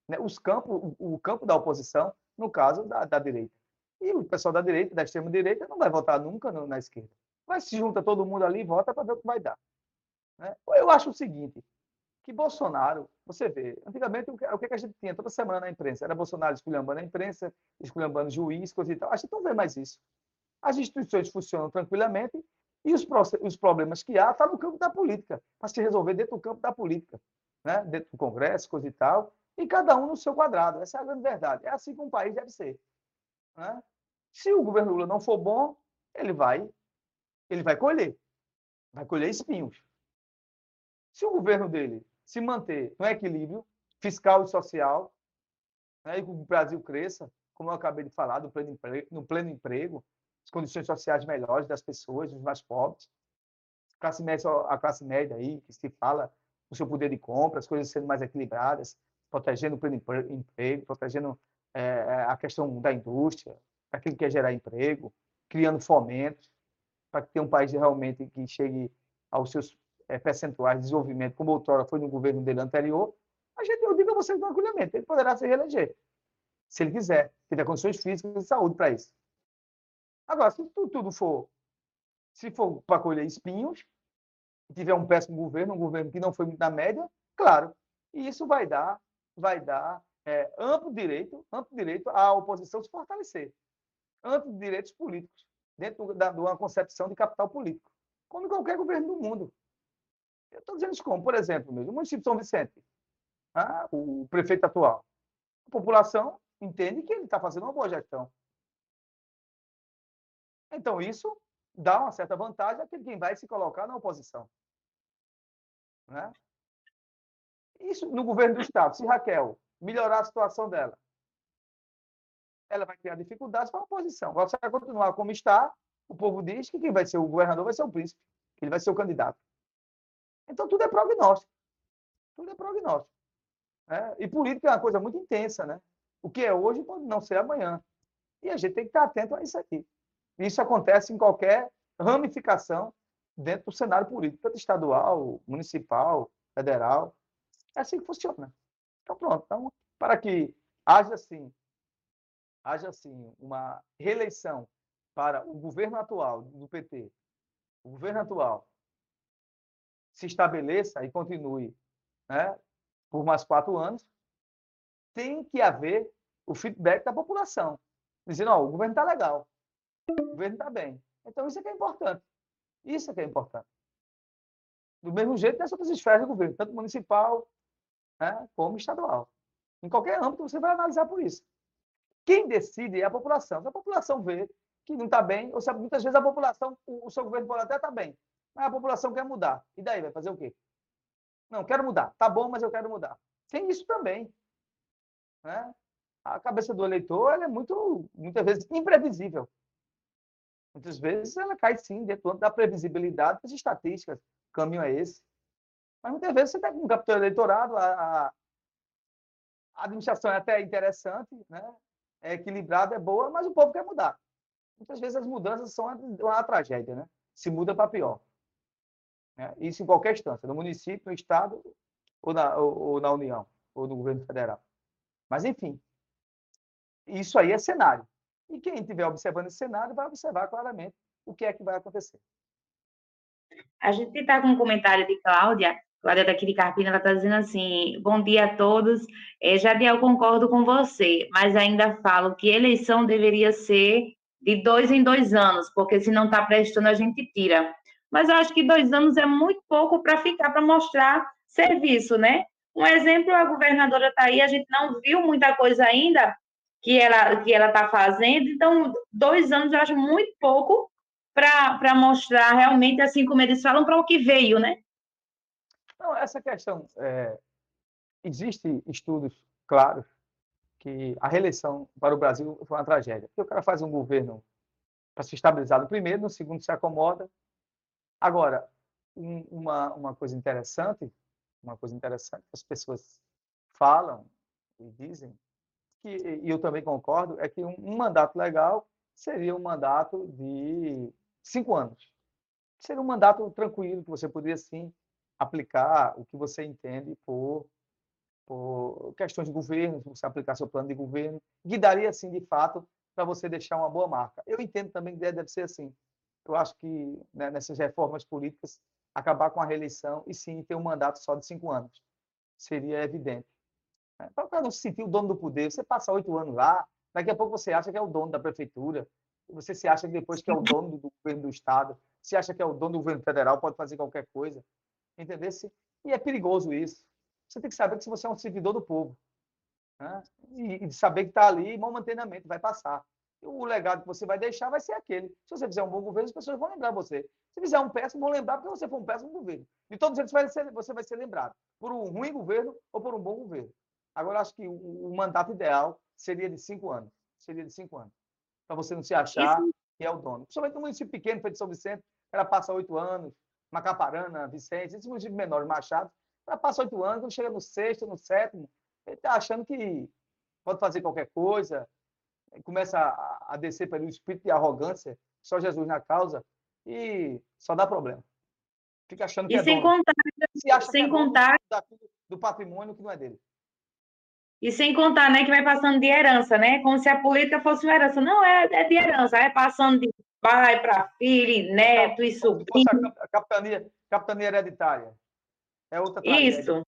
né, os campos, o, o, campo da oposição, no caso da, da, direita. E o pessoal da direita, da extrema-direita, não vai votar nunca no, na esquerda. Mas se junta todo mundo ali e vota para ver o que vai dar. Né? Eu acho o seguinte: que Bolsonaro, você vê, antigamente o que, o que a gente tinha toda semana na imprensa? Era Bolsonaro esculhambando a imprensa, esculhambando juiz, coisa e tal. A gente não vê mais isso. As instituições funcionam tranquilamente e os, os problemas que há estão tá no campo da política, para se resolver dentro do campo da política, né? dentro do Congresso, coisa e tal, e cada um no seu quadrado. Essa é a grande verdade. É assim que um país deve ser. Né? Se o governo Lula não for bom, ele vai, ele vai colher, vai colher espinhos. Se o governo dele se manter no equilíbrio fiscal e social, né, e que o Brasil cresça, como eu acabei de falar, no pleno emprego, no pleno emprego as condições sociais melhores das pessoas, dos mais pobres, a classe média, a classe média aí, que se fala o seu poder de compra, as coisas sendo mais equilibradas, protegendo o pleno emprego, protegendo é, a questão da indústria, para quem quer gerar emprego, criando fomentos, para que tenha um país realmente que chegue aos seus é, percentuais de desenvolvimento, como outrora foi no governo dele anterior, a gente, eu digo a vocês tranquilamente, ele poderá se reeleger, se ele quiser, tiver condições físicas e saúde para isso. Agora, se tudo, for, se for para colher espinhos, tiver um péssimo governo, um governo que não foi muito na média, claro, e isso vai dar, vai dar é, amplo direito, amplo direito à oposição se fortalecer, amplo direitos políticos dentro da, de uma concepção de capital político, como qualquer governo do mundo. Eu estou dizendo isso como, por exemplo, mesmo, o município de São Vicente, ah, o prefeito atual, a população entende que ele está fazendo uma boa gestão. Então, isso dá uma certa vantagem àquele quem vai se colocar na oposição. Né? Isso no governo do Estado. Se Raquel melhorar a situação dela, ela vai criar dificuldades para a oposição. Agora, se ela continuar como está, o povo diz que quem vai ser o governador vai ser o príncipe, que ele vai ser o candidato. Então, tudo é prognóstico. Tudo é prognóstico. Né? E política é uma coisa muito intensa. Né? O que é hoje pode não ser amanhã. E a gente tem que estar atento a isso aqui. Isso acontece em qualquer ramificação dentro do cenário político, tanto estadual, municipal, federal. É assim que funciona. Então, pronto. Então, para que haja, assim, haja, assim, uma reeleição para o governo atual do PT, o governo atual se estabeleça e continue né, por mais quatro anos, tem que haver o feedback da população. Dizendo, ó, o governo está legal, o governo está bem. Então, isso é que é importante. Isso é que é importante. Do mesmo jeito nas outras esferas do governo, tanto municipal né, como estadual. Em qualquer âmbito, você vai analisar por isso. Quem decide é a população. Se a população vê que não está bem, ou se muitas vezes a população, o, seu governo pode até estar tá bem, mas a população quer mudar. E daí, vai fazer o quê? Não, quero mudar. Tá bom, mas eu quero mudar. Tem isso também. Né? A cabeça do eleitor é muito, muitas vezes, imprevisível. Muitas vezes ela cai sim dentro da previsibilidade das estatísticas. O caminho é esse. Mas muitas vezes você tem um capitão eleitorado, a, a administração é até interessante, né? é equilibrada, é boa, mas o povo quer mudar. Muitas vezes as mudanças são uma tragédia, né? se muda para pior. Né? Isso em qualquer instância, no município, no Estado ou na, ou, ou na União, ou no governo federal. Mas, enfim, isso aí é cenário. E quem estiver observando esse cenário vai observar claramente o que é que vai acontecer. A gente está com um comentário de Cláudia, Cláudia daqui de Carpina, ela está dizendo assim, bom dia a todos, é, Jadiel, concordo com você, mas ainda falo que eleição deveria ser de dois em dois anos, porque se não está prestando, a gente tira. Mas eu acho que dois anos é muito pouco para ficar, para mostrar serviço, né? Um exemplo, a governadora está aí, a gente não viu muita coisa ainda, que ela que ela está fazendo. Então, dois anos eu acho muito pouco para mostrar realmente, assim como eles falam, para o que veio, né? Não, essa questão, é, existe estudos claros que a reeleição para o Brasil foi uma tragédia. Porque o cara faz um governo para se estabilizar no primeiro, no segundo se acomoda. Agora, um, uma, uma coisa interessante, uma coisa interessante, as pessoas falam e dizem que, e eu também concordo, é que um, um mandato legal seria um mandato de cinco anos. Seria um mandato tranquilo, que você poderia, sim, aplicar o que você entende por, por questões de governo, você aplicar seu plano de governo, que daria, sim, de fato, para você deixar uma boa marca. Eu entendo também que deve ser assim. Eu acho que né, nessas reformas políticas, acabar com a reeleição e sim ter um mandato só de cinco anos. Seria evidente. Para o cara não se sentir o dono do poder, você passa oito anos lá, daqui a pouco você acha que é o dono da prefeitura, você se acha que depois que é o dono do governo do estado, se acha que é o dono do governo federal, pode fazer qualquer coisa, entendeu? E é perigoso isso. Você tem que saber que se você é um servidor do povo, né? e, e saber que está ali momentaneamente, vai passar. o legado que você vai deixar vai ser aquele. Se você fizer um bom governo, as pessoas vão lembrar você. Se fizer um péssimo, vão lembrar porque você foi um péssimo governo. De todos eles, vai ser, você vai ser lembrado por um ruim governo ou por um bom governo. Agora, acho que o, o mandato ideal seria de cinco anos. Seria de cinco anos. Para você não se achar Isso. que é o dono. Principalmente no município pequeno, feito São Vicente, ela passa oito anos, Macaparana, Vicente, esses municípios menores, Machado, ela passa oito anos, quando chega no sexto, no sétimo, ele está achando que pode fazer qualquer coisa, começa a, a descer pelo espírito de arrogância, só Jesus na causa, e só dá problema. Fica achando que e é sem dono. contar, Se acha sem que é contar do patrimônio que não é dele. E sem contar, né, que vai passando de herança, né? Como se a política fosse uma herança. Não, é, é de herança, é passando de pai para filho, neto e sobrinho. A capitania, capitania hereditária. É outra Isso.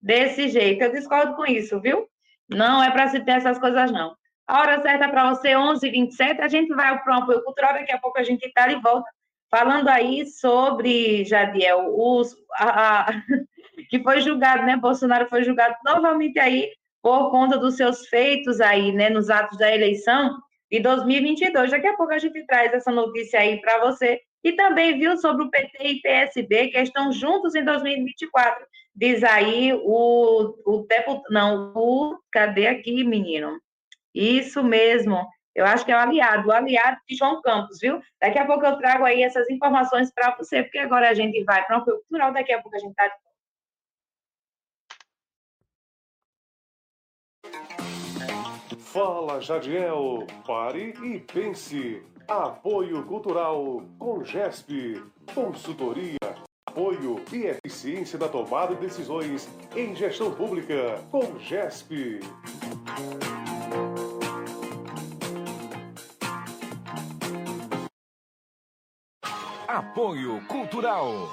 Desse jeito. Eu discordo com isso, viu? Não é para se ter essas coisas, não. A hora certa para você, 11h27. A gente vai para o apoio cultural. Daqui a pouco a gente está de volta. Falando aí sobre, Jadiel, os, a, a, que foi julgado, né? Bolsonaro foi julgado novamente aí por conta dos seus feitos aí, né? Nos atos da eleição de 2022. Daqui a pouco a gente traz essa notícia aí para você. E também viu sobre o PT e PSB que estão juntos em 2024. Diz aí o, o deputado. Não, o. Cadê aqui, menino? Isso mesmo. Eu acho que é o aliado, o aliado de João Campos, viu? Daqui a pouco eu trago aí essas informações para você, porque agora a gente vai para o cultural, daqui a pouco a gente está Fala Jadiel, pare e pense. Apoio Cultural com GESP, consultoria, apoio e eficiência da tomada de decisões em gestão pública com GESP. Apoio Cultural.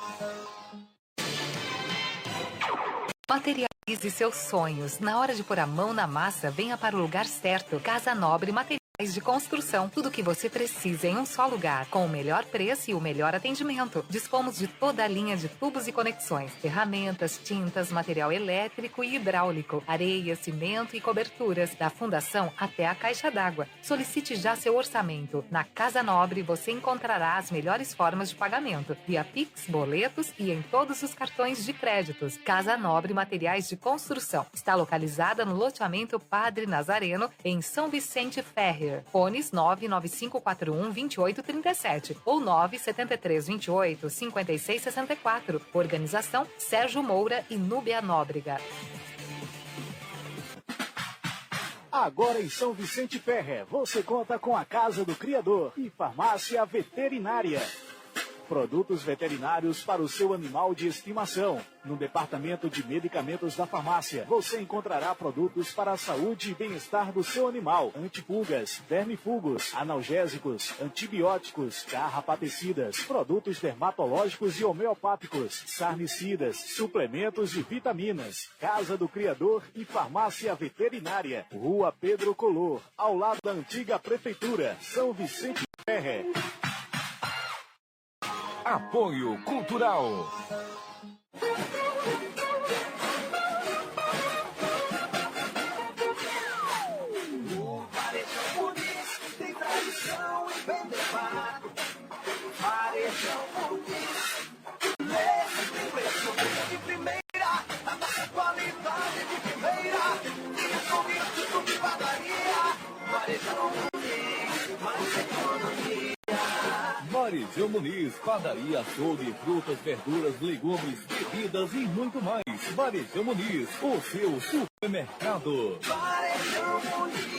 Materialize seus sonhos. Na hora de pôr a mão na massa, venha para o lugar certo. Casa Nobre Materiais de construção. Tudo o que você precisa em um só lugar, com o melhor preço e o melhor atendimento. Dispomos de toda a linha de tubos e conexões, ferramentas, tintas, material elétrico e hidráulico, areia, cimento e coberturas, da fundação até a caixa d'água. Solicite já seu orçamento. Na Casa Nobre você encontrará as melhores formas de pagamento, via Pix, boletos e em todos os cartões de créditos. Casa Nobre Materiais de Construção. Está localizada no loteamento Padre Nazareno, em São Vicente Ferrer. Fones 99541 2837 ou 97328 5664. Organização Sérgio Moura e Núbia Nóbrega. Agora em São Vicente Ferrer, você conta com a Casa do Criador e Farmácia Veterinária. Produtos veterinários para o seu animal de estimação. No departamento de medicamentos da farmácia, você encontrará produtos para a saúde e bem-estar do seu animal: antipulgas, vermifugos, analgésicos, antibióticos, carrapaticidas, produtos dermatológicos e homeopáticos, sarnicidas, suplementos e vitaminas. Casa do Criador e Farmácia Veterinária. Rua Pedro Color, ao lado da antiga Prefeitura, São Vicente Ferre. Apoio Cultural. O Varejão Muniz tem tradição. Varejão Muniz. A qualidade de primeira. E de padaria. Muniz, Varejão Muniz, padaria, açougue, frutas, verduras, legumes, bebidas e muito mais. Varejão Muniz, o seu supermercado. Varejão Muniz.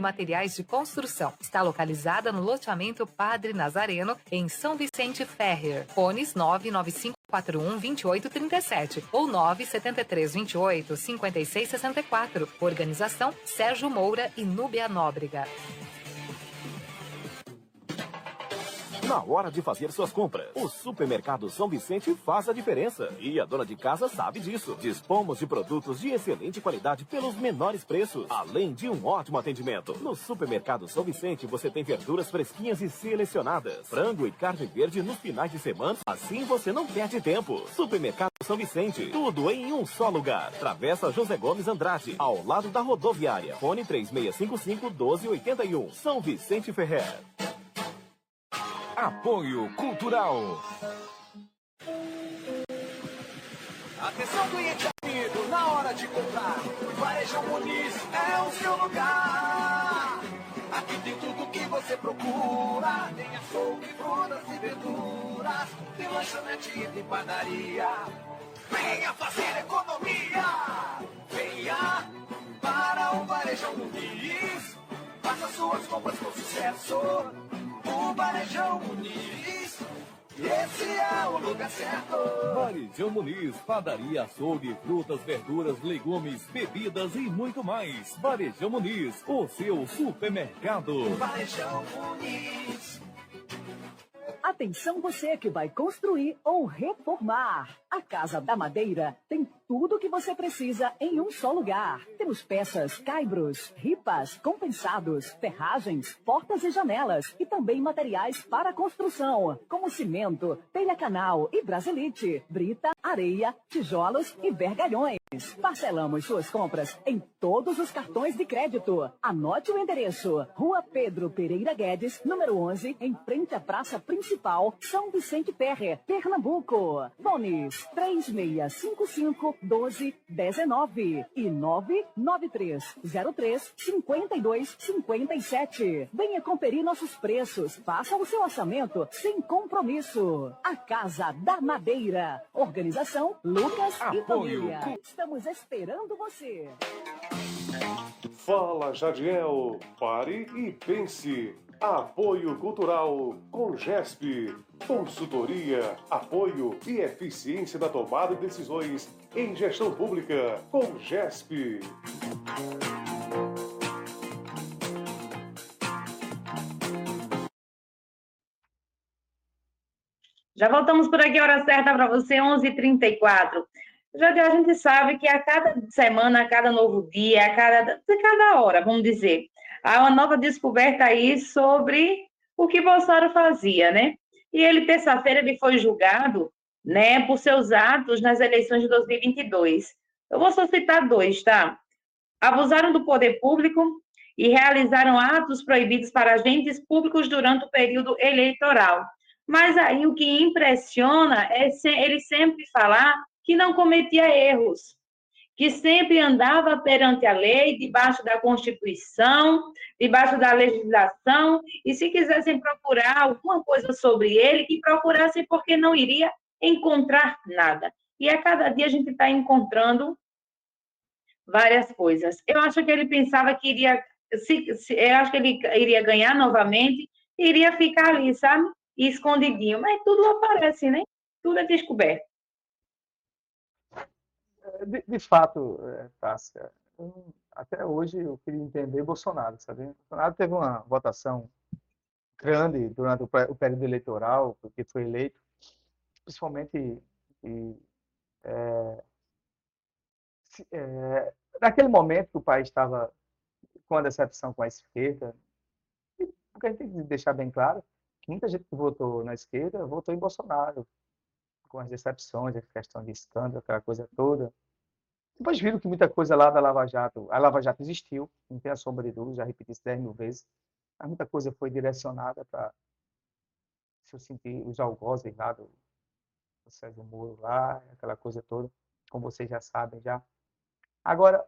Materiais de Construção. Está localizada no loteamento Padre Nazareno, em São Vicente Ferrer. Fones 995 941 28 37 ou 973 28 56 64. Organização Sérgio Moura e Núbia Nóbrega. Na hora de fazer suas compras, o Supermercado São Vicente faz a diferença. E a dona de casa sabe disso. Dispomos de produtos de excelente qualidade pelos menores preços, além de um ótimo atendimento. No Supermercado São Vicente você tem verduras fresquinhas e selecionadas, frango e carne verde nos finais de semana. Assim você não perde tempo. Supermercado São Vicente, tudo em um só lugar. Travessa José Gomes Andrade, ao lado da rodoviária. Fone 3655 1281. São Vicente Ferrer. Apoio Cultural. Atenção, cliente amigo, na hora de comprar, Varejão Muniz é o seu lugar. Aqui tem tudo que você procura, tem açougue, frutas e verduras, tem lanchonete e tem padaria. Venha fazer economia, venha para o Varejão Muniz, faça suas compras com sucesso. O Varejão Muniz, esse é o lugar certo. Varejão Muniz, padaria, açougue, frutas, verduras, legumes, bebidas e muito mais. Varejão Muniz, o seu supermercado. Varejão Muniz. Atenção você que vai construir ou reformar. A Casa da Madeira tem tudo o que você precisa em um só lugar. Temos peças, caibros, ripas, compensados, ferragens, portas e janelas e também materiais para construção, como cimento, telha-canal e brasilite, brita, areia, tijolos e vergalhões. Parcelamos suas compras em todos os cartões de crédito. Anote o endereço: Rua Pedro Pereira Guedes, número 11, em frente à Praça Principal, São Vicente Ferre, Pernambuco. Bones 3655 1219 e 993 03 52 57. Venha conferir nossos preços. Faça o seu orçamento sem compromisso. A Casa da Madeira. Organização Lucas e Apoio Família. Estamos esperando você. Fala Jadiel, pare e pense. Apoio Cultural com GESP. Consultoria, apoio e eficiência da tomada de decisões em gestão pública com GESP. Já voltamos por aqui, hora certa para você, 11h34. Já a gente sabe que a cada semana, a cada novo dia, a cada, a cada hora, vamos dizer, há uma nova descoberta aí sobre o que Bolsonaro fazia, né? E ele, terça-feira, ele foi julgado, né, por seus atos nas eleições de 2022. Eu vou só citar dois, tá? Abusaram do poder público e realizaram atos proibidos para agentes públicos durante o período eleitoral. Mas aí o que impressiona é ele sempre falar que não cometia erros, que sempre andava perante a lei, debaixo da Constituição, debaixo da legislação, e se quisessem procurar alguma coisa sobre ele, que procurassem, porque não iria encontrar nada. E a cada dia a gente está encontrando várias coisas. Eu acho que ele pensava que iria, se, se- eu acho que ele iria ganhar novamente, iria ficar ali, sabe? Escondidinho, mas tudo aparece, né? Tudo é descoberto. De, de fato, é, Tássia, até hoje eu queria entender Bolsonaro, sabe? Bolsonaro teve uma votação grande durante o, o período eleitoral, porque foi eleito, principalmente e, é, se- é, naquele momento que o país estava com a decepção com a esquerda, porque a gente tem que deixar bem claro que muita gente que votou na esquerda votou em Bolsonaro, com as decepções, a questão de escândalo, aquela coisa toda. Depois viram que muita coisa lá da Lava Jato, a Lava Jato existiu, não tem a sombra de dúvida, já repeti isso 10 mil vezes, mas muita coisa foi direcionada para, se eu sentir, os algozes lá do, do Sérgio Moro lá, aquela coisa toda, como vocês já sabem já. Agora,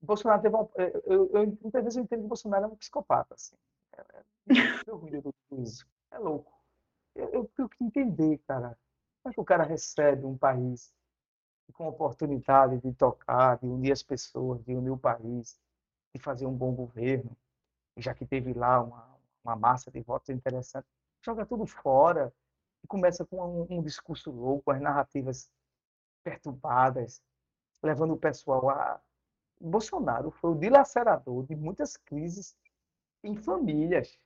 Bolsonaro teve uma, eu, eu, muitas vezes eu entendo que Bolsonaro é um psicopata, assim. É, é, tudo isso. É louco. Eu, eu que entender, cara. Como é que o cara recebe um país com oportunidade de tocar, de unir as pessoas, de unir o país, de fazer um bom governo, já que teve lá uma, uma massa de votos interessante, joga tudo fora e começa com um, um discurso louco, as narrativas perturbadas, levando o pessoal a. Bolsonaro foi o dilacerador de muitas crises em famílias.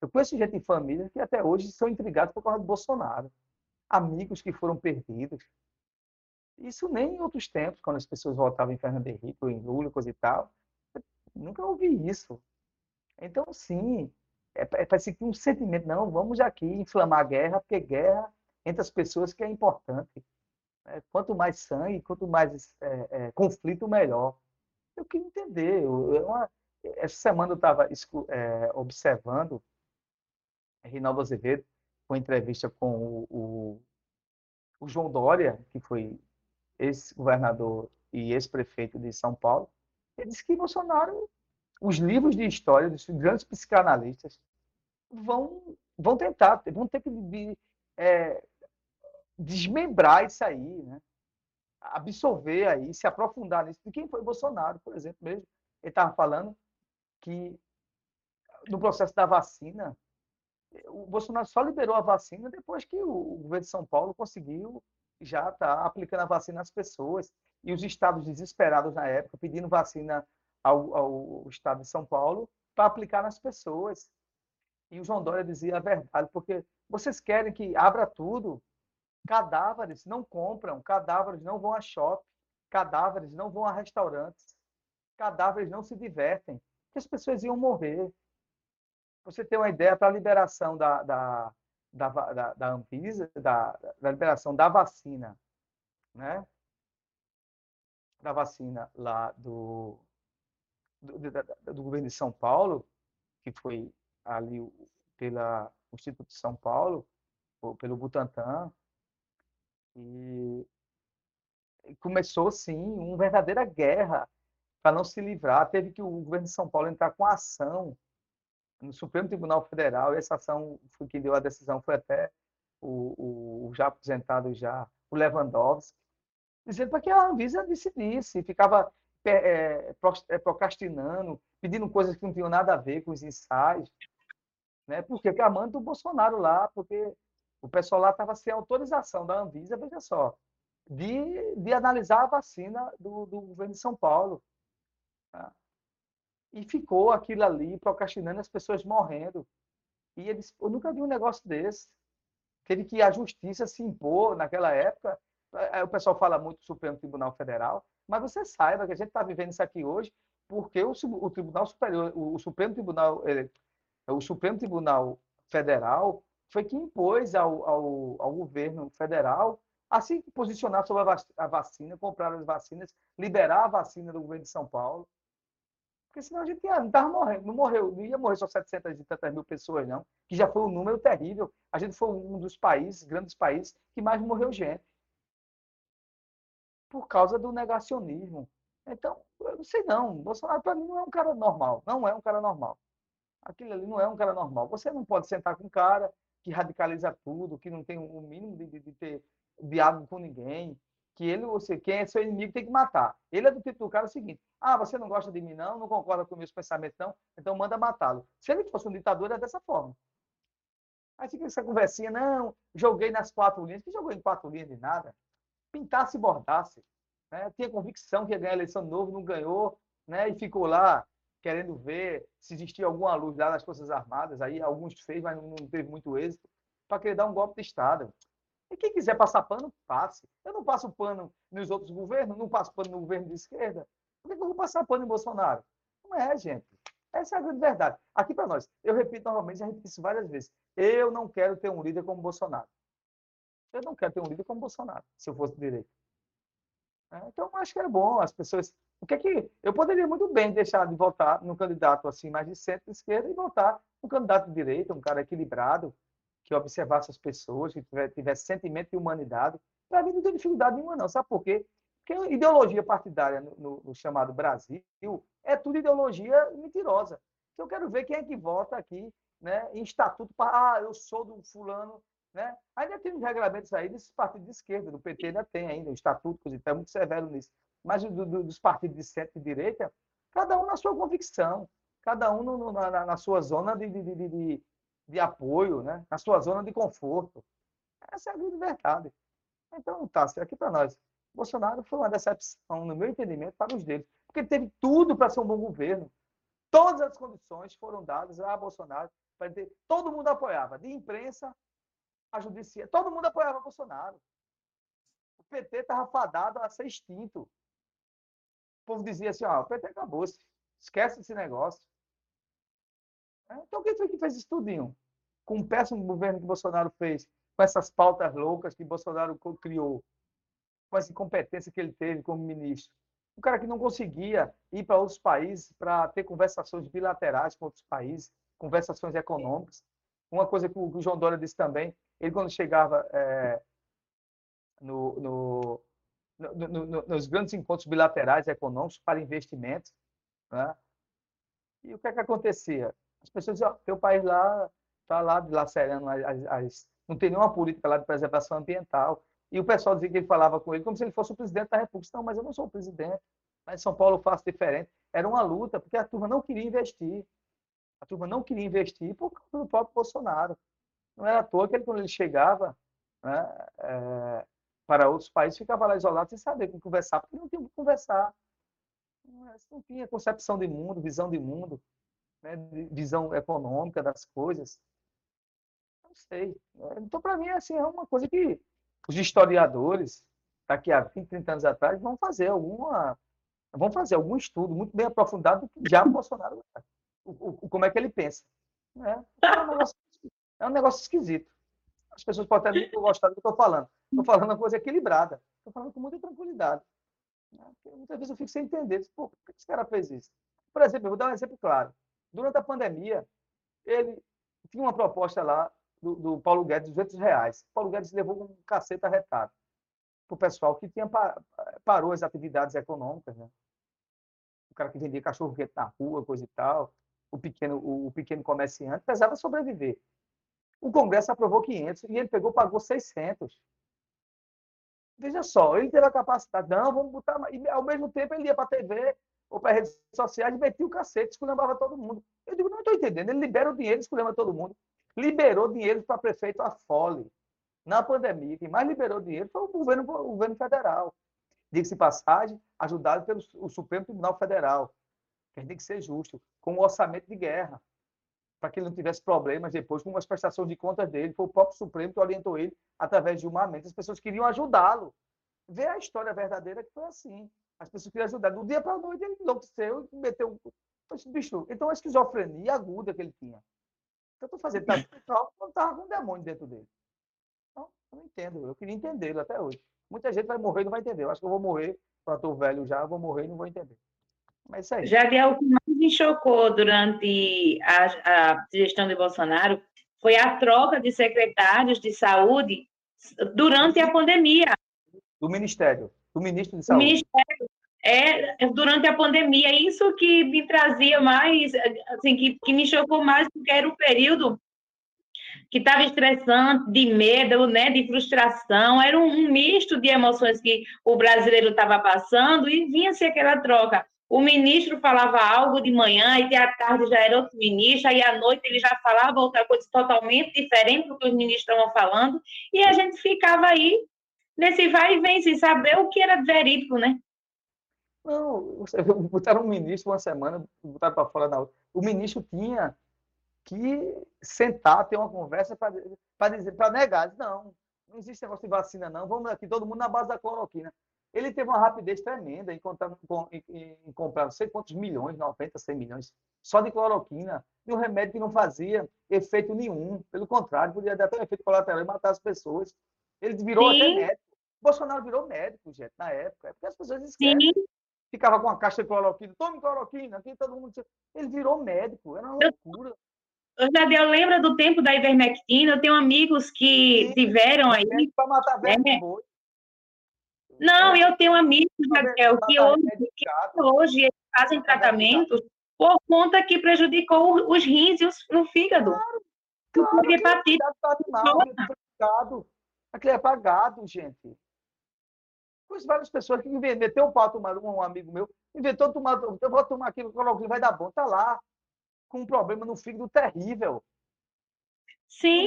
Eu conheço gente em famílias que até hoje são intrigados por causa do Bolsonaro. Amigos que foram perdidos. Isso nem em outros tempos, quando as pessoas votavam em Fernando Henrique ou em Lula, coisa e tal. Eu nunca ouvi isso. Então, sim, é, é, parece que um sentimento, não, vamos aqui inflamar a guerra, porque guerra entre as pessoas que é importante. É, quanto mais sangue, quanto mais é, é, conflito, melhor. Eu queria entender. Eu, eu, uma, essa semana eu estava é, observando Reinaldo Azevedo, com entrevista com o, o, o João Dória, que foi ex-governador e ex-prefeito de São Paulo. Ele disse que Bolsonaro os livros de história dos grandes psicanalistas vão, vão tentar, vão ter que é, desmembrar isso aí, né? absorver aí, se aprofundar nisso. De quem foi Bolsonaro, por exemplo, mesmo. Ele estava falando que no processo da vacina, o Bolsonaro só liberou a vacina depois que o governo de São Paulo conseguiu já tá aplicando a vacina às pessoas. E os estados desesperados na época, pedindo vacina ao, ao Estado de São Paulo para aplicar nas pessoas. E o João Dória dizia a verdade, porque vocês querem que abra tudo, cadáveres não compram, cadáveres não vão a shopping, cadáveres não vão a restaurantes, cadáveres não se divertem, porque as pessoas iam morrer. Você tem uma ideia para a liberação da, da, da, da, da Anvisa, da, da liberação da vacina, né? Da vacina lá do, do, do, governo de São Paulo, que foi ali pela Instituto de São Paulo, pelo Butantan, e começou, sim, uma verdadeira guerra para não se livrar. Teve que o governo de São Paulo entrar com ação no Supremo Tribunal Federal, essa ação que deu a decisão, foi até o, o já aposentado já, o Lewandowski, dizendo para que a Anvisa decidisse, ficava é, é, procrastinando, pedindo coisas que não tinham nada a ver com os ensaios. Né? Porque amando o Bolsonaro lá, porque o pessoal lá estava sem autorização da Anvisa, veja só, de, de analisar a vacina do, do governo de São Paulo. Tá? E ficou aquilo ali, procrastinando, as pessoas morrendo. E eles, eu nunca vi um negócio desse. Teve que a justiça se impor naquela época. O pessoal fala muito do Supremo Tribunal Federal, mas você saiba que a gente está vivendo isso aqui hoje porque o, o Tribunal Superior, o, o Supremo Tribunal, eh, o Supremo Tribunal Federal foi que impôs ao, ao, ao governo federal a se posicionar sobre a vacina, comprar as vacinas, liberar a vacina do governo de São Paulo. Porque senão a gente ia, não estava morrendo, não morreu, não ia morrer só 700 e tantas mil pessoas, não, que já foi um número terrível. A gente foi um dos países, grandes países, que mais morreu gente por causa do negacionismo. Então, eu não sei não. Bolsonaro, para mim, não é um cara normal. Não é um cara normal. Aquilo ali não é um cara normal. Você não pode sentar com um cara que radicaliza tudo, que não tem o um mínimo de, de, de ter diálogo com ninguém, que ele, você, quem é seu inimigo tem que matar. Ele é do tipo do cara é o seguinte: ah, você não gosta de mim, não, não concorda com meus pensamentos, não, então manda matá-lo. Se ele fosse um ditador, é dessa forma. Aí fica essa conversinha, não, joguei nas quatro linhas. Que jogou em quatro linhas de nada? pintasse e bordasse. Né? Tinha convicção que ia ganhar a eleição de novo, não ganhou, né? e ficou lá querendo ver se existia alguma luz lá nas Forças Armadas. Aí alguns fez, mas não teve muito êxito, para querer dar um golpe de Estado. E quem quiser passar pano, passe. Eu não passo pano nos outros governos, não passo pano no governo de esquerda. Por que eu vou passar pano em Bolsonaro? Não é, gente. Essa é a grande verdade. Aqui para nós, eu repito novamente, já repito isso várias vezes. Eu não quero ter um líder como Bolsonaro. Eu não quero ter um líder como Bolsonaro, se eu fosse direito. É, então, acho que é bom as pessoas. O que é que eu poderia muito bem deixar de votar num candidato assim mais de centro-esquerda e votar um candidato de direita, um cara equilibrado, que observasse as pessoas, que tivesse sentimento de humanidade. Para mim não tem dificuldade nenhuma, não. Sabe por quê? Porque ideologia partidária no, no, no chamado Brasil é tudo ideologia mentirosa. Então, eu quero ver quem é que vota aqui né, em estatuto para. Ah, eu sou do fulano né? Ainda tem os regulamentos aí desses partidos de esquerda, do PT ainda tem ainda, o estatuto, então é muito severo nisso. Mas do, do, dos partidos de centro e direita, cada um na sua convicção, cada um no, na, na, sua zona de, de, de, de, apoio, né? na sua zona de conforto. Essa é a grande verdade. Então, Tássio, aqui para nós, Bolsonaro foi uma decepção, no meu entendimento, para os deles. Porque ele teve tudo para ser um bom governo. Todas as condições foram dadas a Bolsonaro. Para ter... Todo mundo apoiava, de imprensa a judiciária. Todo mundo apoiava Bolsonaro. O PT estava fadado a ser extinto. O povo dizia assim: ó, o PT acabou-se. Esquece esse negócio. É, então, quem foi que fez isso tudinho? Com o péssimo governo que Bolsonaro fez, com essas pautas loucas que Bolsonaro criou, com essa incompetência que ele teve como ministro. Um cara que não conseguia ir para outros países para ter conversações bilaterais com outros países, conversações econômicas. Uma coisa que o João Dória disse também, ele quando chegava é, no, no, no, nos grandes encontros bilaterais econômicos para investimentos, né? e o que é que acontecia? As pessoas diziam, teu país lá está lá dilacerando as, as, não tem nenhuma política lá de preservação ambiental. E o pessoal dizia que ele falava com ele como se ele fosse o presidente da República. Não, mas eu não sou o presidente. Mas em São Paulo eu faço diferente. Era uma luta, porque a turma não queria investir. A turma não queria investir por causa do próprio Bolsonaro. Não era à toa que ele, quando ele chegava né, é, para outros países, ficava lá isolado sem saber com conversar, porque não tinha que conversar. Não tinha concepção de mundo, visão de mundo, né, visão econômica das coisas. Não sei. Então, para mim, assim, é uma coisa que os historiadores, daqui a 20, 30 anos atrás, vão fazer alguma vão fazer algum estudo muito bem aprofundado do que já o Bolsonaro é. o, o, como é que ele pensa. Né? É, um negócio, é um negócio esquisito. As pessoas podem até não gostar do que eu estou falando. Estou falando uma coisa equilibrada. Estou falando com muita tranquilidade. Né? Muitas vezes eu fico sem entender. Pô, por que esse cara fez isso? Por exemplo, eu vou dar um exemplo claro. Durante a pandemia, ele tinha uma proposta lá do, do Paulo Guedes, 200 reais. O Paulo Guedes levou um cacete arretado para o pessoal que tinha parou as atividades econômicas, né? O cara que vendia cachorro quente na rua, coisa e tal, o pequeno, o, o pequeno comerciante precisava sobreviver. O Congresso aprovou 500 e ele pegou, pagou 600. Veja só, ele teve a capacidade, não, vamos botar. E ao mesmo tempo ele ia para a TV ou para redes sociais metia o cacete, esculhambava todo mundo. Eu digo, não estou entendendo. Ele libera o dinheiro, esculhamba todo mundo liberou dinheiro para prefeito a fole. Na pandemia, quem mais liberou dinheiro foi o governo, o governo federal. Diga-se passagem, ajudado pelo o Supremo Tribunal Federal. Que tem que ser justo, com o orçamento de guerra, para que ele não tivesse problemas depois com as prestações de contas dele. Foi o próprio Supremo que orientou ele através de uma mente. As pessoas queriam ajudá-lo. Vê a história verdadeira que foi assim. As pessoas queriam ajudar. Do dia para a noite ele enlouqueceu e meteu. Bicho, então a esquizofrenia aguda que ele tinha que eu estou fazendo? Tá quando estava com um demônio dentro dele. Então, eu não entendo. Eu queria entendê-lo até hoje. Muita gente vai morrer e não vai entender. Eu acho que eu vou morrer, quando estou velho já, vou morrer e não vou entender. Mas isso aí. Jadiel, o que mais me chocou durante a, a gestão de Bolsonaro foi a troca de secretários de saúde durante a pandemia. Do Ministério, do ministro de Saúde. O Ministério é durante a pandemia. Isso que me trazia mais, assim, que, que me chocou mais, porque era o período que estava estressante, de medo, né, de frustração, era um, um misto de emoções que o brasileiro estava passando e vinha-se aquela troca. O ministro falava algo de manhã, e à tarde já era outro ministro, aí à noite ele já falava outra coisa totalmente diferente do que os ministros estavam falando, e a gente ficava aí nesse vai e vem, sem saber o que era verídico, né? Não, botaram um ministro uma semana, botaram para fora na outra. O ministro tinha que sentar, ter uma conversa para dizer, para negar. Não, não existe negócio de vacina, não. Vamos aqui, todo mundo na base da cloroquina. Ele teve uma rapidez tremenda em, contar, em, em comprar não sei quantos milhões, 90, 100 milhões, só de cloroquina, de um remédio que não fazia efeito nenhum. Pelo contrário, podia dar até um efeito colateral e matar as pessoas. Ele virou Sim. até médico. Bolsonaro virou médico, gente, na época. É porque as pessoas esquecem. Sim ficava com a caixa de cloroquina, tome cloroquina, aqui todo mundo. Ele virou médico, era uma loucura. Eu, Jadel, lembra do tempo da ivermectina? Eu tenho amigos que Sim, tiveram aí. Para matar velho é. Não, eu tenho amigos, Jadel, que hoje, que hoje eles fazem tratamentos por conta que prejudicou os rins e os, o fígado. Claro, claro, hepatite. Aquilo é pagado, gente. Pois várias pessoas que meteu o pau tomar um amigo meu, inventou tomar, eu vou tomar aquilo, cloroquina vai dar bom, tá lá, com um problema no fígado terrível. Sim.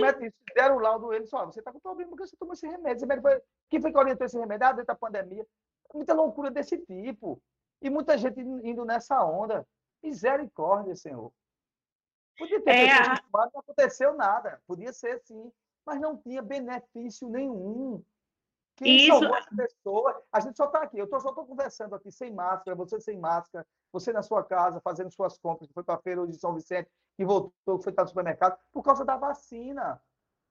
Deram o laudo ele só, você está com problema porque você tomou esse remédio. Esse foi... Quem foi que orientou esse remédio? Ah, dentro da pandemia. Muita loucura desse tipo. E muita gente indo nessa onda. Misericórdia, Senhor. Podia ter é, a... não aconteceu nada. Podia ser sim, mas não tinha benefício nenhum. Quem Isso... salvou essa pessoa? A gente só está aqui. Eu tô, só estou conversando aqui sem máscara, você sem máscara, você na sua casa, fazendo suas compras, que foi para a feira de São Vicente, que voltou, que foi para o supermercado, por causa da vacina.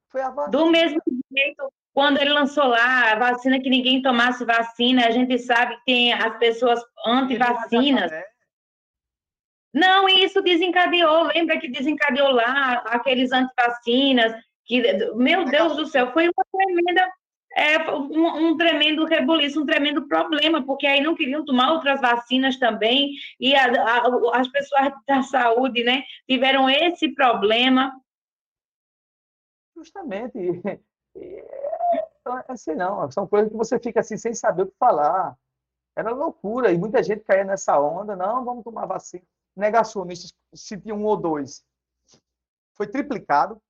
Foi a vacina. Do mesmo jeito, quando ele lançou lá a vacina que ninguém tomasse vacina, a gente sabe que tem as pessoas anti-vacinas. Não, isso desencadeou. Lembra que desencadeou lá aqueles anti-vacinas? Que, meu Deus do céu, foi uma tremenda é, um, um, tremendo rebuliço, um tremendo problema, porque aí não queriam tomar outras vacinas também, e a, a, as pessoas da saúde né, tiveram esse problema. Justamente. Assim, não, são coisas que você fica assim sem saber o que falar. Era loucura, e muita gente caía nessa onda, não, vamos tomar vacina. Negacionistas, se tinha um ou dois. Foi triplicado.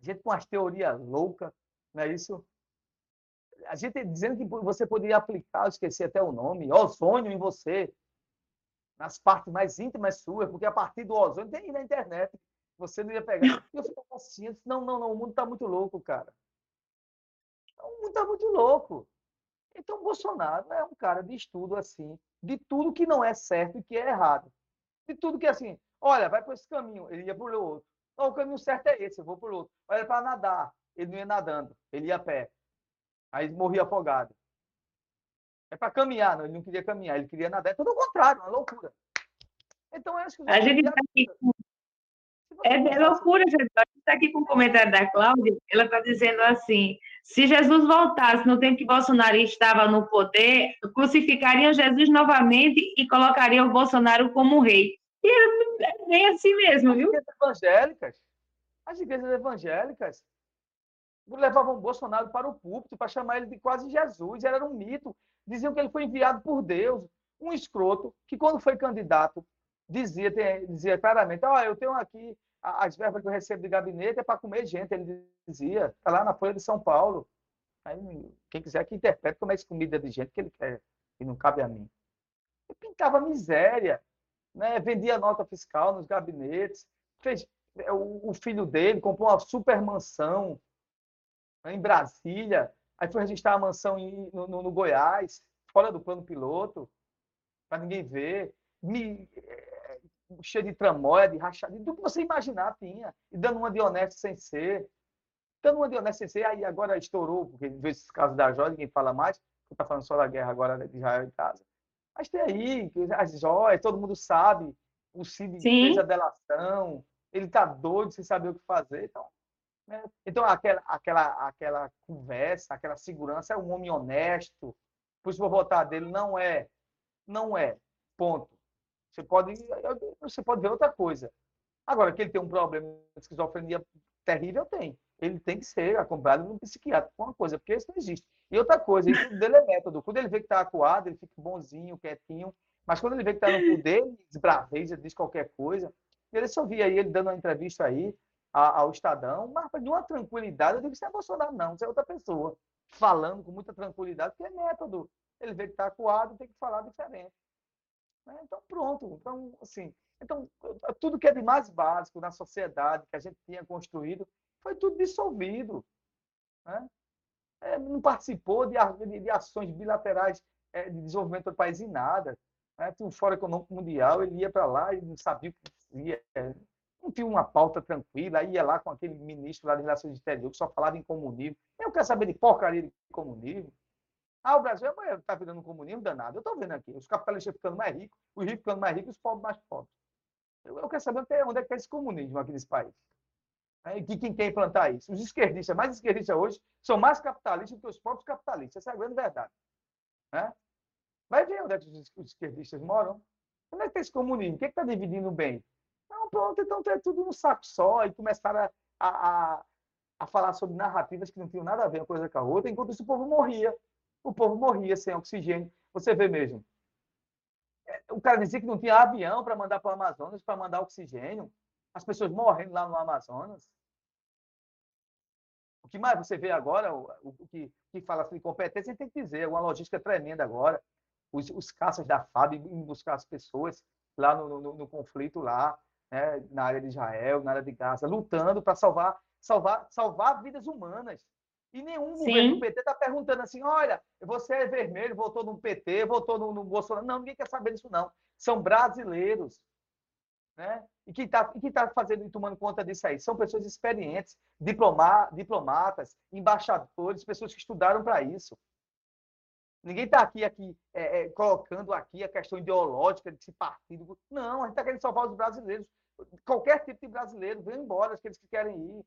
Gente com as teorias loucas, não é isso? A gente dizendo que você poderia aplicar, eu esqueci até o nome, ozônio em você, nas partes mais íntimas suas, porque a partir do ozônio tem na internet, você não ia pegar. E eu fico assim, disse, não, não, não, o mundo está muito louco, cara. O mundo está muito louco. Então, Bolsonaro é um cara de estudo assim, de tudo que não é certo e que é errado. De tudo que é assim, olha, vai por esse caminho, ele ia por outro. Não, o caminho certo é esse, eu vou por outro. Olha, para nadar, ele não ia nadando, ele ia a pé. Aí morria afogado. É para caminhar, não, ele não queria caminhar, ele queria nadar. É tudo o contrário, uma loucura. Então, acho que. A gente está aqui com... É, é loucura, Jesus. A gente está aqui com o um comentário da Cláudia. Ela está dizendo assim: se Jesus voltasse no tempo que Bolsonaro estava no poder, crucificariam Jesus novamente e colocariam o Bolsonaro como rei. E é bem assim mesmo, viu? As igrejas evangélicas. As igrejas evangélicas levavam Bolsonaro para o púlpito para chamar ele de quase Jesus. Ele era um mito. Diziam que ele foi enviado por Deus, um escroto, que quando foi candidato, dizia, dizia claramente: oh, eu tenho aqui as verbas que eu recebo de gabinete é para comer gente. Ele dizia, está lá na Folha de São Paulo. Aí, quem quiser que interprete como é comida de gente que ele quer, e não cabe a mim. Pintava miséria, né? vendia nota fiscal nos gabinetes, fez o filho dele comprou uma super mansão em Brasília, aí foi registrar a mansão em, no, no, Goiás, fora do plano piloto, para ninguém ver, me, é, cheio de tramóia, de rachadinha, tudo que você imaginar tinha, e dando uma de honesto sem ser, dando uma de honesto sem ser, aí agora estourou, porque veio esses casos da joia, ninguém fala mais, está falando só da guerra agora de Israel e casa. Mas tem aí, as joias, todo mundo sabe, o Cid fez a delação, ele está doido sem saber o que fazer, então né? Então, aquela, aquela, aquela conversa, aquela segurança, é um homem honesto, por isso vou votar dele, não é. Não é. Ponto. Você pode, você pode ver outra coisa. Agora, que ele tem um problema de esquizofrenia terrível, tem. Ele tem que ser acompanhado num psiquiatra com uma coisa, porque isso não existe. E outra coisa, isso dele é método. Quando ele vê que está acuado, ele fica bonzinho, quietinho. Mas quando ele vê que está no poder, ele desbraveja, diz qualquer coisa. Ele só via aí ele dando uma entrevista aí, ao Estadão, mas de uma tranquilidade, eu digo isso é Bolsonaro, não, isso é outra pessoa, falando com muita tranquilidade, porque é método. Ele vê que está acuado, tem que falar diferente. Né? Então, pronto. Então, assim, então, tudo que é de mais básico na sociedade, que a gente tinha construído, foi tudo dissolvido. Né? É, não participou de, de, de ações bilaterais é, de desenvolvimento do país em nada. Né? Tinha um Fórum Econômico Mundial, ele ia para lá e não sabia o que ia não uma pauta tranquila, ia lá com aquele ministro lá de Relações Exteriores que só falava em comunismo. Eu quero saber de porcaria de comunismo. Ah, o Brasil está virando um comunismo danado. Eu estou vendo aqui, os capitalistas ficando mais ricos, os ricos ficando mais ricos os pobres mais pobres. Eu, eu quero saber onde é, onde é que está esse comunismo aqui nesse país. É, quem quer implantar isso? Os esquerdistas, mais esquerdistas hoje, são mais capitalistas do que os próprios capitalistas. Essa é a grande verdade. Né? Vai ver onde é que os esquerdistas moram. Onde é que está esse comunismo? O que é está dividindo o bem? Não, pronto, então é tudo num saco só. E começaram a, a, a falar sobre narrativas que não tinham nada a ver uma coisa com a outra, enquanto isso o povo morria. O povo morria sem oxigênio. Você vê mesmo. É, o cara dizia que não tinha avião para mandar para o Amazonas, para mandar oxigênio. As pessoas morrendo lá no Amazonas. O que mais você vê agora, o, o que, que fala de competência, tem que dizer, uma logística tremenda agora. Os, os caças da FAB indo buscar as pessoas lá no, no, no conflito lá, né, na área de Israel, na área de Gaza, lutando para salvar, salvar, salvar vidas humanas. E nenhum Sim. governo do PT está perguntando assim: olha, você é vermelho, votou no PT, votou no, no Bolsonaro. Não, ninguém quer saber disso, não. São brasileiros. Né? E quem está tá fazendo e tomando conta disso aí? São pessoas experientes, diploma, diplomatas, embaixadores, pessoas que estudaram para isso. Ninguém está aqui, aqui é, é, colocando aqui a questão ideológica de esse partido. Não, a gente está querendo salvar os brasileiros. Qualquer tipo de brasileiro, vem embora, aqueles que querem ir.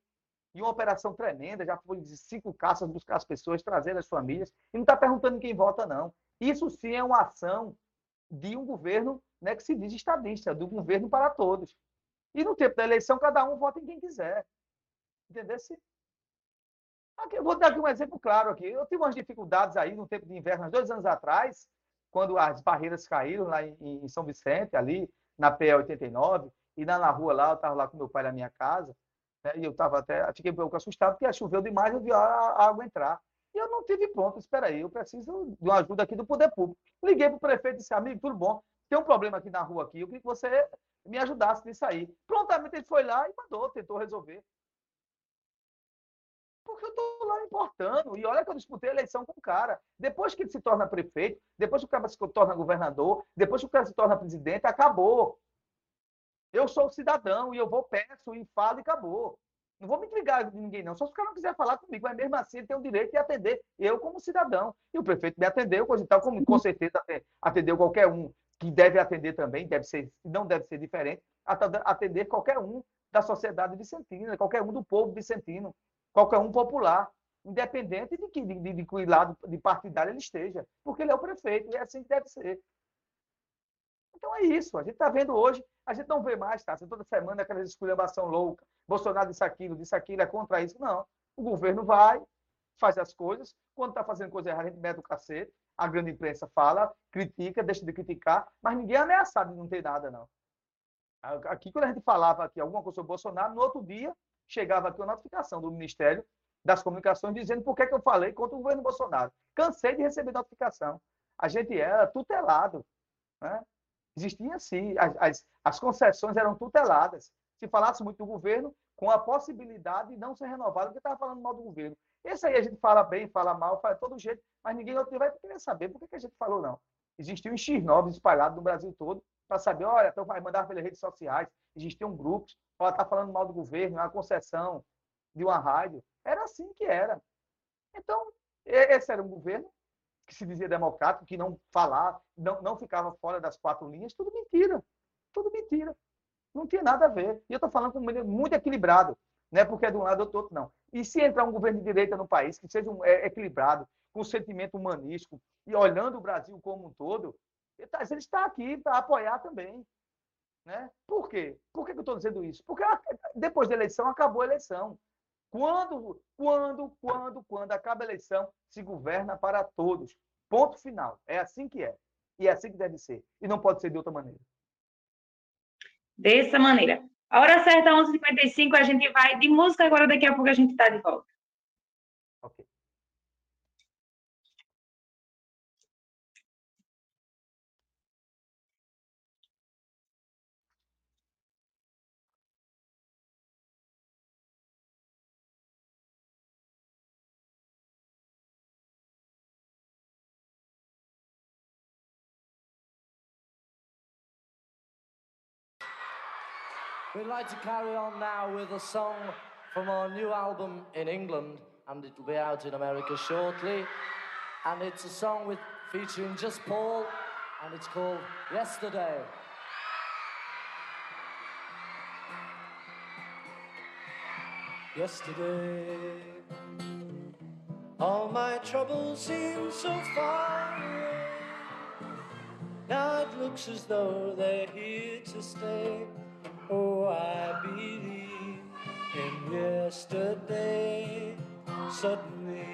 E uma operação tremenda, já foi de cinco caças buscar as pessoas, trazer as famílias. E não está perguntando quem vota, não. Isso sim é uma ação de um governo né, que se diz estadista, do governo para todos. E no tempo da eleição, cada um vota em quem quiser. Entendeu? Aqui, eu vou dar aqui um exemplo claro aqui. Eu tive umas dificuldades aí no tempo de inverno, há dois anos atrás, quando as barreiras caíram lá em, em São Vicente, ali na PE 89, e lá na rua lá, eu estava lá com meu pai na minha casa, né, e eu estava até, fiquei um pouco assustado, porque choveu demais, eu vi a, a água entrar. E eu não tive pronto, espera aí, eu preciso de uma ajuda aqui do poder público. Liguei para o prefeito e disse, amigo, tudo bom, tem um problema aqui na rua aqui, eu queria que você me ajudasse nisso aí. Prontamente ele foi lá e mandou, tentou resolver. Porque eu estou lá importando. E olha que eu disputei a eleição com o cara. Depois que ele se torna prefeito, depois que o cara se torna governador, depois que o cara se torna presidente, acabou. Eu sou cidadão e eu vou, peço e falo e acabou. Não vou me ligar de ninguém, não. Só se o cara não quiser falar comigo. Mas mesmo assim, ele tem o direito de atender eu como cidadão. E o prefeito me atendeu, coisa e tal, como com certeza atendeu qualquer um que deve atender também, deve ser, não deve ser diferente, atender qualquer um da sociedade vicentina, qualquer um do povo vicentino, qualquer um popular, independente de que, de, de, que lado de partidário ele esteja, porque ele é o prefeito e é assim que deve ser. Então é isso, a gente está vendo hoje, a gente não vê mais, tá? Toda semana aquela esculhambação louca, Bolsonaro disse aquilo, disse aquilo, é contra isso. Não, o governo vai, faz as coisas, quando está fazendo coisa errada, a gente mete o cacete, a grande imprensa fala, critica, deixa de criticar, mas ninguém é ameaçado de não ter nada, não. Aqui, quando a gente falava aqui alguma coisa sobre Bolsonaro, no outro dia chegava aqui uma notificação do Ministério das Comunicações dizendo por que, que eu falei contra o governo Bolsonaro. Cansei de receber notificação. A gente era tutelado. Né? Existia assim, as, as, as concessões eram tuteladas. Se falasse muito do governo, com a possibilidade de não ser renovado, porque estava falando mal do governo. Esse aí a gente fala bem, fala mal, faz todo jeito, mas ninguém vai querer saber por que, que a gente falou não. Existiam X9 espalhados no Brasil todo para saber, olha, então vai mandar pelas redes sociais, existiam grupos, ela está falando mal do governo, é uma concessão de uma rádio. Era assim que era. Então, esse era um governo que se dizia democrático, que não falava, não, não ficava fora das quatro linhas, tudo mentira. Tudo mentira. Não tinha nada a ver. E eu estou falando com um muito equilibrado. Não é porque é de um lado ou do outro, não. E se entrar um governo de direita no país que seja um, é, equilibrado, com sentimento humanístico e olhando o Brasil como um todo, ele está aqui para apoiar também. Né? Por quê? Por que eu estou dizendo isso? Porque depois da eleição acabou a eleição. Quando, quando, quando, quando acaba a eleição, se governa para todos. Ponto final. É assim que é. E é assim que deve ser. E não pode ser de outra maneira. Dessa maneira. A hora certa, 11h55, a gente vai de música, agora daqui a pouco a gente está de volta. Ok. Like to carry on now with a song from our new album in England, and it will be out in America shortly. And it's a song with featuring just Paul, and it's called Yesterday. Yesterday, all my troubles seem so far away. Now it looks as though they're here to stay. Oh, I believe in yesterday. Suddenly,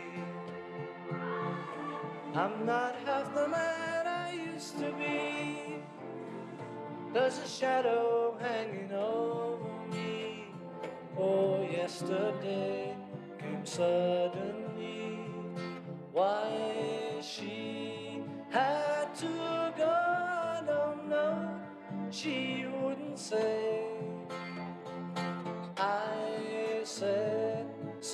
I'm not half the man I used to be. There's a shadow hanging over me. Oh, yesterday came suddenly. Why she had to go, I don't know. She wouldn't say.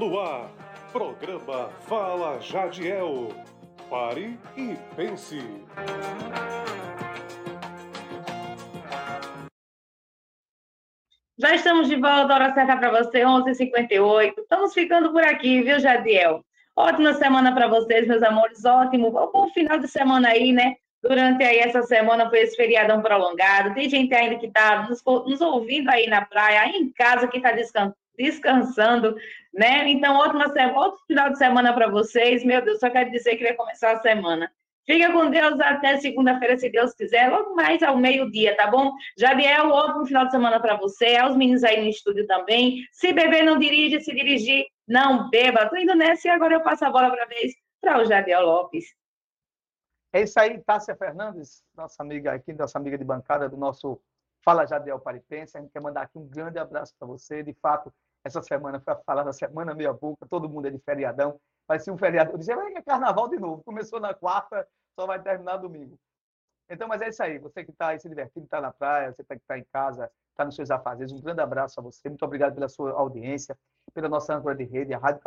No ar, programa Fala Jadiel. Pare e pense. Já estamos de volta, hora certa para você, 11h58. Estamos ficando por aqui, viu, Jadiel? Ótima semana para vocês, meus amores, ótimo. Bom final de semana aí, né? Durante aí essa semana foi esse feriadão prolongado. Tem gente ainda que está nos, nos, ouvindo aí na praia, aí em casa que está descan descansando, né? Então, semana, outro final de semana para vocês. Meu Deus, só quero dizer que vai começar a semana. Fica com Deus até segunda-feira, se Deus quiser, logo mais ao meio-dia, tá bom? Jadiel, ótimo final de semana para você, aos meninos aí no estúdio também. Se beber, não dirige, se dirigir, não beba. Tô indo nessa e agora eu passo a bola para vez para o Jadiel Lopes. É isso aí, Tássia Fernandes, nossa amiga aqui, nossa amiga de bancada do nosso Fala Jadiel Paripense. A gente quer mandar aqui um grande abraço para você. De fato, essa semana foi a falar da semana meia boca, todo mundo é de feriadão. Vai ser um feriado. Eu disse, é carnaval de novo. Começou na quarta, só vai terminar domingo. Então, mas é isso aí. Você que está aí se divertindo, está na praia, você que está em casa, está nos seus afazeres, um grande abraço a você. Muito obrigado pela sua audiência, pela nossa âncora de rede, a Rádio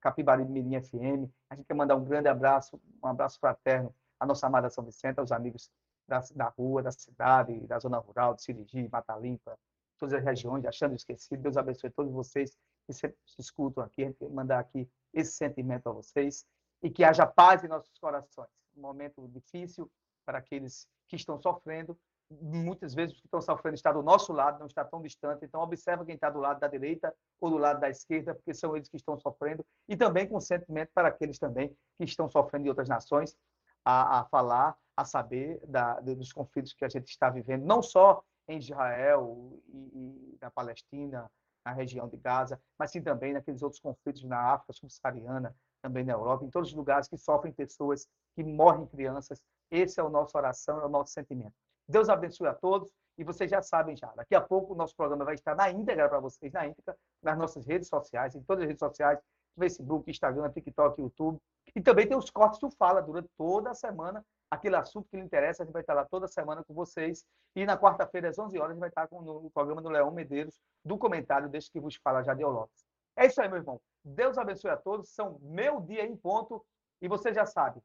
Capibari de Mirim FM. A gente quer mandar um grande abraço, um abraço fraterno à nossa amada São Vicente, aos amigos da, da rua, da cidade, da zona rural, de Sirigi, Mata Limpa, todas as regiões, achando esquecido. Deus abençoe todos vocês que se escutam aqui. Mandar aqui esse sentimento a vocês e que haja paz em nossos corações. Um momento difícil para aqueles que estão sofrendo. Muitas vezes os que estão sofrendo estão do nosso lado, não está tão distante. Então, observa quem está do lado da direita ou do lado da esquerda, porque são eles que estão sofrendo. E também com sentimento para aqueles também que estão sofrendo em outras nações, a, a falar, a saber da, dos conflitos que a gente está vivendo, não só em Israel e, e na Palestina, na região de Gaza, mas sim também naqueles outros conflitos na África subsaariana, também na Europa, em todos os lugares que sofrem pessoas, que morrem crianças. Esse é o nosso oração, é o nosso sentimento. Deus abençoe a todos e vocês já sabem já. Daqui a pouco o nosso programa vai estar na íntegra para vocês, na íntegra, nas nossas redes sociais, em todas as redes sociais, Facebook, Instagram, TikTok, YouTube. E também tem os cortes do Fala durante toda a semana. Aquele assunto que lhe interessa, a gente vai estar lá toda semana com vocês. E na quarta-feira, às 11 horas, a gente vai estar com, no programa do Leão Medeiros, do comentário deste que vos fala, Jadiel Lopes. É isso aí, meu irmão. Deus abençoe a todos. São meu dia em ponto. E você já sabe,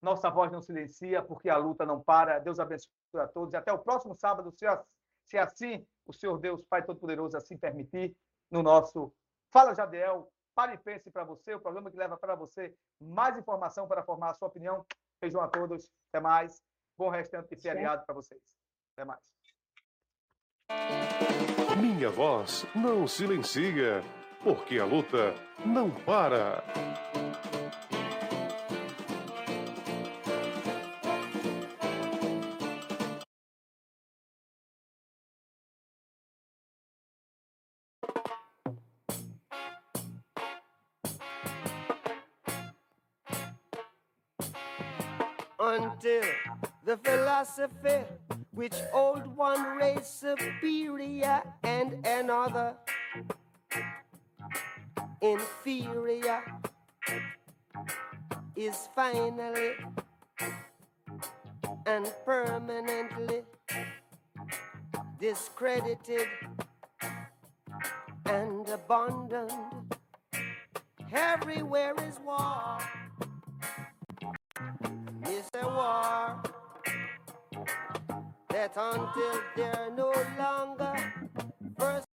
nossa voz não silencia, porque a luta não para. Deus abençoe a todos. E até o próximo sábado, se assim o Senhor Deus, Pai Todo-Poderoso, assim permitir, no nosso Fala Jadiel, Pare e pense para você, o programa que leva para você mais informação para formar a sua opinião. Beijão a todos. Até mais. Bom restante de feriado para vocês. Até mais. Minha voz não silencia, porque a luta não para. Philosophy which old one race superior and another inferior is finally and permanently discredited and abandoned. Everywhere is war. It's a war that until they're no longer. First